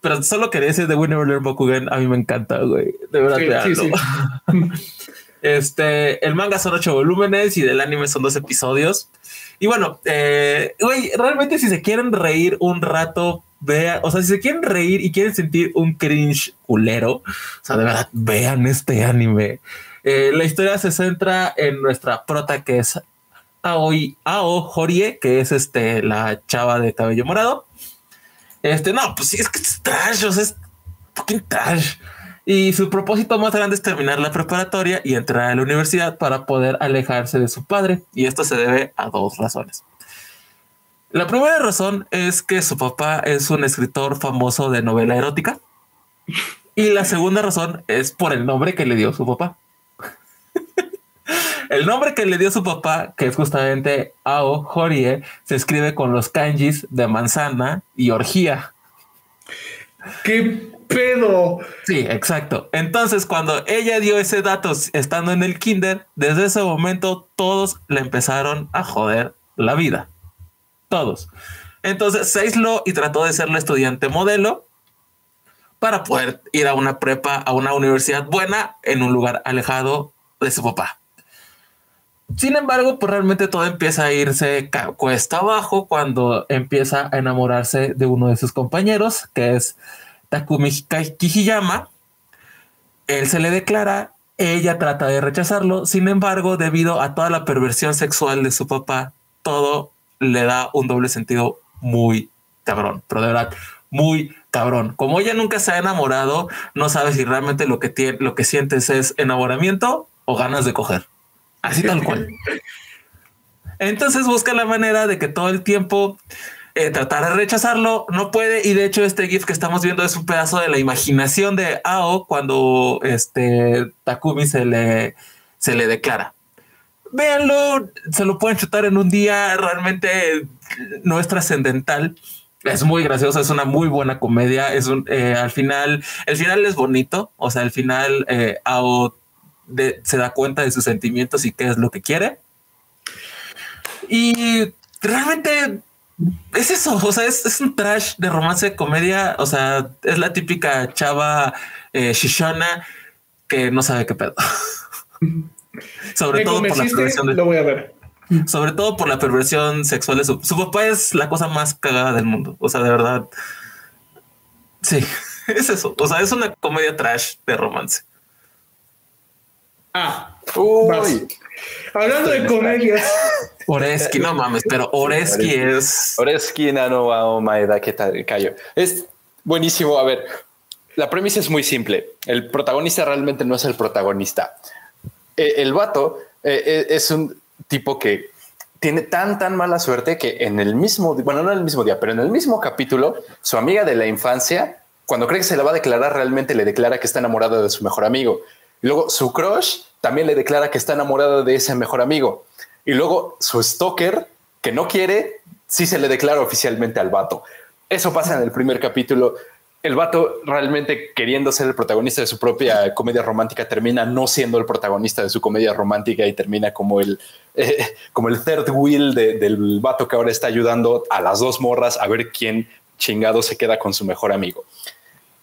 Pero solo quería decir de We Never Learn Bokugan. A mí me encanta, güey. De verdad, sí, sí, *laughs* Este, el manga son ocho volúmenes y del anime son dos episodios. Y bueno, eh, güey, realmente si se quieren reír un rato vea, o sea, si se quieren reír y quieren sentir un cringe culero, o sea, de verdad, vean este anime. Eh, la historia se centra en nuestra prota que es Aoi, Ao Horie, que es este, la chava de cabello morado. Este, no, pues sí, es que es trash, o sea, es fucking trash. Y su propósito más grande es terminar la preparatoria y entrar a la universidad para poder alejarse de su padre. Y esto se debe a dos razones. La primera razón es que su papá es un escritor famoso de novela erótica. Y la segunda razón es por el nombre que le dio su papá. *laughs* el nombre que le dio su papá, que es justamente Ao Horie, se escribe con los kanjis de manzana y orgía. ¡Qué pedo! Sí, exacto. Entonces, cuando ella dio ese dato estando en el kinder, desde ese momento todos le empezaron a joder la vida todos. Entonces se aisló y trató de ser la estudiante modelo para poder ir a una prepa, a una universidad buena en un lugar alejado de su papá. Sin embargo, pues realmente todo empieza a irse cuesta abajo cuando empieza a enamorarse de uno de sus compañeros, que es Takumi Kijiyama. Él se le declara, ella trata de rechazarlo, sin embargo, debido a toda la perversión sexual de su papá, todo le da un doble sentido muy cabrón, pero de verdad, muy cabrón. Como ella nunca se ha enamorado, no sabe si realmente lo que tiene, lo que sientes es enamoramiento o ganas de coger. Así tal cual. *laughs* Entonces busca la manera de que todo el tiempo eh, tratar de rechazarlo, no puede. Y de hecho, este GIF que estamos viendo es un pedazo de la imaginación de Ao cuando este Takumi se le, se le declara véanlo, se lo pueden chutar en un día, realmente no es trascendental. Es muy gracioso, es una muy buena comedia. Es un eh, al final, el final es bonito. O sea, al final, eh, Ao se da cuenta de sus sentimientos y qué es lo que quiere. Y realmente es eso, o sea, es, un trash de romance, comedia, o sea, es la típica chava eh, shishona que no sabe qué pedo. *laughs* Sobre todo por la perversión Lo voy a ver. Sobre todo por la perversión sexual de su, su papá es la cosa más cagada del mundo. O sea, de verdad. Sí, *laughs* es eso. O sea, es una comedia trash de romance. Ah, uy. Hablando de comedias. Oreski, no mames, pero Oreski es. Oreski, Nano, Maeda, ¿qué tal? Callo. Es buenísimo. A ver, la premisa es muy simple. El protagonista realmente no es el protagonista. E, el vato eh, eh, es un tipo que tiene tan, tan mala suerte que en el mismo, bueno, no en el mismo día, pero en el mismo capítulo, su amiga de la infancia, cuando cree que se la va a declarar, realmente le declara que está enamorada de su mejor amigo. Y luego su crush también le declara que está enamorada de ese mejor amigo. Y luego su stalker, que no quiere, sí se le declara oficialmente al vato. Eso pasa en el primer capítulo el vato realmente queriendo ser el protagonista de su propia comedia romántica termina no siendo el protagonista de su comedia romántica y termina como el, eh, como el third wheel del vato que ahora está ayudando a las dos morras a ver quién chingado se queda con su mejor amigo.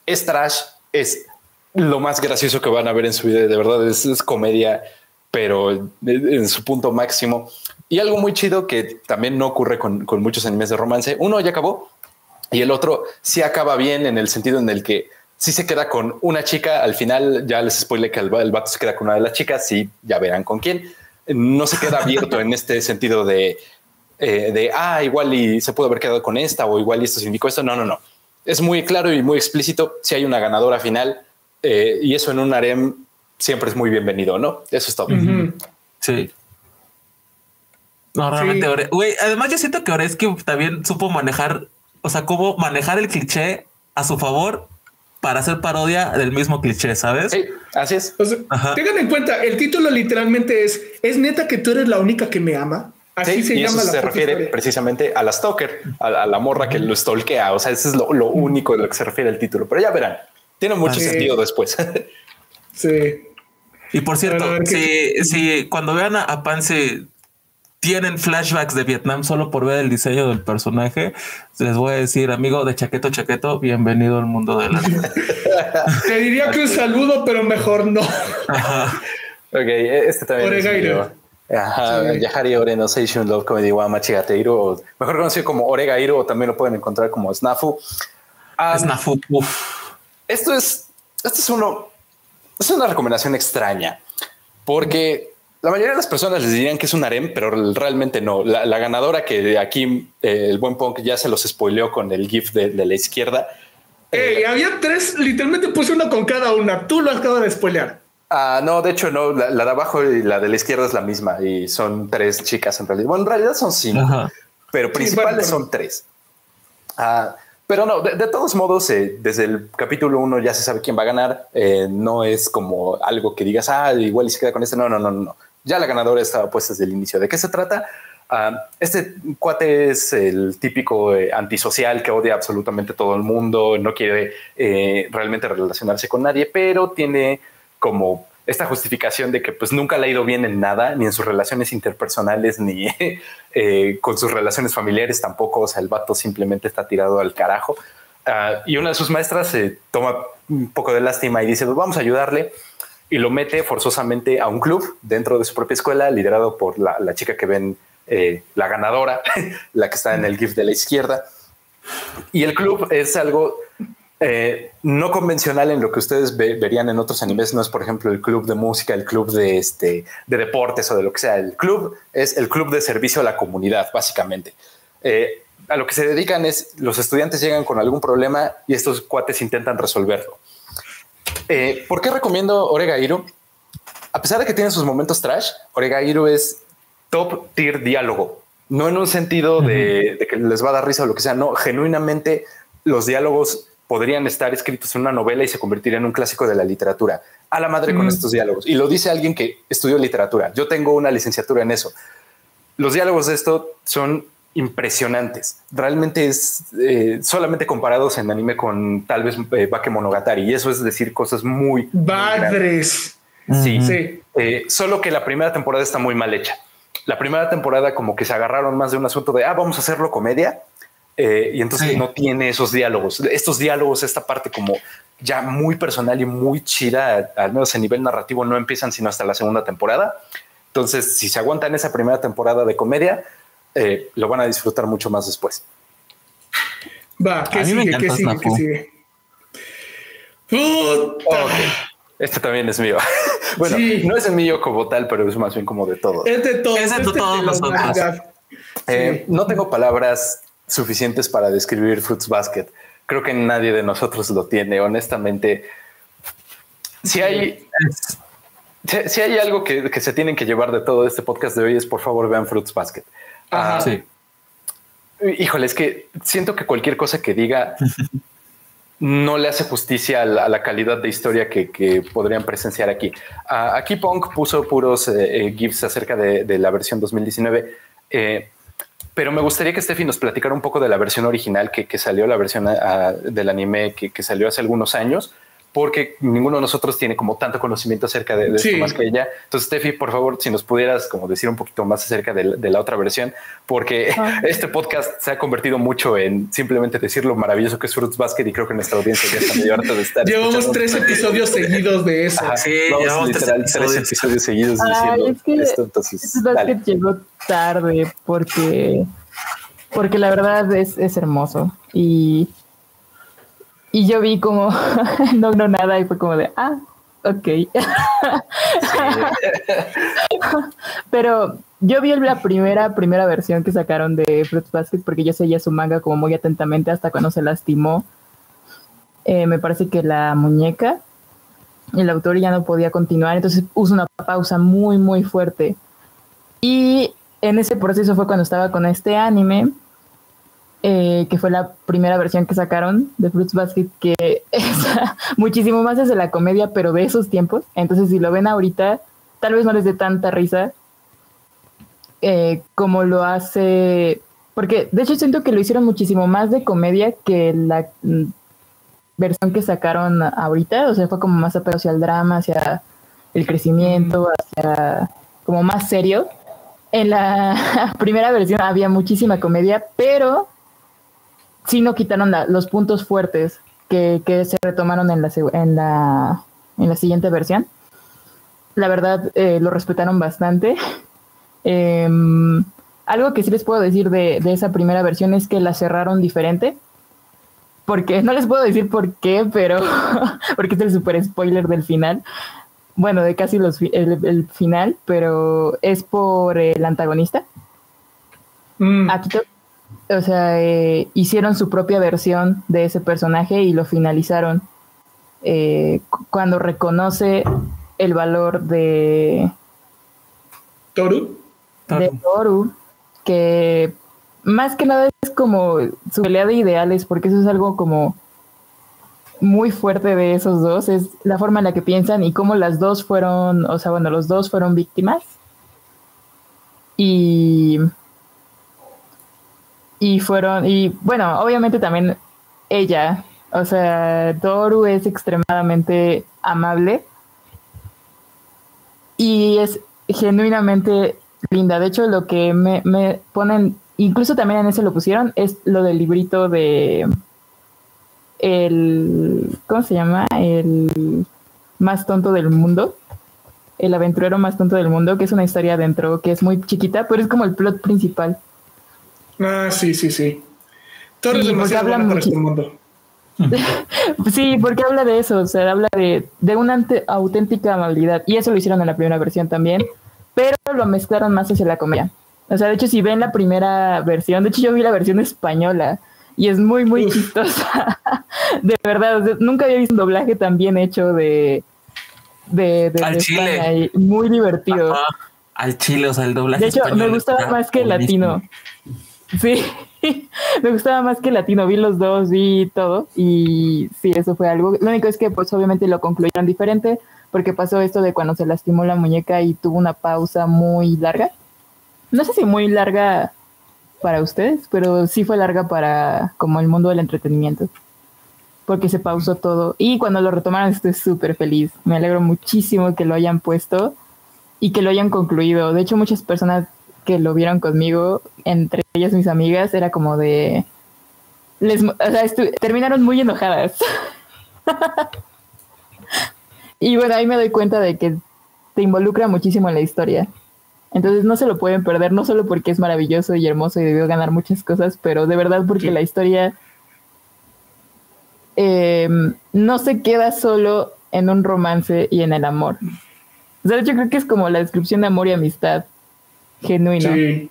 Es trash, es lo más gracioso que van a ver en su vida, de verdad es, comedia, pero en su punto máximo. Y algo muy chido que también no ocurre con, con muchos animes de romance. Uno ya acabó, y el otro sí acaba bien en el sentido en el que sí se queda con una chica. Al final ya les spoilé que el, vato se queda con una de las chicas. Sí, ya verán con quién. No se queda abierto en este sentido de, eh, de, ah, igual y se pudo haber quedado con esta o igual y esto significó esto. No, no, no. Es muy claro y muy explícito si hay una ganadora final eh, y eso en un harem siempre es muy bienvenido, ¿no? Eso es todo. Sí. No, realmente, además yo siento que ahora es que también supo manejar o sea, cómo manejar el cliché a su favor para hacer parodia del mismo cliché, ¿sabes? Sí, así es. tengan en cuenta, el título literalmente es ¿Es neta que tú eres la única que me ama? Así se llama eso se refiere precisamente a la stalker, a, la morra que lo stalkea. O sea, eso es lo, único de lo que se refiere el título. Pero ya verán, tiene mucho sentido después. *laughs* sí. Y por cierto, si, cuando vean a, a Pansy tienen flashbacks de Vietnam solo por ver el diseño del personaje, les voy a decir, amigo de Chaqueto Chaqueto, bienvenido al mundo de la *laughs* Te diría que un saludo, pero mejor no. *laughs* Ok, este también. Oregairo. Ajá, Yahari Ore no Love Comedy wa Machigateiro, mejor conocido como Oregairo, o también lo pueden encontrar como Snafu. Snafu, Esto es, esto es uno, es una recomendación extraña, porque la mayoría de las personas les dirían que es un harem, pero realmente no. La, ganadora que aquí eh, el buen punk ya se los spoileó con el GIF de, la izquierda. Eh, había tres, literalmente puse uno con cada una. Tú lo acabas de spoilear. Ah, no, de hecho, no. La, de abajo y la de la izquierda es la misma y son tres chicas en realidad. Bueno, en realidad son cinco, pero principales son tres. Ah, pero no, de, todos modos, eh, desde el capítulo uno ya se sabe quién va a ganar. no es como algo que digas, ah, igual y se queda con este. No, no, no, no. Ya la ganadora estaba puesta desde el inicio. ¿De qué se trata? Ah, este cuate es el típico eh, antisocial que odia absolutamente todo el mundo, no quiere eh, realmente relacionarse con nadie, pero tiene como esta justificación de que pues nunca le ha ido bien en nada, ni en sus relaciones interpersonales, ni *laughs* eh, con sus relaciones familiares tampoco. O sea, el vato simplemente está tirado al carajo. Ah, y una de sus maestras se toma un poco de lástima y dice, pues vamos a ayudarle y lo mete forzosamente a un club dentro de su propia escuela, liderado por la, chica que ven, eh, la ganadora, *laughs* la que está en el GIF de la izquierda. Y el club es algo eh, no convencional en lo que ustedes verían en otros animes. No es, por ejemplo, el club de música, el club de, este, de deportes o de lo que sea. El club es el club de servicio a la comunidad, básicamente. Eh, a lo que se dedican es los estudiantes llegan con algún problema y estos cuates intentan resolverlo. Eh, ¿Por qué recomiendo Oregairo? A pesar de que tiene sus momentos trash, Oregairo es top tier diálogo. No en un sentido de, que les va a dar risa o lo que sea, no, genuinamente los diálogos podrían estar escritos en una novela y se convertirían en un clásico de la literatura. A la madre con estos diálogos. Y lo dice alguien que estudió literatura. Yo tengo una licenciatura en eso. Los diálogos de esto son impresionantes. Realmente es eh, solamente comparados en anime con tal vez eh, Bakemonogatari. Y eso es decir cosas muy... Padres. Sí, sí. Eh, solo que la primera temporada está muy mal hecha. La primera temporada como que se agarraron más de un asunto de, ah, vamos a hacerlo comedia. Eh, y entonces no tiene esos diálogos. Estos diálogos, esta parte como ya muy personal y muy chida, al menos a nivel narrativo, no empiezan sino hasta la segunda temporada. Entonces, si se aguantan esa primera temporada de comedia, eh, lo van a disfrutar mucho más después. Va, ¿qué sigue? ¿Qué sigue? ¿Qué sigue? Este también es mío. *laughs* bueno, no es el mío como tal, pero es más bien como de todos. Es de todos. Es de este todos nosotros. Eh, no tengo palabras suficientes para describir Fruits Basket. Creo que nadie de nosotros lo tiene. Honestamente, si hay, si, hay algo que, se tienen que llevar de todo este podcast de hoy es por favor vean Fruits Basket. Ah, sí. Híjole, es que siento que cualquier cosa que diga no le hace justicia a la, calidad de historia que, podrían presenciar aquí. Ah, aquí Punk puso puros eh, eh, GIFs acerca de, la versión 2019, eh, pero me gustaría que Steffi nos platicara un poco de la versión original que, salió, la versión ah, del anime que, salió hace algunos años porque ninguno de nosotros tiene como tanto conocimiento acerca de, esto más que ella. Entonces, Steffi, por favor, si nos pudieras como decir un poquito más acerca de, la otra versión, porque ah. *laughs* este podcast se ha convertido mucho en simplemente decir lo maravilloso que es Fruits Basket y creo que nuestra audiencia ya está medio harta de estar. Llevamos tres episodios seguidos de eso. sí, llevamos literal tres episodios, seguidos diciendo esto. Entonces, Basket llegó tarde porque, porque la verdad es, es hermoso y y yo vi como, *laughs* no, no, nada, y fue como de, ah, ok. *laughs* Pero yo vi la primera, primera versión que sacaron de Fruits Basket porque yo seguía su manga como muy atentamente hasta cuando se lastimó. Eh, me parece que la muñeca, el autor ya no podía continuar, entonces puso una pausa muy, muy fuerte. Y en ese proceso fue cuando estaba con este anime eh, que fue la primera versión que sacaron de Fruits Basket, que *laughs* es muchísimo más desde la comedia, pero de esos tiempos. Entonces, si lo ven ahorita, tal vez no les dé tanta risa eh, como lo hace. Porque de hecho siento que lo hicieron muchísimo más de comedia que la mm, versión que sacaron ahorita. O sea, fue como más apego hacia el drama, hacia el crecimiento, hacia como más serio. En la *laughs* primera versión había muchísima comedia, pero sí no quitaron los puntos fuertes que, se retomaron en la, en, la, en la siguiente versión. La verdad, eh, lo respetaron bastante. *laughs* Em, algo que sí les puedo decir de, esa primera versión es que la cerraron diferente. Porque no les puedo decir por qué, pero *laughs* porque es el super spoiler del final. Bueno, de casi los, el, final, pero es por el antagonista. Mm. Aquí o sea, eh, hicieron su propia versión de ese personaje y lo finalizaron eh, cuando reconoce el valor de Toru. De Toru, que más que nada es como su pelea de ideales, porque eso es algo como muy fuerte de esos dos, es la forma en la que piensan y cómo las dos fueron, o sea, bueno, los dos fueron víctimas. Y y fueron, y bueno, obviamente también ella, o sea, Toru es extremadamente amable y es genuinamente linda. De hecho, lo que me, me ponen, incluso también en ese lo pusieron, es lo del librito de el, ¿cómo se llama? El más tonto del mundo. El aventurero más tonto del mundo, que es una historia dentro que es muy chiquita, pero es como el plot principal. Ah, sí, sí, sí. Torres sí, demasiado para este mundo. *laughs* sí, porque habla de eso, o sea, habla de, de una auténtica amabilidad. Y eso lo hicieron en la primera versión también, pero lo mezclaron más hacia la comedia. O sea, de hecho, si ven la primera versión, de hecho yo vi la versión española y es muy, muy chistosa. *laughs* de verdad, nunca había visto un doblaje tan bien hecho de, de, Al Chile. muy divertido. Al chile, o sea, el doblaje. De hecho, me gustaba más que el latino. Sí, *laughs* me gustaba más que latino, vi los dos, vi todo y sí, eso fue algo. Lo único es que pues obviamente lo concluyeron diferente porque pasó esto de cuando se lastimó la muñeca y tuvo una pausa muy larga. No sé si muy larga para ustedes, pero sí fue larga para como el mundo del entretenimiento. porque se pausó todo. Y cuando lo retomaron estoy súper feliz. Me alegro muchísimo que lo hayan puesto y que lo hayan concluido. De hecho, muchas personas que lo vieron conmigo, entre ellas mis amigas, era como de... Les, o sea, terminaron muy enojadas. *laughs* y bueno, ahí me doy cuenta de que te involucra muchísimo en la historia. Entonces no se lo pueden perder, no solo porque es maravilloso y hermoso y debió ganar muchas cosas, pero de verdad porque la historia eh, no se queda solo en un romance y en el amor. O sea, yo creo que es como la descripción de amor y amistad genuino. Sí.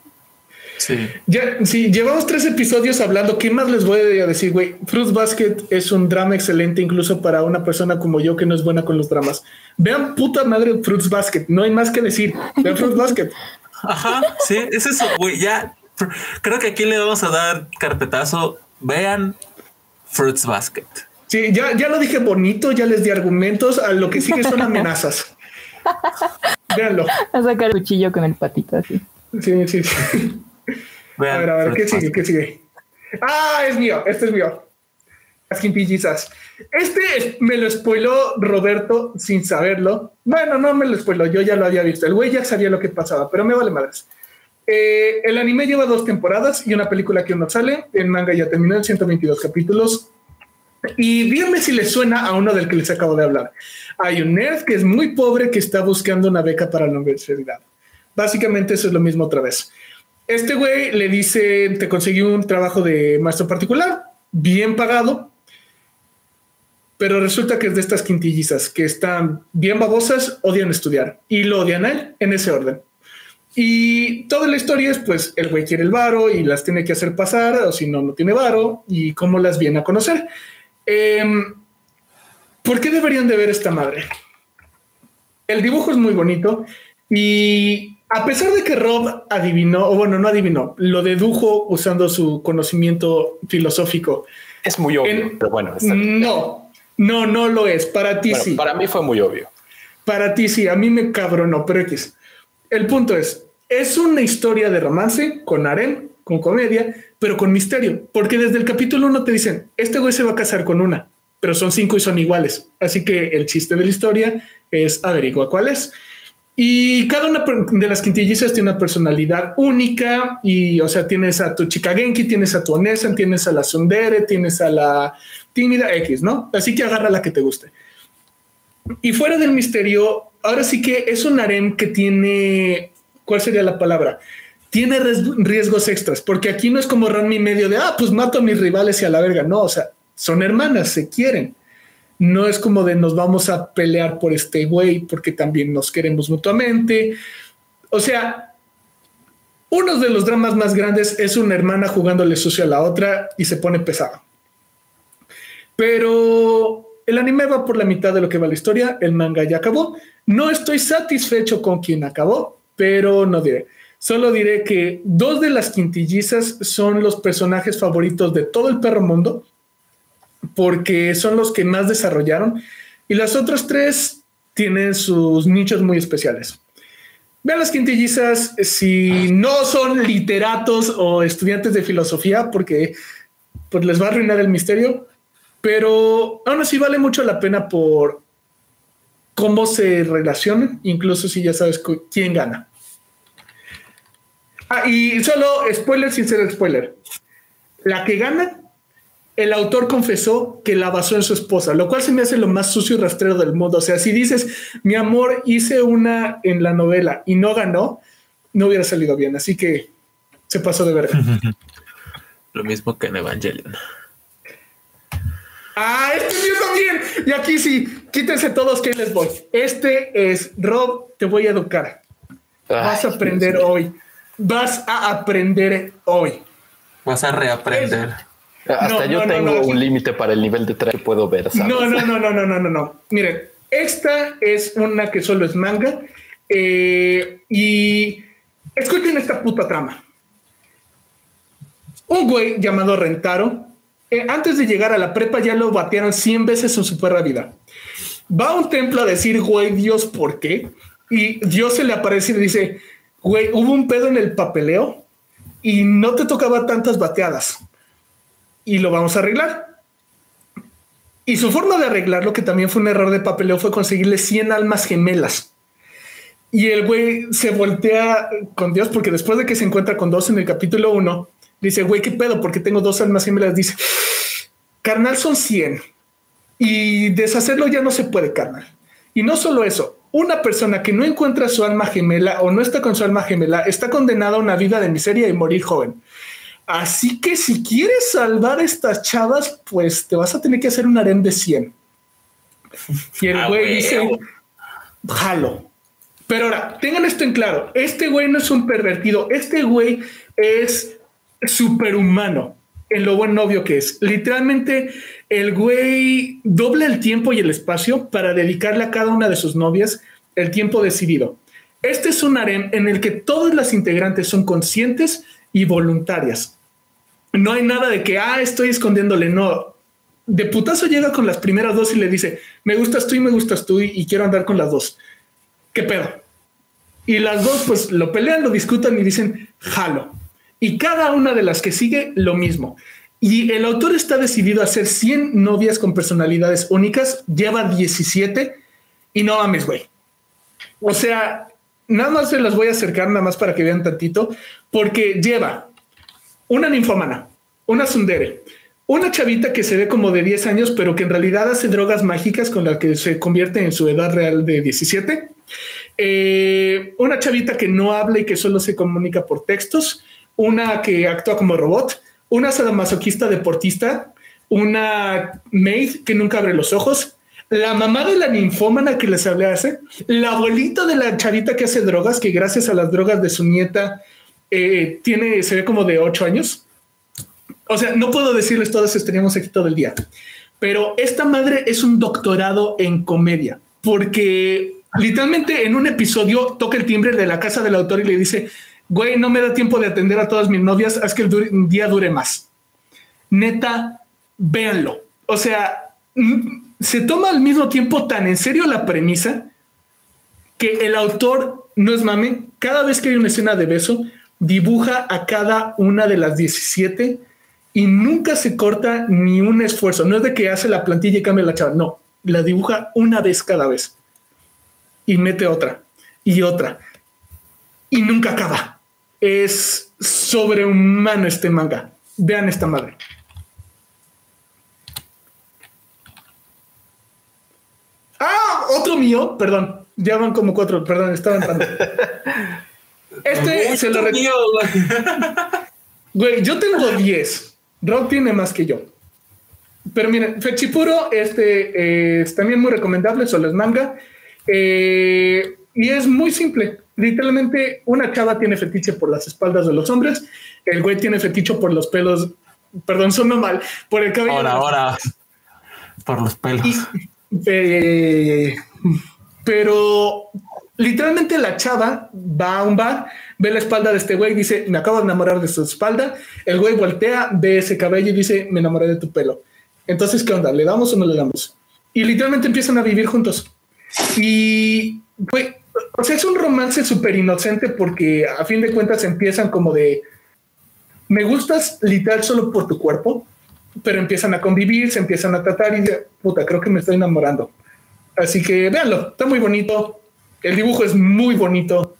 Sí. Ya, sí, llevamos tres episodios hablando. ¿Qué más les voy a decir, güey? Fruits Basket es un drama excelente, incluso para una persona como yo que no es buena con los dramas. Vean puta madre Fruits Basket. No hay más que decir. Vean Fruits Basket. *laughs* Ajá, sí, es eso, güey. Ya creo que aquí le vamos a dar carpetazo. Vean Fruits Basket. Sí, ya, ya lo dije bonito, ya les di argumentos. A lo que sigue son *laughs* amenazas. Véanlo. A sacar el cuchillo con el patito así. Sí, sí, sí. a ver, a ver, ¿qué sigue? ¿Qué sigue? Ah, es mío, este es mío. Las quintillizas. Este me lo spoiló Roberto sin saberlo. Bueno, no me lo spoiló, yo ya lo había visto. El güey ya sabía lo que pasaba, pero me vale madres. Eh, el anime lleva dos temporadas y una película que no sale. El manga ya terminó en 122 capítulos. Y díganme si les suena a uno del que les acabo de hablar. Hay un nerd que es muy pobre que está buscando una beca para la universidad. Básicamente eso es lo mismo otra vez. Este güey le dice, te conseguí un trabajo de maestro particular, bien pagado, pero resulta que es de estas quintillizas que están bien babosas, odian estudiar y lo odian a él en ese orden. Y toda la historia es, pues, el güey quiere el varo y las tiene que hacer pasar, o si no, no tiene varo, y cómo las viene a conocer. Em, ¿Por qué deberían de ver esta madre? El dibujo es muy bonito y a pesar de que Rob adivinó, o bueno, no adivinó, lo dedujo usando su conocimiento filosófico. Es muy obvio, pero bueno. No, no, no lo es. Para ti sí. Para mí fue muy obvio. Para ti sí, a mí me cabronó, pero X. El punto es, es una historia de romance con harem, con comedia, pero con misterio, porque desde el capítulo uno te dicen, este güey se va a casar con una, pero son cinco y son iguales. Así que el chiste de la historia es averigua cuál es. Y cada una de las quintillizas tiene una personalidad única y, o sea, tienes a tu chica Genki, tienes a tu Onesan, tienes a la Sundere, tienes a la tímida X, ¿no? Así que agarra la que te guste. Y fuera del misterio, ahora sí que es un harem que tiene, ¿cuál sería la palabra? Tiene riesgos extras, porque aquí no es como Ranmi medio de, ah, pues mato a mis rivales y a la verga. No, o sea, son hermanas, se quieren no es como de nos vamos a pelear por este güey porque también nos queremos mutuamente. O sea, uno de los dramas más grandes es una hermana jugándole sucio a la otra y se pone pesado. Pero el anime va por la mitad de lo que va la historia, el manga ya acabó. No estoy satisfecho con quien acabó, pero no diré. Solo diré que dos de las quintillizas son los personajes favoritos de todo el perro mundo porque son los que más desarrollaron y las otras tres tienen sus nichos muy especiales. Vean las quintillizas si no son literatos o estudiantes de filosofía porque pues les va a arruinar el misterio, pero aún así vale mucho la pena por cómo se relacionan, incluso si ya sabes quién gana. Ah, y solo spoiler sin ser spoiler. La que gana el autor confesó que la basó en su esposa, lo cual se me hace lo más sucio y rastrero del mundo. O sea, si dices, mi amor, hice una en la novela y no ganó, no hubiera salido bien. Así que se pasó de verga. *laughs* lo mismo que en Evangelion. Ah, este mío también. Y aquí sí, quítense todos que les voy. Este es Rob, te voy a educar. Vas a aprender hoy. Vas a aprender hoy. Vas a reaprender. Hasta yo tengo un límite para el nivel de traje que puedo ver. No, no, no, no, no, no, no, no. Miren, esta es una que solo es manga. Eh, y escuchen esta puta trama. Un güey llamado Rentaro, eh, antes de llegar a la prepa ya lo batearon 100 veces en su perra vida. Va a un templo a decir, güey, Dios, ¿por qué? Y Dios se le aparece y le dice, güey, hubo un pedo en el papeleo y no te tocaba tantas bateadas y lo vamos a arreglar. Y su forma de arreglarlo, que también fue un error de papeleo, fue conseguirle 100 almas gemelas. Y el güey se voltea con Dios porque después de que se encuentra con dos en el capítulo 1, dice, güey, ¿qué pedo? Porque tengo dos almas gemelas. Dice, carnal son 100 y deshacerlo ya no se puede, carnal. Y no solo eso, una persona que no encuentra su alma gemela o no está con su alma gemela está condenada a una vida de miseria y morir joven. Así que si quieres salvar a estas chavas, pues te vas a tener que hacer un harem de 100. *laughs* Y el ah, güey dice, jalo. Pero ahora, tengan esto en claro, este güey no es un pervertido, este güey es superhumano en lo buen novio que es. Literalmente, el güey dobla el tiempo y el espacio para dedicarle a cada una de sus novias el tiempo decidido. Este es un harem en el que todas las integrantes son conscientes y voluntarias. No hay nada de que, ah, estoy escondiéndole, no. De putazo llega con las primeras dos y le dice, me gustas tú y me gustas tú y, quiero andar con las dos. ¿Qué pedo? Y las dos pues lo pelean, lo discutan y dicen, jalo y cada una de las que sigue lo mismo. Y el autor está decidido a hacer 100 novias con personalidades únicas, lleva 17 y no mames, güey. O sea, nada más se las voy a acercar nada más para que vean tantito, porque lleva una ninfomana, una sundere, una chavita que se ve como de 10 años, pero que en realidad hace drogas mágicas con las que se convierte en su edad real de 17. Eh, una chavita que no habla y que solo se comunica por textos una que actúa como robot, una sadomasoquista deportista, una maid que nunca abre los ojos, la mamá de la ninfómana que les hablé hace, la abuelita de la chavita que hace drogas, que gracias a las drogas de su nieta eh, tiene, se ve como de ocho años. O sea, no puedo decirles todas, estaríamos aquí todo el día. Pero esta madre es un doctorado en comedia, porque literalmente en un episodio toca el timbre de la casa del autor y le dice, güey, no me da tiempo de atender a todas mis novias, haz que el día dure más. Neta, véanlo. O sea, se toma al mismo tiempo tan en serio la premisa que el autor no es mame. Cada vez que hay una escena de beso, dibuja a cada una de las 17 y nunca se corta ni un esfuerzo. No es de que hace la plantilla y cambia la chava. No, la dibuja una vez cada vez y mete otra y otra y nunca acaba es sobrehumano este manga. Vean esta madre. Ah, otro mío, perdón. Ya van como cuatro, perdón, estaba entrando. *laughs* Este se lo mío, *laughs* Güey, yo tengo diez. Rob tiene más que yo. Pero miren, Fechipuro este, es también muy recomendable, solo es manga. Eh, y es muy simple. Literalmente, una chava tiene fetiche por las espaldas de los hombres, el güey tiene fetiche por los pelos, perdón, suena mal, por el cabello. Ahora, ahora, por los pelos. Eh, pero literalmente la chava va a un bar, ve la espalda de este güey, dice, me acabo de enamorar de su espalda. El güey voltea, ve ese cabello y dice, me enamoré de tu pelo. Entonces, ¿qué onda? ¿Le damos o no le damos? Y literalmente empiezan a vivir juntos. Y, güey, o sea, es un romance súper inocente porque a fin de cuentas empiezan como de, me gustas literal solo por tu cuerpo, pero empiezan a convivir, se empiezan a tratar y de, puta, creo que me estoy enamorando. Así que véanlo, está muy bonito, el dibujo es muy bonito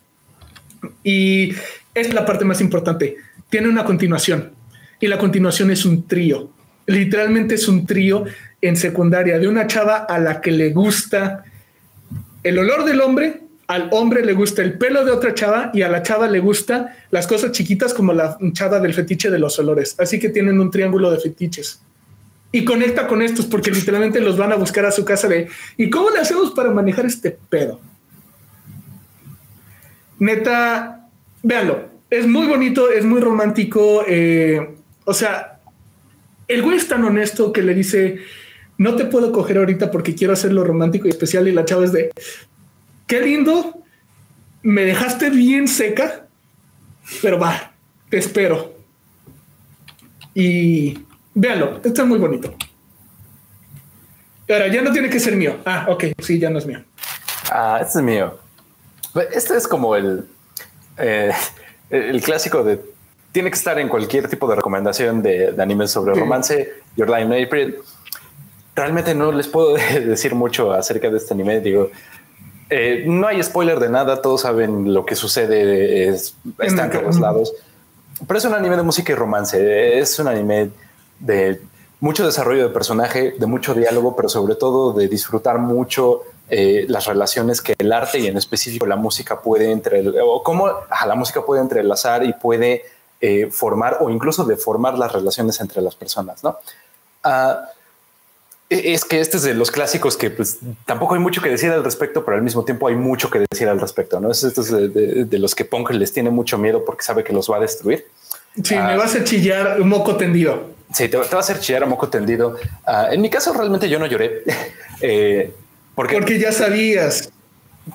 y es la parte más importante, tiene una continuación y la continuación es un trío, literalmente es un trío en secundaria de una chava a la que le gusta el olor del hombre, al hombre le gusta el pelo de otra chava y a la chava le gusta las cosas chiquitas como la chava del fetiche de los olores. Así que tienen un triángulo de fetiches. Y conecta con estos porque literalmente los van a buscar a su casa de ¿y cómo le hacemos para manejar este pedo? Neta, véanlo. Es muy bonito, es muy romántico. Eh, o sea, el güey es tan honesto que le dice, no te puedo coger ahorita porque quiero hacerlo romántico y especial. Y la chava es de, qué lindo, me dejaste bien seca, pero va, te espero. Y véanlo, está muy bonito. Ahora, ya no tiene que ser mío. Ah, ok, sí, ya no es mío. Ah, este es mío. Este es como el, eh, *laughs* el clásico de tiene que estar en cualquier tipo de recomendación de, de anime sobre romance. Your Line April. realmente no les puedo *laughs* decir mucho acerca de este anime. Digo, eh, no hay spoiler de nada, todos saben lo que sucede, es, está en todos lados. Pero es un anime de música y romance, es un anime de mucho desarrollo de personaje, de mucho diálogo, pero sobre todo de disfrutar mucho eh, las relaciones que el arte y en específico la música puede entre o cómo la música puede entrelazar y puede eh, formar o incluso deformar las relaciones entre las personas, ¿no? E, es que este es de los clásicos que pues, tampoco hay mucho que decir al respecto, pero al mismo tiempo hay mucho que decir al respecto, ¿no? Este es de, los que Punk les tiene mucho miedo porque sabe que los va a destruir. Sí, me ah. vas a chillar un moco tendido. Sí, te, va a hacer chillar a moco tendido. Ah, en mi caso, realmente yo no lloré. *laughs* eh, porque, porque ya sabías.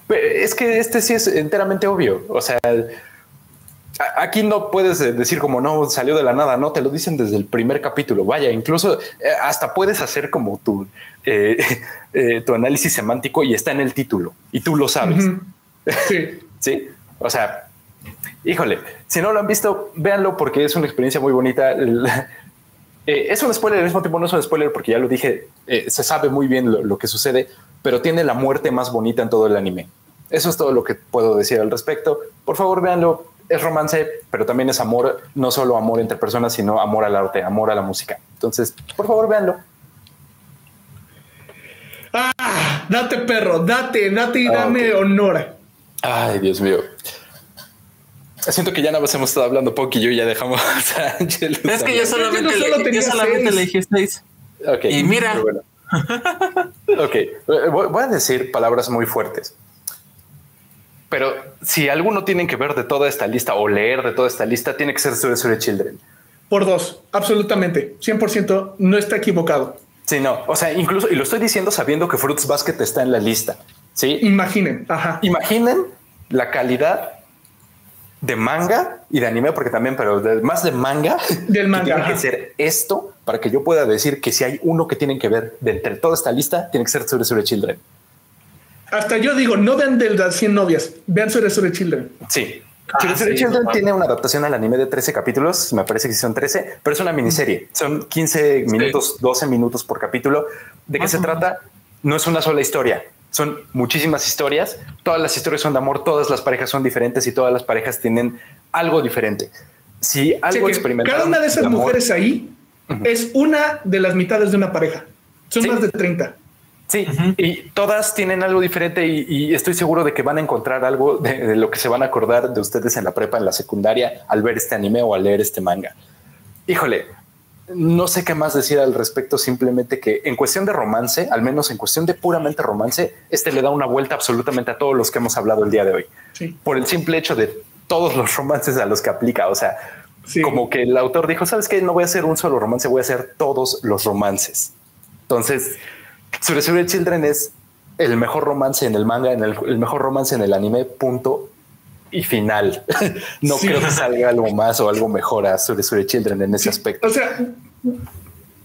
Es que este sí es enteramente obvio. O sea, aquí no puedes decir como no salió de la nada, no te lo dicen desde el primer capítulo. Vaya, incluso eh, hasta puedes hacer como tu, eh, *laughs* eh, tu análisis semántico y está en el título y tú lo sabes. Sí. *laughs* sí. O sea, híjole, si no lo han visto, véanlo porque es una experiencia muy bonita. *laughs* es un spoiler al mismo tiempo, no es un spoiler porque ya lo dije, se sabe muy bien lo, lo que sucede, pero tiene la muerte más bonita en todo el anime. Eso es todo lo que puedo decir al respecto. Por favor, véanlo. Es romance, pero también es amor, no solo amor entre personas, sino amor al arte, amor a la música. Entonces, por favor, véanlo. Ah, date perro, date, date y ah, dame honor. Ay, Dios mío. Siento que ya no hemos estado hablando poco y yo ya dejamos a Ángel. Es que yo solamente, le, solamente le dije seis. Y mira, *laughs* ok, voy a decir palabras muy fuertes. Pero si alguno tiene que ver de toda esta lista o leer de toda esta lista, tiene que ser Story Children. Por dos, absolutamente. 100% no está equivocado. Sí, no. O sea, incluso, y lo estoy diciendo sabiendo que Fruits Basket está en la lista. Sí. Imaginen. Ajá. Imaginen la calidad de manga y de anime, porque también, pero más de manga, *laughs* del manga. tiene que ser esto para que yo pueda decir que si hay uno que tienen que ver de entre toda esta lista, tiene que ser sobre sobre Children. Hasta yo digo, no vean de las 100 novias, vean sobre sobre Children. Sí. Ah, Children tiene una adaptación al anime de 13 capítulos, me parece que son 13, pero es una miniserie. Son 15 minutos, 12 minutos por capítulo. ¿De qué se trata? No es una sola historia, son muchísimas historias. Todas las historias son de amor, todas las parejas son diferentes y todas las parejas tienen algo diferente. Si algo Cada una de esas mujeres ahí es una de las mitades de una pareja. Son más de 30. Sí, y todas tienen algo diferente y, estoy seguro de que van a encontrar algo de, lo que se van a acordar de ustedes en la prepa, en la secundaria, al ver este anime o al leer este manga. Híjole, no sé qué más decir al respecto, simplemente que en cuestión de romance, al menos en cuestión de puramente romance, este le da una vuelta absolutamente a todos los que hemos hablado el día de hoy. Por el simple hecho de todos los romances a los que aplica. O sea, como que el autor dijo, sabes que no voy a hacer un solo romance, voy a hacer todos los romances. Entonces, sobre Children es el mejor romance en el manga, en el, mejor romance en el anime, punto y final. *laughs* no creo que salga algo más o algo mejor a Sure Children en ese aspecto. O sea,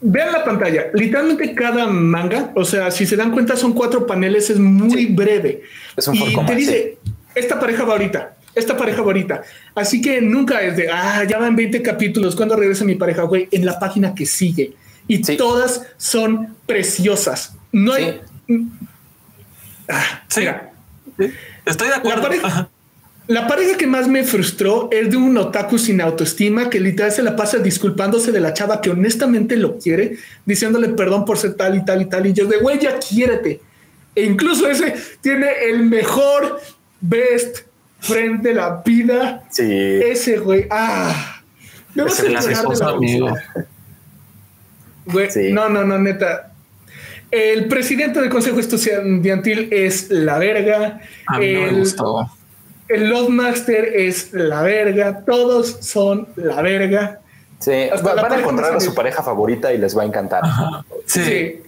vean la pantalla. Literalmente cada manga, o sea, si se dan cuenta, son cuatro paneles, es muy breve. Es un y te dice, esta pareja va ahorita, esta pareja va ahorita. Así que nunca es de, ah, ya van 20 capítulos, cuando regresa mi pareja? Güey, en la página que sigue. Y todas son preciosas. No hay... Ah, sí. Estoy de acuerdo. La pareja que más me frustró es de un otaku sin autoestima que literal se la pasa disculpándose de la chava que honestamente lo quiere, diciéndole perdón por ser tal y tal y tal. Y yo de güey, ya quiérete. E incluso ese tiene el mejor best friend de la vida. Sí. Ese güey. Ah, me vas a amigo. Güey, no, no, no, neta. El presidente del Consejo Estudiantil es la verga. A mí no me gustó el Master es la verga, todos son la verga. Sí, van a encontrar a su pareja favorita y les va a encantar. Sí.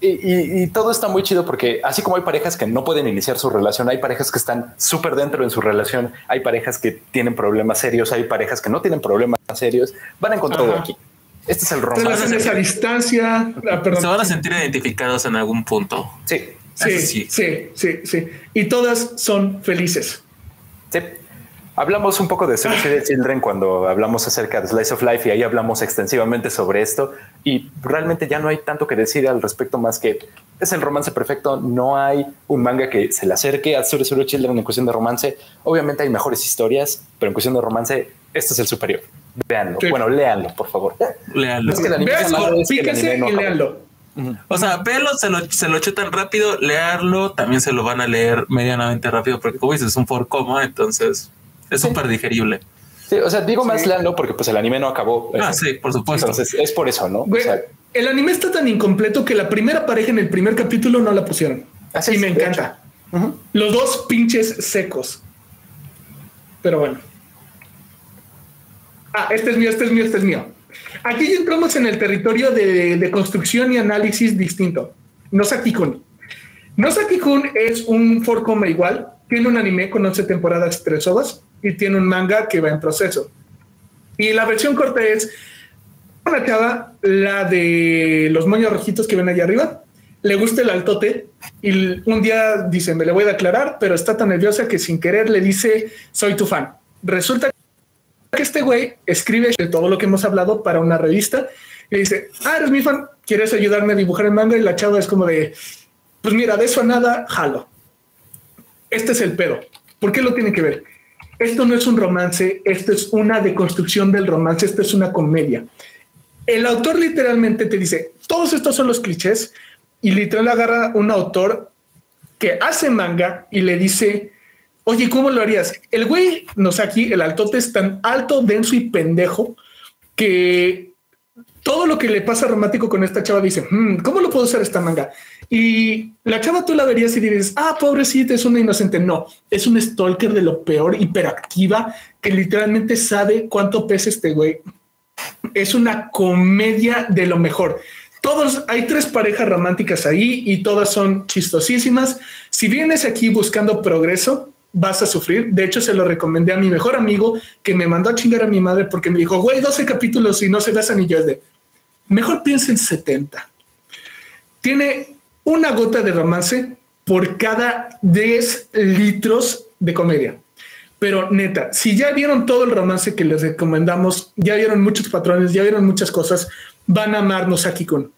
Y, todo está muy chido porque así como hay parejas que no pueden iniciar su relación, hay parejas que están súper dentro en su relación, hay parejas que tienen problemas serios, hay parejas que no tienen problemas serios, van a encontrar todo aquí. Este es el romance. esa distancia. Ah, Se van a sentir identificados en algún punto. Sí, sí, sí, sí, sí. Y todas son felices. Sí. hablamos un poco de Suicide Children cuando hablamos acerca de Slice of Life y ahí hablamos extensivamente sobre esto y realmente ya no hay tanto que decir al respecto más que es el romance perfecto. No hay un manga que se le acerque a Suicide Children en cuestión de romance. Obviamente hay mejores historias, pero en cuestión de romance, este es el superior. Veanlo. Bueno, léanlo, por favor. Léanlo. Es que el anime y léanlo. O sea, verlo, se lo, se lo chutan rápido, leerlo, también se lo van a leer medianamente rápido, porque como dices, es un for coma, entonces es súper digerible. Sí, o sea, digo más leerlo porque pues el anime no acabó. Ah, sí, por supuesto. Entonces es por eso, ¿no? el anime está tan incompleto que la primera pareja en el primer capítulo no la pusieron. Así y me encanta. Los dos pinches secos. Pero bueno. Ah, este es mío, este es mío, este es mío. Aquí ya entramos en el territorio de, construcción y análisis distinto. Nosaki-kun. Nosaki-kun es un forcoma igual. Tiene un anime con 11 temporadas y 3 ovas y tiene un manga que va en proceso. Y la versión corta es una chava, la de los moños rojitos que ven allá arriba. Le gusta el altote y un día dice, me le voy a declarar, pero está tan nerviosa que sin querer le dice, soy tu fan. Resulta que este güey escribe de todo lo que hemos hablado para una revista y dice, ah, eres mi fan, ¿quieres ayudarme a dibujar el manga? Y la chava es como de, pues mira, de eso a nada, jalo. Este es el pedo. ¿Por qué lo tiene que ver? Esto no es un romance, esto es una deconstrucción del romance, esto es una comedia. El autor literalmente te dice, todos estos son los clichés y literal agarra un autor que hace manga y le dice, Oye, ¿cómo lo harías? El güey, no sé, aquí el altote es tan alto, denso y pendejo que todo lo que le pasa romántico con esta chava dice, hmm, ¿cómo lo puedo usar esta manga? Y la chava tú la verías y dices, ah, pobrecita, es una inocente. No, es un stalker de lo peor, hiperactiva, que literalmente sabe cuánto pesa este güey. Es una comedia de lo mejor. Todos, hay tres parejas románticas ahí y todas son chistosísimas. Si vienes aquí buscando progreso, vas a sufrir. De hecho, se lo recomendé a mi mejor amigo que me mandó a chingar a mi madre porque me dijo, güey, 12 capítulos y no se besan y yo es de, mejor piensa en 70. Tiene una gota de romance por cada 10 litros de comedia. Pero neta, si ya vieron todo el romance que les recomendamos, ya vieron muchos patrones, ya vieron muchas cosas, van a amarnos aquí con,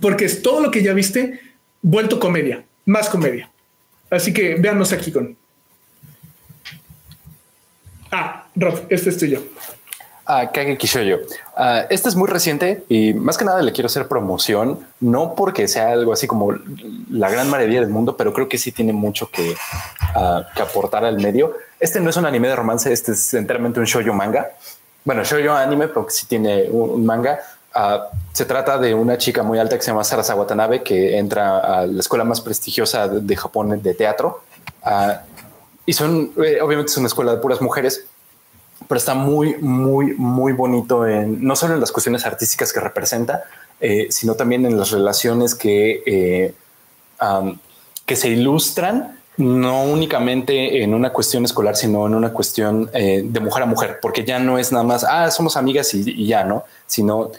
porque es todo lo que ya viste vuelto comedia, más comedia. Así que véanos aquí con. Ah, Rob, este es tuyo. Ah, Kage Kishoyo. Ah, este es muy reciente y más que nada le quiero hacer promoción, no porque sea algo así como la gran maravilla del mundo, pero creo que sí tiene mucho que, ah, que aportar al medio. Este no es un anime de romance, este es enteramente un shoujo manga. Bueno, shoujo anime, pero sí tiene un, manga. Ah, se trata de una chica muy alta que se llama Sarasa Watanabe, que entra a la escuela más prestigiosa de, de Japón de teatro y son, eh, obviamente es una escuela de puras mujeres, pero está muy, muy, muy bonito en no solo en las cuestiones artísticas que representa, eh, sino también en las relaciones que, eh, que se ilustran, no únicamente en una cuestión escolar, sino en una cuestión de mujer a mujer, porque ya no es nada más, ah, somos amigas y, ya, ¿no? Sino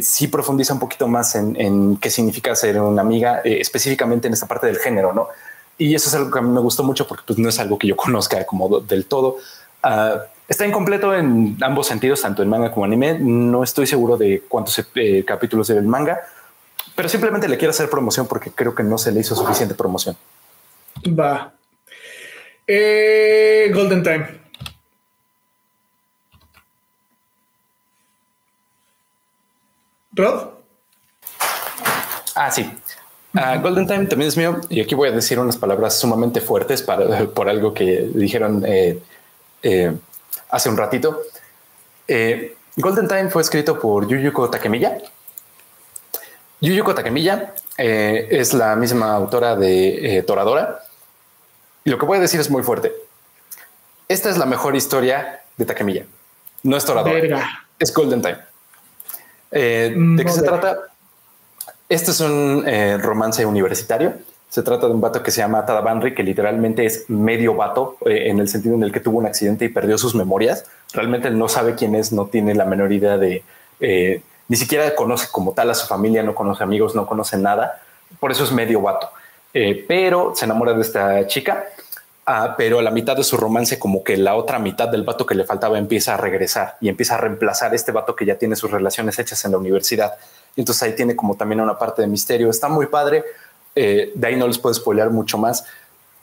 sí profundiza un poquito más en, en qué significa ser una amiga, específicamente en esta parte del género, ¿no? Y eso es algo que a mí me gustó mucho porque pues, no es algo que yo conozca como del todo. Uh, está incompleto en ambos sentidos, tanto en manga como anime. No estoy seguro de cuántos eh, capítulos del manga, pero simplemente le quiero hacer promoción porque creo que no se le hizo suficiente promoción. Va. Eh, Golden Time. Rod. Ah, sí. Ah, Golden Time también es mío y aquí voy a decir unas palabras sumamente fuertes para, *laughs* por algo que dijeron eh, eh, hace un ratito. Eh, Golden Time fue escrito por Yuyuko Takemiya. Yuyuko Takemiya es la misma autora de Toradora y lo que voy a decir es muy fuerte. Esta es la mejor historia de Takemiya. No es Toradora, es Golden Time. ¿De qué se trata? Este es un eh, romance universitario. Se trata de un vato que se llama Tadabanri, que literalmente es medio vato eh, en el sentido en el que tuvo un accidente y perdió sus memorias. Realmente no sabe quién es, no tiene la menor idea de, eh, ni siquiera conoce como tal a su familia, no conoce amigos, no conoce nada. Por eso es medio vato. pero se enamora de esta chica Ah, pero la mitad de su romance, como que la otra mitad del vato que le faltaba empieza a regresar y empieza a reemplazar este vato que ya tiene sus relaciones hechas en la universidad. Entonces ahí tiene como también una parte de misterio. Está muy padre. Eh, de ahí no les puedo spoilear mucho más.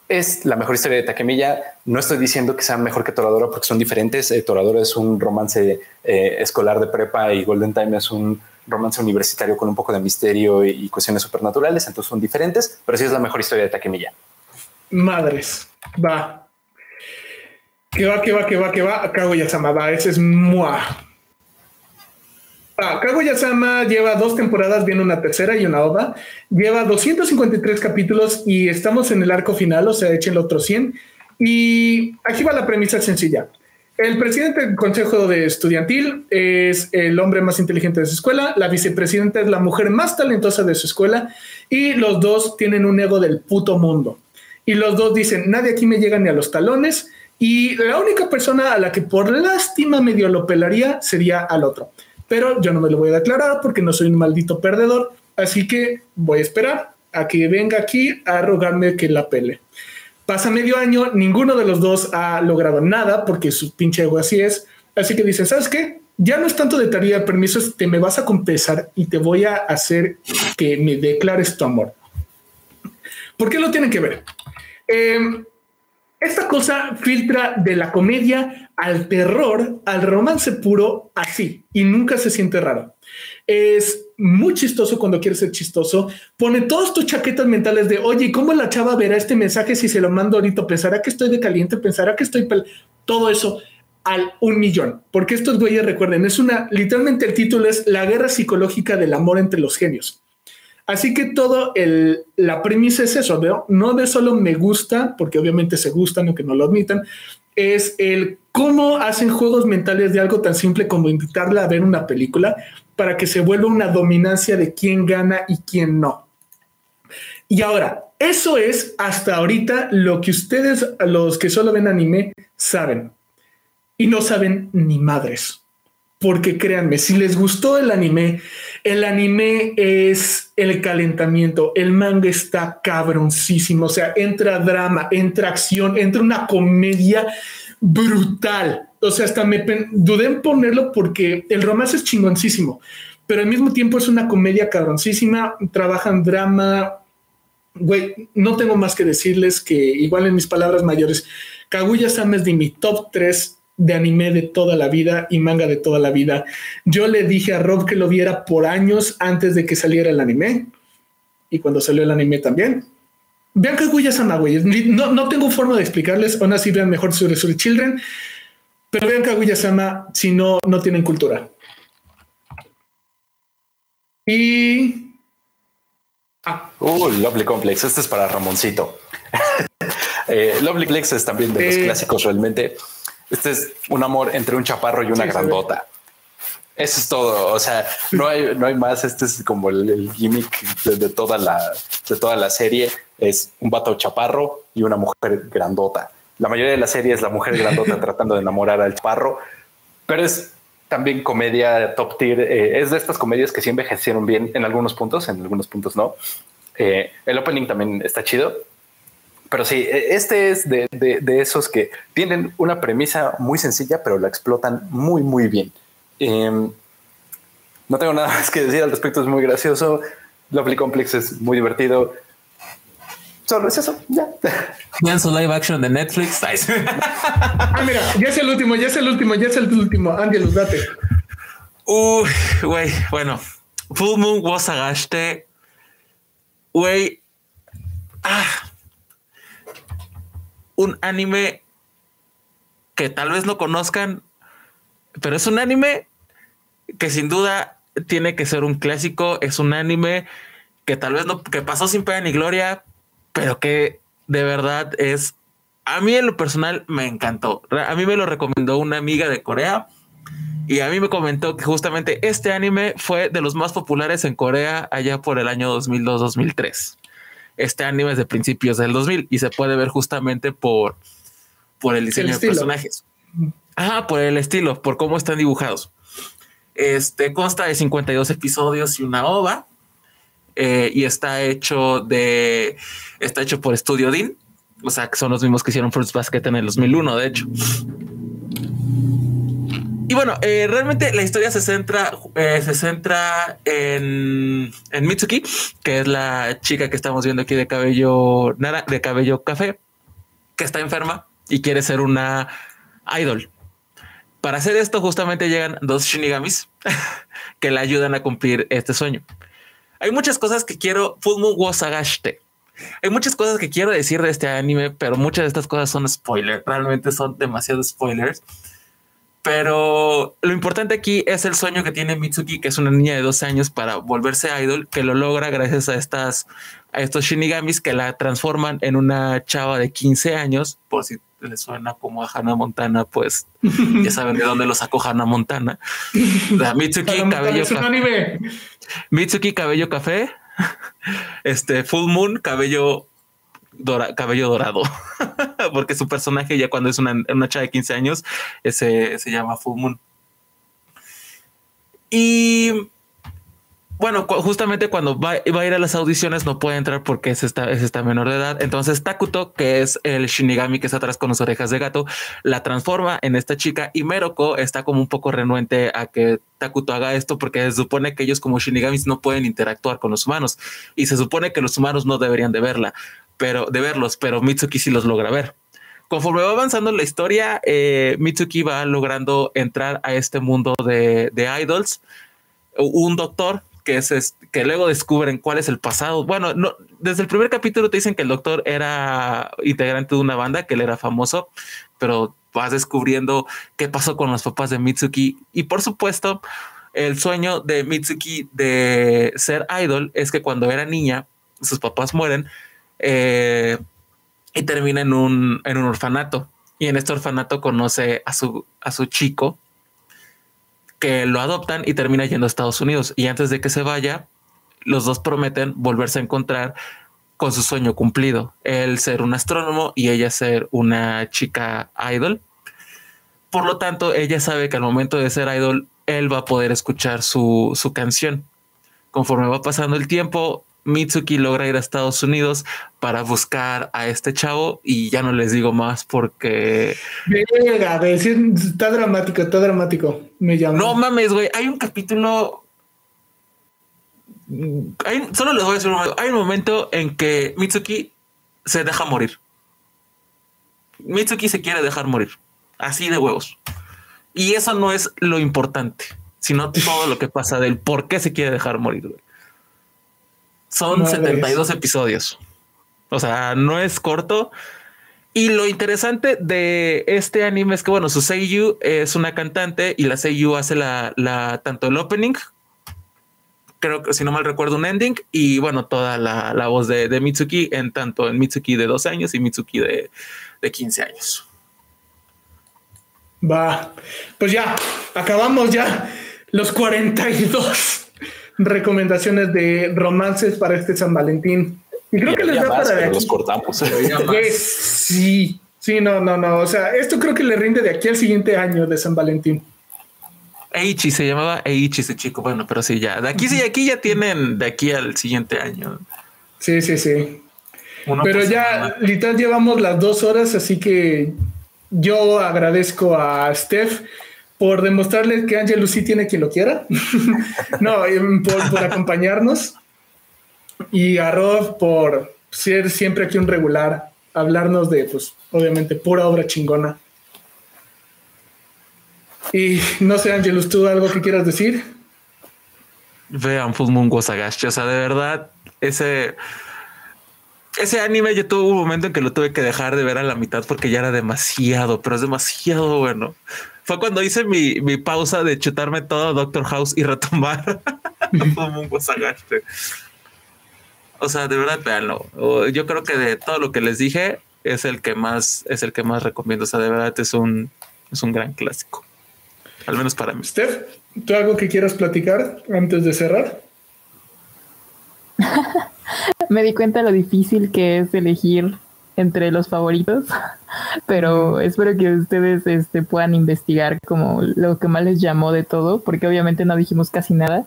Es la mejor historia de Takemiya. No estoy diciendo que sea mejor que Toradora porque son diferentes. Eh, Toradora es un romance eh, escolar de prepa y Golden Time es un romance universitario con un poco de misterio y, cuestiones supernaturales. Entonces son diferentes, pero sí es la mejor historia de Takemiya. Madres, va. Que va, que va, que va, que va. Kaguya-sama, va. Ese es Mua. Ah, Kaguya-sama lleva dos temporadas, viene una tercera y una ova. Lleva 253 capítulos y estamos en el arco final, o sea, echen el otro 100. Y aquí va la premisa sencilla. El presidente del consejo de estudiantil es el hombre más inteligente de su escuela, la vicepresidenta es la mujer más talentosa de su escuela y los dos tienen un ego del puto mundo. Y los dos dicen, nadie aquí me llega ni a los talones y la única persona a la que por lástima medio lo pelaría sería al otro pero yo no me lo voy a declarar porque no soy un maldito perdedor, así que voy a esperar a que venga aquí a rogarme que la pele. Pasa medio año, ninguno de los dos ha logrado nada porque su pinche ego así es, así que dicen, ¿sabes qué? Ya no es tanto de tarea de permisos, te me vas a compensar y te voy a hacer que me declares tu amor. ¿Por qué lo tienen que ver? Eh, esta cosa filtra de la comedia al terror, al romance puro, así, y nunca se siente raro. Es muy chistoso cuando quiere ser chistoso. Pone todas tus chaquetas mentales de, oye, ¿cómo la chava verá este mensaje si se lo mando ahorita? ¿Pensará que estoy de caliente? ¿Pensará que estoy... Todo eso al un millón. Porque estos güeyes, recuerden, es una, literalmente el título es La guerra psicológica del amor entre los genios. Así que todo el, la premisa es eso, ¿no? no de solo me gusta, porque obviamente se gustan, aunque no lo admitan, es el cómo hacen juegos mentales de algo tan simple como invitarla a ver una película para que se vuelva una dominancia de quién gana y quién no. Y ahora, eso es hasta ahorita lo que ustedes, los que solo ven anime, saben. Y no saben ni madres porque créanme, si les gustó el anime, el anime es el calentamiento, el manga está cabroncísimo, o sea, entra drama, entra acción, entra una comedia brutal. O sea, hasta me dudé en ponerlo porque el romance es chingoncísimo, pero al mismo tiempo es una comedia cabroncísima, trabajan drama. Güey, no tengo más que decirles que igual en mis palabras mayores, Kaguya-sama es de mi top 3 de anime de toda la vida y manga de toda la vida. Yo le dije a Rob que lo viera por años antes de que saliera el anime. Y cuando salió el anime también. Vean Kaguya-sama, güey. No, no tengo forma de explicarles. Aún así vean mejor Suri Children. Pero vean Kaguya-sama si no, no tienen cultura. Y... Ah. Uh, Lovely Complex. Este es para Ramoncito. *laughs* eh, Lovely Complex es también de los eh, clásicos realmente. Este es un amor entre un chaparro y una grandota. Eso es todo. O sea, no hay, no hay más. Este es como el, gimmick de, toda la, de toda la serie. Es un vato chaparro y una mujer grandota. La mayoría de la serie es la mujer grandota *laughs* tratando de enamorar al chaparro, pero es también comedia top tier. Eh, es de estas comedias que sí envejecieron bien en algunos puntos, en algunos puntos no. Eh, el opening también está chido pero sí, e, este es de, esos que tienen una premisa muy sencilla, pero la explotan muy, muy bien. Em, no tengo nada *laughs* más que decir al respecto, es muy gracioso. Lovely Complex es muy divertido. Solo es eso, ya. *laughs* Vean su live action de Netflix. *laughs* ah, mira, ya es el último, ya es el último, ya es el último. Ángel, date. Uy, güey, bueno. Full Moon Wasagaste. Güey. Ah, un anime que tal vez no conozcan, pero es un anime que sin duda tiene que ser un clásico, es un anime que tal vez no, que pasó sin pena ni gloria, pero que de verdad es, a mí en lo personal me encantó. A mí me lo recomendó una amiga de Corea y a mí me comentó que justamente este anime fue de los más populares en Corea allá por el año 2002-2003 este anime es de principios del 2000 y se puede ver justamente por, por el diseño de personajes. Ah, por el estilo, por cómo están dibujados. Este consta de 52 episodios y una ova. Eh, y está hecho de está hecho por Studio Dean. O sea, que son los mismos que hicieron First Basket en el 2001, de hecho. Y bueno, eh, realmente la historia se centra, eh, se centra en, en, Mitsuki, que es la chica que estamos viendo aquí de cabello nara, de cabello café, que está enferma y quiere ser una idol. Para hacer esto, justamente llegan dos shinigamis *laughs* que le ayudan a cumplir este sueño. Hay muchas cosas que quiero. Full Wasagashite. Hay muchas cosas que quiero decir de este anime, pero muchas de estas cosas son spoilers. Realmente son demasiados spoilers. Pero lo importante aquí es el sueño que tiene Mitsuki, que es una niña de 12 años para volverse idol, que lo logra gracias a estas, a estos shinigamis que la transforman en una chava de 15 años, por si le suena como a Hannah Montana, pues ya *laughs* saben de dónde lo sacó Hannah Montana. *laughs* La Mitsuki cabello café. Mitsuki cabello café. Este Full Moon cabello cabello dorado, *laughs* porque su personaje ya cuando es una, una chava de 15 años ese, se llama Full. Y bueno, justamente cuando va, a ir a las audiciones no puede entrar porque es esta, es esta menor de edad. Entonces Takuto, que es el Shinigami que está atrás con las orejas de gato, la transforma en esta chica y Meroko está como un poco renuente a que Takuto haga esto porque se supone que ellos como Shinigamis no pueden interactuar con los humanos y se supone que los humanos no deberían de verla pero de verlos, pero Mitsuki sí los logra ver. Conforme va avanzando la historia, eh, Mitsuki va logrando entrar a este mundo de, idols. Un doctor que es que luego descubren cuál es el pasado. Bueno, no, desde el primer capítulo te dicen que el doctor era integrante de una banda, que él era famoso, pero vas descubriendo qué pasó con los papás de Mitsuki. Y por supuesto, el sueño de Mitsuki de ser idol es que cuando era niña, sus papás mueren eh, y termina en un, en un orfanato. Y en este orfanato conoce a su, a su chico que lo adoptan y termina yendo a Estados Unidos. Y antes de que se vaya, los dos prometen volverse a encontrar con su sueño cumplido. Él ser un astrónomo y ella ser una chica idol. Por lo tanto, ella sabe que al momento de ser idol, él va a poder escuchar su, su canción. Conforme va pasando el tiempo, Mitsuki logra ir a Estados Unidos para buscar a este chavo y ya no les digo más porque... Venga, está dramático, está dramático. Me llama. No mames, güey. Hay un capítulo... solo les voy a decir un momento. Hay un momento en que Mitsuki se deja morir. Mitsuki se quiere dejar morir. Así de huevos. Y eso no es lo importante, sino todo lo que pasa del por qué se quiere dejar morir. Güey. Son 72 episodios. O sea, no es corto. Y lo interesante de este anime es que, bueno, su Seiyu es una cantante y la Seiyu hace la, la tanto el opening, creo que si no mal recuerdo, un ending, y bueno, toda la, la voz de, de, Mitsuki en tanto en Mitsuki de 12 años y Mitsuki de, de 15 años. Va, pues ya, acabamos ya los 42 recomendaciones de romances para este San Valentín. Y creo que les da para de Los cortamos. sí, sí, no, no, no. O sea, esto creo que le rinde de aquí al siguiente año de San Valentín. Eichi se llamaba Eichi ese chico. Bueno, pero sí, ya. De aquí sí, aquí ya tienen de aquí al siguiente año. Sí, sí, sí. pero ya, literal, llevamos las dos horas, así que yo agradezco a Steph por demostrarles que Ángel sí tiene quien lo quiera. *laughs* no, em, por, acompañarnos. Y a Rob por ser siempre aquí un regular, hablarnos de, pues, obviamente, pura obra chingona. Y no sé, Angelus, ¿tú algo que quieras decir? Vean Full Moon Wasagashi. O sea, de verdad, ese ese anime yo tuve un momento en que lo tuve que dejar de ver a la mitad porque ya era demasiado, pero es demasiado bueno. Fue cuando hice mi, mi pausa de chutarme todo Doctor House y retomar *laughs* *laughs* como un O sea, de verdad, veanlo. Yo creo que de todo lo que les dije es el que más es el que más recomiendo. O sea, de verdad es un es un gran clásico. Al menos para mí. Steph, ¿tú algo que quieras platicar antes de cerrar? *laughs* Me di cuenta lo difícil que es elegir entre los favoritos, *laughs* pero espero que ustedes este, puedan investigar como lo que más les llamó de todo, porque obviamente no dijimos casi nada.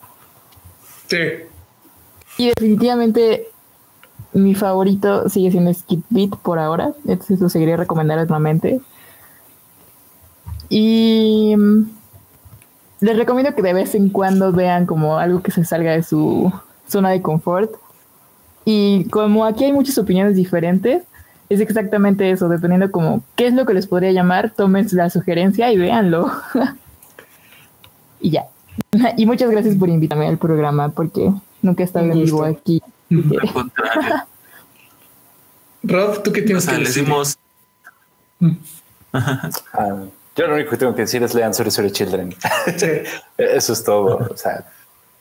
Sí. Y definitivamente mi favorito sigue siendo Skip Beat por ahora, entonces lo seguiré recomendando nuevamente. Y mm, les recomiendo que de vez en cuando vean como algo que se salga de su zona de confort. Y como aquí hay muchas opiniones diferentes, es exactamente eso, dependiendo como qué es lo que les podría llamar, tomen la sugerencia y véanlo. *laughs* y ya. *laughs* y muchas gracias por invitarme al programa, porque nunca he estado en vivo aquí. Al contrario. *laughs* Rob, ¿tú qué tienes que decir? Ah, yo lo único que tengo que decir es lean Sorry Children. Eso es todo. O sea,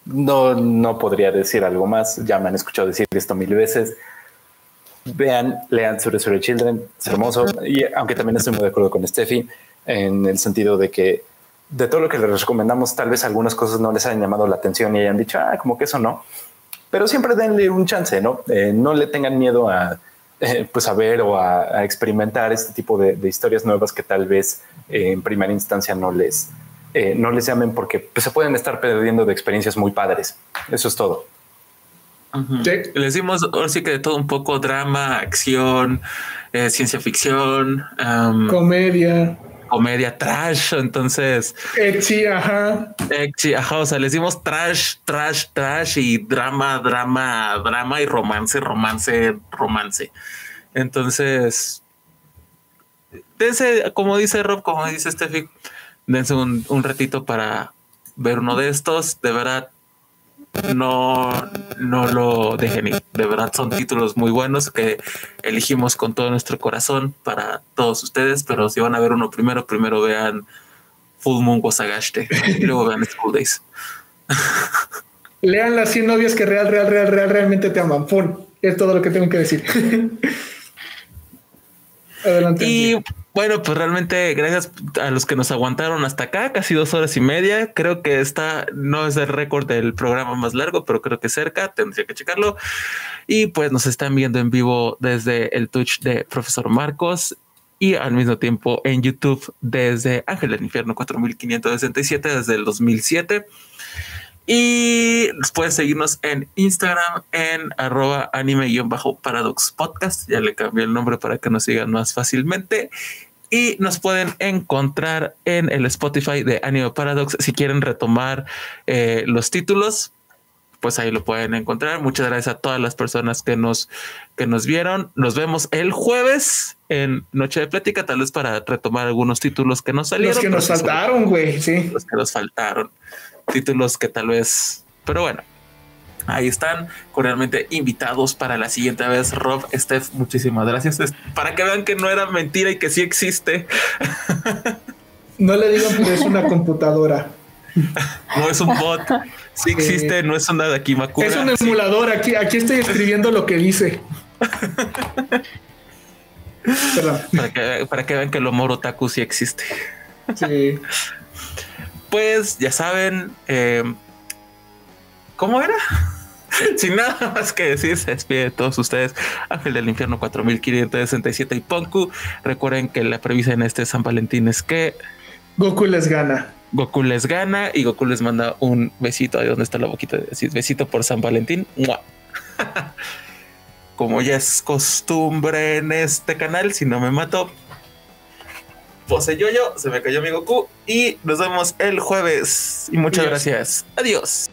no, no podría decir algo más. Ya me han escuchado decir esto mil veces. Vean, lean Sorry Children. Es hermoso. Y aunque también estoy muy de acuerdo con Steffi en el sentido de que de todo lo que les recomendamos, tal vez algunas cosas no les hayan llamado la atención y hayan dicho, ah, como que eso no. Pero siempre denle un chance, ¿no? Eh, no le tengan miedo a eh, pues a ver o a, experimentar este tipo de, historias nuevas que tal vez eh, en primera instancia no les, eh, no les llamen porque pues, se pueden estar perdiendo de experiencias muy padres. Eso es todo. Les dimos ahora sí que de todo un poco drama, acción, ciencia ficción, comedia comedia trash, entonces. Exi, ajá. Exi, ajá, o sea, les dimos trash, trash, trash y drama, drama, drama y romance, romance, romance. Entonces, dense, como dice Rob, como dice Steffi, dense un, un ratito para ver uno de estos. De verdad, no, no lo dejen ir. De verdad son títulos muy buenos que elegimos con todo nuestro corazón para todos ustedes, pero si van a ver uno primero, primero vean Full Moon Wasagaste y luego vean School Days. *laughs* Lean las 100 novias que real, real, real, real, realmente te aman. Pum. Es todo lo que tengo que decir. *laughs* Adelante. Y bueno, pues realmente gracias a los que nos aguantaron hasta acá, casi dos horas y media. Creo que esta no es el récord del programa más largo, pero creo que cerca, tendría que checarlo. Y pues nos están viendo en vivo desde el Twitch de Profesor Marcos y al mismo tiempo en YouTube desde Ángel del Infierno 4567 desde el 2007. Y pueden seguirnos en Instagram en arroba anime-paradox podcast. Ya le cambié el nombre para que nos sigan más fácilmente. Y nos pueden encontrar en el Spotify de Anime Paradox. Si quieren retomar eh, los títulos, pues ahí lo pueden encontrar. Muchas gracias a todas las personas que nos, que nos vieron. Nos vemos el jueves en Noche de Plática, tal vez para retomar algunos títulos que nos salieron. Los que nos faltaron, güey, sí. Los que nos faltaron títulos que tal vez, pero bueno, ahí están cordialmente invitados para la siguiente vez. Rob, Steph, muchísimas gracias. Para que vean que no era mentira y que sí existe. No le digan que es una computadora. No es un bot. Sí existe, no es una de Akimakura. Es un emulador. Aquí, aquí estoy escribiendo lo que dice. Para que, para que vean que el Omoro Taku sí existe. Sí pues ya saben, eh, ¿cómo era? *laughs* Sin nada más que decir, se despide de todos ustedes. Ángel del Infierno 4567 y Ponku. Recuerden que la previsa en este San Valentín es que Goku les gana. Goku les gana y Goku les manda un besito ahí donde está la boquita de decir besito por San Valentín. *laughs* Como ya es costumbre en este canal, si no me mato, Pose yo, se me cayó mi Goku y nos vemos el jueves. Y muchas gracias. Adiós.